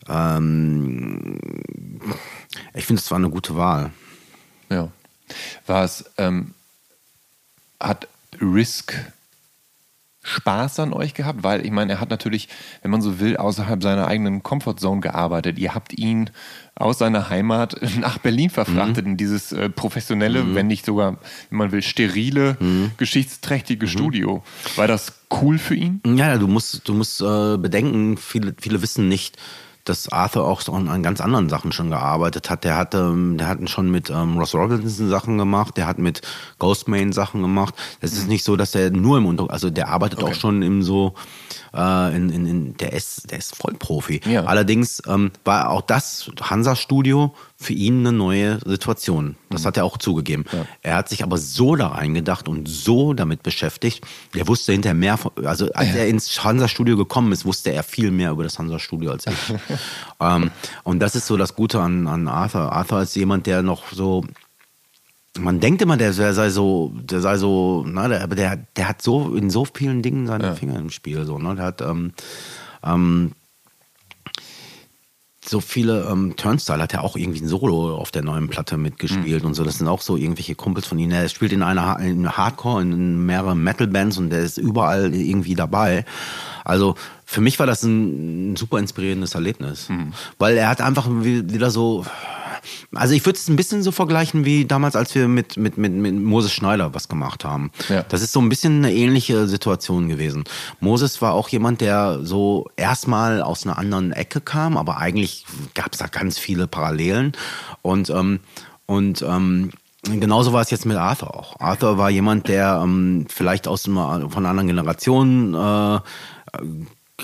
ähm, ich finde, es war eine gute Wahl. Ja. War es, ähm, hat Risk Spaß an euch gehabt? Weil ich meine, er hat natürlich, wenn man so will, außerhalb seiner eigenen Comfortzone gearbeitet. Ihr habt ihn aus seiner Heimat nach Berlin verfrachtet in dieses äh, professionelle, wenn nicht sogar, wenn man will, sterile, geschichtsträchtige Studio. War das cool für ihn? Ja, du musst, du musst äh, bedenken, viele, viele wissen nicht, dass Arthur auch so an, an ganz anderen Sachen schon gearbeitet hat. Der hatte, ähm, der hat schon mit ähm, Ross Robinson Sachen gemacht, der hat mit Ghostman Sachen gemacht. Es ist nicht so, dass er nur im Unter, also der arbeitet Okay. auch schon im so, äh, in, in, in, der ist, der ist Vollprofi. Ja. Allerdings ähm, war auch das Hansa Studio für ihn eine neue Situation. Das hat er auch zugegeben. Er hat sich aber so da reingedacht und so damit beschäftigt. Er wusste hinterher mehr, von- also als er ins Hansa Studio gekommen ist, wusste er viel mehr über das Hansa Studio als ich. ähm, und das ist so das Gute an, an Arthur. Arthur ist jemand, der noch so man denkt immer, der sei so, der sei so, na, der, aber der, der hat so in so vielen Dingen seine Finger im Spiel. So, ne? Der hat ähm, ähm, so viele ähm, Turnstile hat er auch irgendwie ein Solo auf der neuen Platte mitgespielt und so. Das sind auch so irgendwelche Kumpels von ihm. Er spielt in einer in Hardcore, in mehreren Metal-Bands und der ist überall irgendwie dabei. Also für mich war das ein, ein super inspirierendes Erlebnis, weil er hat einfach wie- wieder so. Also ich würde es ein bisschen so vergleichen wie damals, als wir mit, mit, mit, mit Moses Schneider was gemacht haben. Ja. Das ist so ein bisschen eine ähnliche Situation gewesen. Moses war auch jemand, der so erstmal aus einer anderen Ecke kam, aber eigentlich gab es da ganz viele Parallelen. Und, ähm, und ähm, genauso war es jetzt mit Arthur auch. Arthur war jemand, der ähm, vielleicht aus einer, von einer anderen Generation äh,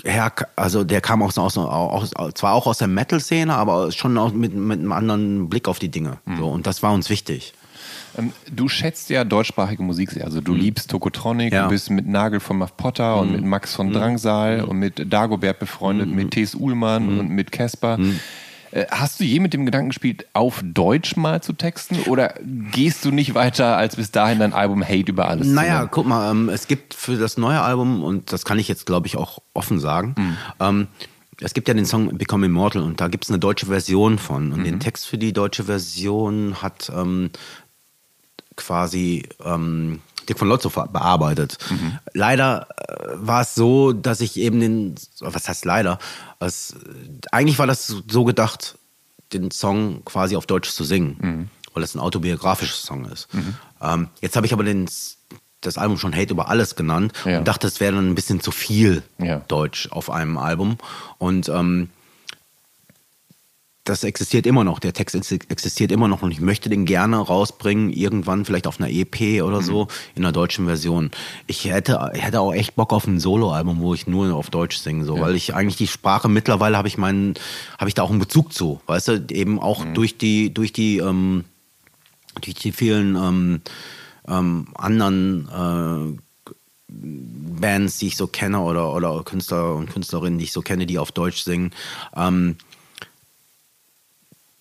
her, also der kam aus, aus, aus zwar auch aus der Metal-Szene, aber schon auch mit, mit einem anderen Blick auf die Dinge. So, und das war uns wichtig. Ähm, Du schätzt ja deutschsprachige Musik sehr. Also du liebst Tokotronic, Ja. du bist mit Nagel von Muff Potter und mit Max von Drangsal und mit Dagobert befreundet, mit T.S. Uhlmann und mit Casper. Äh, Hast du je mit dem Gedanken gespielt, auf Deutsch mal zu texten? Oder gehst du nicht weiter, als bis dahin dein Album Hate über alles zu Naja, nennen? guck mal, ähm, es gibt für das neue Album, und das kann ich jetzt, glaube ich, auch offen sagen, ähm, es gibt ja den Song Become Immortal und da gibt es eine deutsche Version von. Und den Text für die deutsche Version hat ähm, quasi Dick von Lotzo ver- bearbeitet. Leider äh, war es so, dass ich eben den, was heißt leider, es, eigentlich war das so gedacht, den Song quasi auf Deutsch zu singen, weil das ein autobiografischer Song ist. Ähm, jetzt habe ich aber den, das Album schon Hate über alles genannt Ja. und dachte, es wäre dann ein bisschen zu viel Ja. Deutsch auf einem Album. Und ähm, das existiert immer noch, der Text ex- existiert immer noch und ich möchte den gerne rausbringen, irgendwann vielleicht auf einer EP oder so, in einer deutschen Version. Ich hätte, ich hätte auch echt Bock auf ein Soloalbum, wo ich nur auf Deutsch singe, so, weil ich eigentlich die Sprache mittlerweile habe ich meinen, habe ich da auch einen Bezug zu, weißt du, eben auch durch die, durch die, ähm, durch die vielen ähm, ähm, anderen äh, Bands, die ich so kenne oder, oder Künstler und Künstlerinnen, die ich so kenne, die auf Deutsch singen, ähm,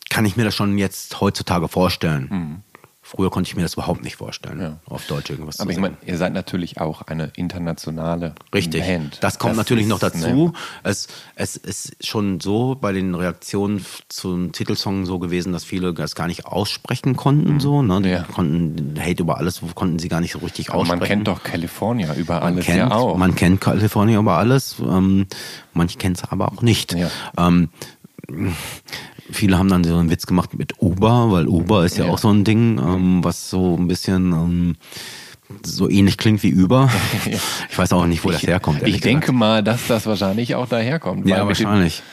kann ich mir das schon jetzt heutzutage vorstellen. Früher konnte ich mir das überhaupt nicht vorstellen, Ja. auf Deutsch irgendwas Aber zu ich singen. meine, ihr seid natürlich auch eine internationale Richtig. Band. Das kommt natürlich ist, noch dazu. Es, es ist schon so bei den Reaktionen zum Titelsong so gewesen, dass viele das gar nicht aussprechen konnten. So, ne? Die Ja. konnten Hate über alles konnten sie gar nicht so richtig Aber aussprechen. man kennt doch California über Man alles kennt, ja auch. Man kennt California über alles. Ähm, manche kennt es aber auch nicht. Ja. Ähm, viele haben dann so einen Witz gemacht mit Uber, weil Uber ist ja, Ja. auch so ein Ding, ähm, was so ein bisschen ähm, so ähnlich klingt wie Über. Ja. Ich weiß auch nicht, wo das herkommt. ich denke gesagt. mal, dass das wahrscheinlich auch daherkommt. Ja, mit dem- wahrscheinlich.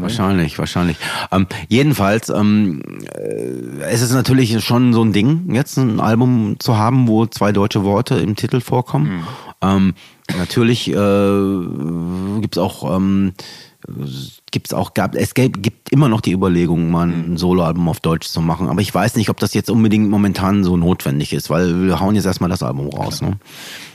Wahrscheinlich, wahrscheinlich. Ähm, jedenfalls, ähm, äh, es ist natürlich schon so ein Ding, jetzt ein Album zu haben, wo zwei deutsche Worte im Titel vorkommen. Ähm, natürlich äh, gibt es auch, ähm, gibt's auch, gab, es gibt, gibt immer noch die Überlegung, mal ein Soloalbum auf Deutsch zu machen. Aber ich weiß nicht, ob das jetzt unbedingt momentan so notwendig ist, weil wir hauen jetzt erstmal das Album raus. Ne?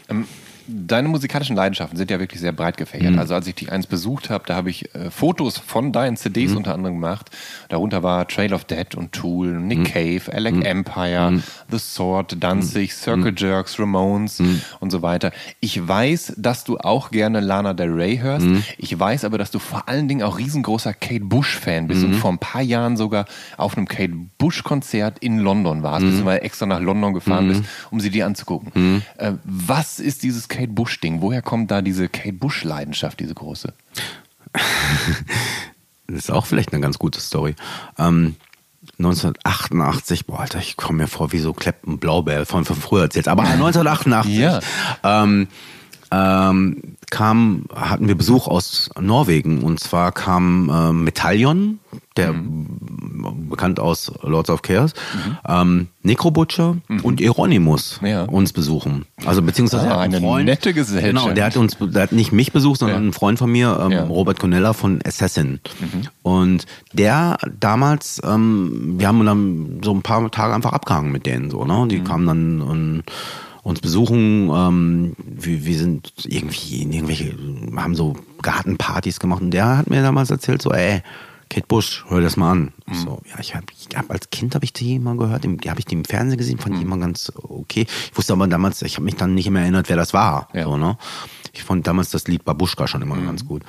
Ähm, Deine musikalischen Leidenschaften sind ja wirklich sehr breit gefächert. Mhm. Also als ich dich eins besucht habe, da habe ich äh, Fotos von deinen CDs Mhm. unter anderem gemacht. Darunter war Trail of Dead und Tool, Nick Mhm. Cave, Alec Empire, The Sword, Danzig, Circle Jerks, Ramones Mhm. und so weiter. Ich weiß, dass du auch gerne Lana Del Rey hörst. Mhm. Ich weiß aber, dass du vor allen Dingen auch riesengroßer Kate Bush-Fan bist Mhm. und vor ein paar Jahren sogar auf einem Kate Bush-Konzert in London Mhm. warst, beziehungsweise extra nach London gefahren bist, um sie dir anzugucken. Äh, was ist dieses Kate Bush-Ding? Woher kommt da diese Kate Bush-Leidenschaft, diese große? Das ist auch vielleicht eine ganz gute Story. Ähm, 1988, boah, Alter, ich komme mir vor wie so Clapton Blaubeer von, von früher erzählt, aber 1988 Ja. ähm, ähm, kam, hatten wir Besuch aus Norwegen und zwar kam äh, Metallion, der Mhm. bekannt aus Lords of Chaos, ähm, Necrobutcher und Euronymous Mhm. Ja. uns besuchen. Also beziehungsweise Ah, er eine Freund, nette Gesellschaft. Genau, der hat uns, der hat nicht mich besucht, sondern Ja. einen Freund von mir, ähm, Ja. Robert Conella von Assassin. Mhm. Und der damals, ähm, wir haben dann so ein paar Tage einfach abgehangen mit denen so, ne? Mhm. Die kamen dann und uns besuchen, ähm, wir, wir sind irgendwie in irgendwelche, haben so Gartenpartys gemacht und der hat mir damals erzählt, so, ey, Kate Bush, hör das mal an. Ich So, ja, ich habe ich hab, als Kind habe ich die mal gehört, die habe ich die im Fernsehen gesehen, fand ich immer ganz okay. Ich wusste aber damals, ich habe mich dann nicht mehr erinnert, wer das war. Ja. So, ne? Ich fand damals das Lied Babuschka schon immer ganz gut.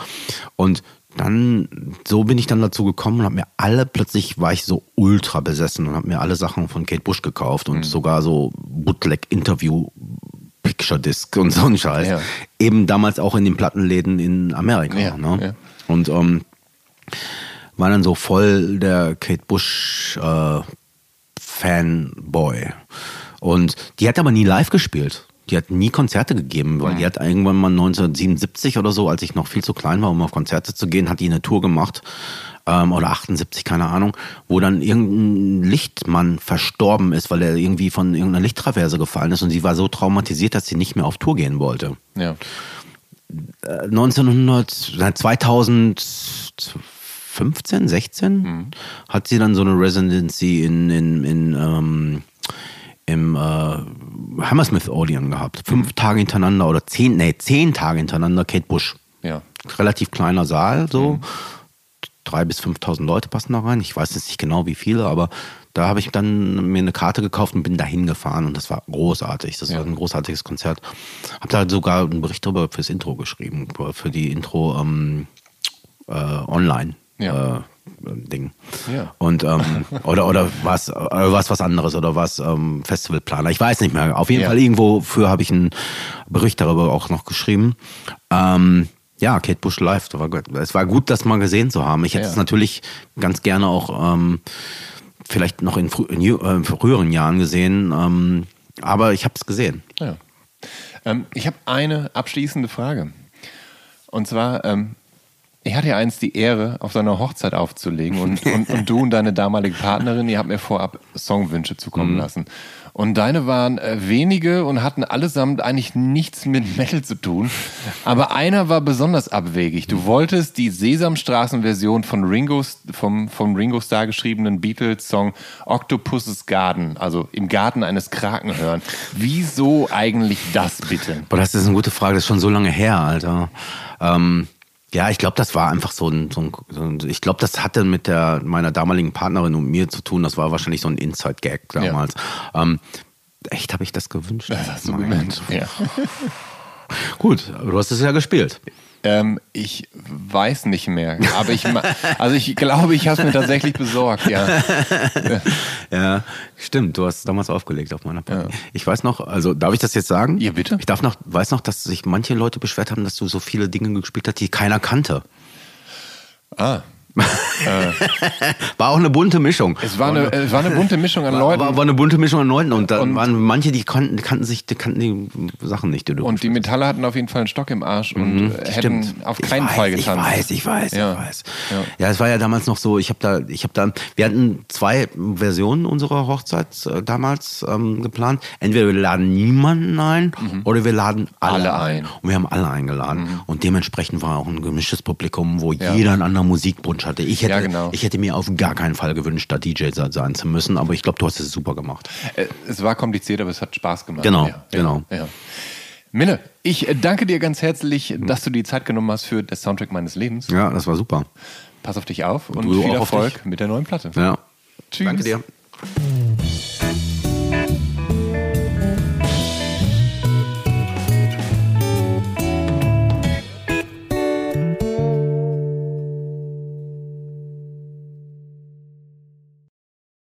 Und dann, so bin ich dann dazu gekommen und habe mir alle, plötzlich war ich so ultra besessen und habe mir alle Sachen von Kate Bush gekauft und sogar so Bootleg-Interview Picture Disc und so ein Scheiß. Ja. Eben damals auch in den Plattenläden in Amerika. Ja, ne? ja. Und ähm, war dann so voll der Kate Bush äh, Fanboy. Und die hat aber nie live gespielt. Die hat nie Konzerte gegeben, weil die hat irgendwann mal 1977 oder so, als ich noch viel zu klein war, um auf Konzerte zu gehen, hat die eine Tour gemacht. Ähm, oder 78, keine Ahnung, wo dann irgendein Lichtmann verstorben ist, weil er irgendwie von irgendeiner Lichttraverse gefallen ist und sie war so traumatisiert, dass sie nicht mehr auf Tour gehen wollte. Ja. 1900, na, 2015, 16 hat sie dann so eine Residency in, in, in ähm, im äh, Hammersmith Odeon gehabt. Fünf Tage hintereinander oder zehn, nee, zehn Tage hintereinander Kate Bush. Ja. Relativ kleiner Saal, so. Drei bis 5.000 Leute passen da rein. Ich weiß jetzt nicht genau, wie viele, aber da habe ich dann mir eine Karte gekauft und bin dahin gefahren und das war großartig. Das Ja. war ein großartiges Konzert. Habe da sogar einen Bericht darüber fürs Intro geschrieben, für die Intro ähm, äh, online. Ja. Äh, Ding. Ja. Und ähm, oder oder was oder was was anderes oder was ähm, Festivalplaner. Ich weiß nicht mehr. Auf jeden Ja. Fall irgendwo für habe ich einen Bericht darüber auch noch geschrieben. Ähm, ja, Kate Bush live. Es war gut, das mal gesehen zu haben. Ich hätte Ja. es natürlich ganz gerne auch ähm, vielleicht noch in, frü in äh, früheren Jahren gesehen. Ähm, aber ich habe es gesehen. Ja. Ähm, ich habe eine abschließende Frage. Und zwar, ähm, ich hatte ja einst die Ehre, auf seiner Hochzeit aufzulegen und, und, und du und deine damalige Partnerin, ihr habt mir vorab Songwünsche zukommen lassen. Und deine waren äh, wenige und hatten allesamt eigentlich nichts mit Metal zu tun. Aber einer war besonders abwegig. Du wolltest die Sesamstraßen-Version von Ringo's, vom, vom Ringo Starr geschriebenen Beatles-Song Octopus's Garden, also im Garten eines Kraken hören. Wieso eigentlich das bitte? Boah, das ist eine gute Frage. Das ist schon so lange her, Alter. Ähm, ja, ich glaube, das war einfach so ein, so ein, so ein ich glaube, das hatte mit der meiner damaligen Partnerin und mir zu tun. Das war wahrscheinlich so ein Inside-Gag damals. Ähm, echt habe ich das gewünscht. Das hast du gemeint. Ja. Gut, du hast es ja gespielt. Ähm, ich weiß nicht mehr, aber ich, also ich glaube, ich habe es mir tatsächlich besorgt, ja. Ja, stimmt. Du hast damals aufgelegt auf meiner Party. Ich weiß noch, also darf ich das jetzt sagen? Ja, bitte. Ich darf noch, weiß noch, dass sich manche Leute beschwert haben, dass du so viele Dinge gespielt hast, die keiner kannte. Ah, War auch eine bunte Mischung. es war eine, es war eine bunte Mischung an Leuten. war, war eine bunte Mischung an Leuten und da Und- waren manche, die kannten, kannten sich, die kannten die Sachen nicht. Die Und die Metalle hatten auf jeden Fall einen Stock im Arsch und äh, hätten Mhm, Stimmt. auf keinen weiß, Fall getanzt. Ich weiß, ich weiß, Ja. ich weiß. Ja. Ja. es war ja damals noch so, ich habe da, ich habe da, wir hatten zwei Versionen unserer Hochzeit äh, damals ähm, geplant. Entweder wir laden niemanden ein oder wir laden alle, Mhm. Alle ein. Mhm. Und wir haben alle eingeladen. Und dementsprechend war auch ein gemischtes Publikum, wo Ja. jeder einen anderen Musikwunsch hatte. Ich hätte, Ja, genau. ich hätte mir auf gar keinen Fall gewünscht, da DJ se- sein zu müssen, aber ich glaube, du hast es super gemacht. Äh, Es war kompliziert, aber es hat Spaß gemacht. Genau, ja, genau. Ja. Mille, ich danke dir ganz herzlich, dass du die Zeit genommen hast für das Soundtrack meines Lebens. Ja, das war super. Pass auf dich auf und Du viel Erfolg mit der neuen Platte. Ja. Tschüss. Danke dir.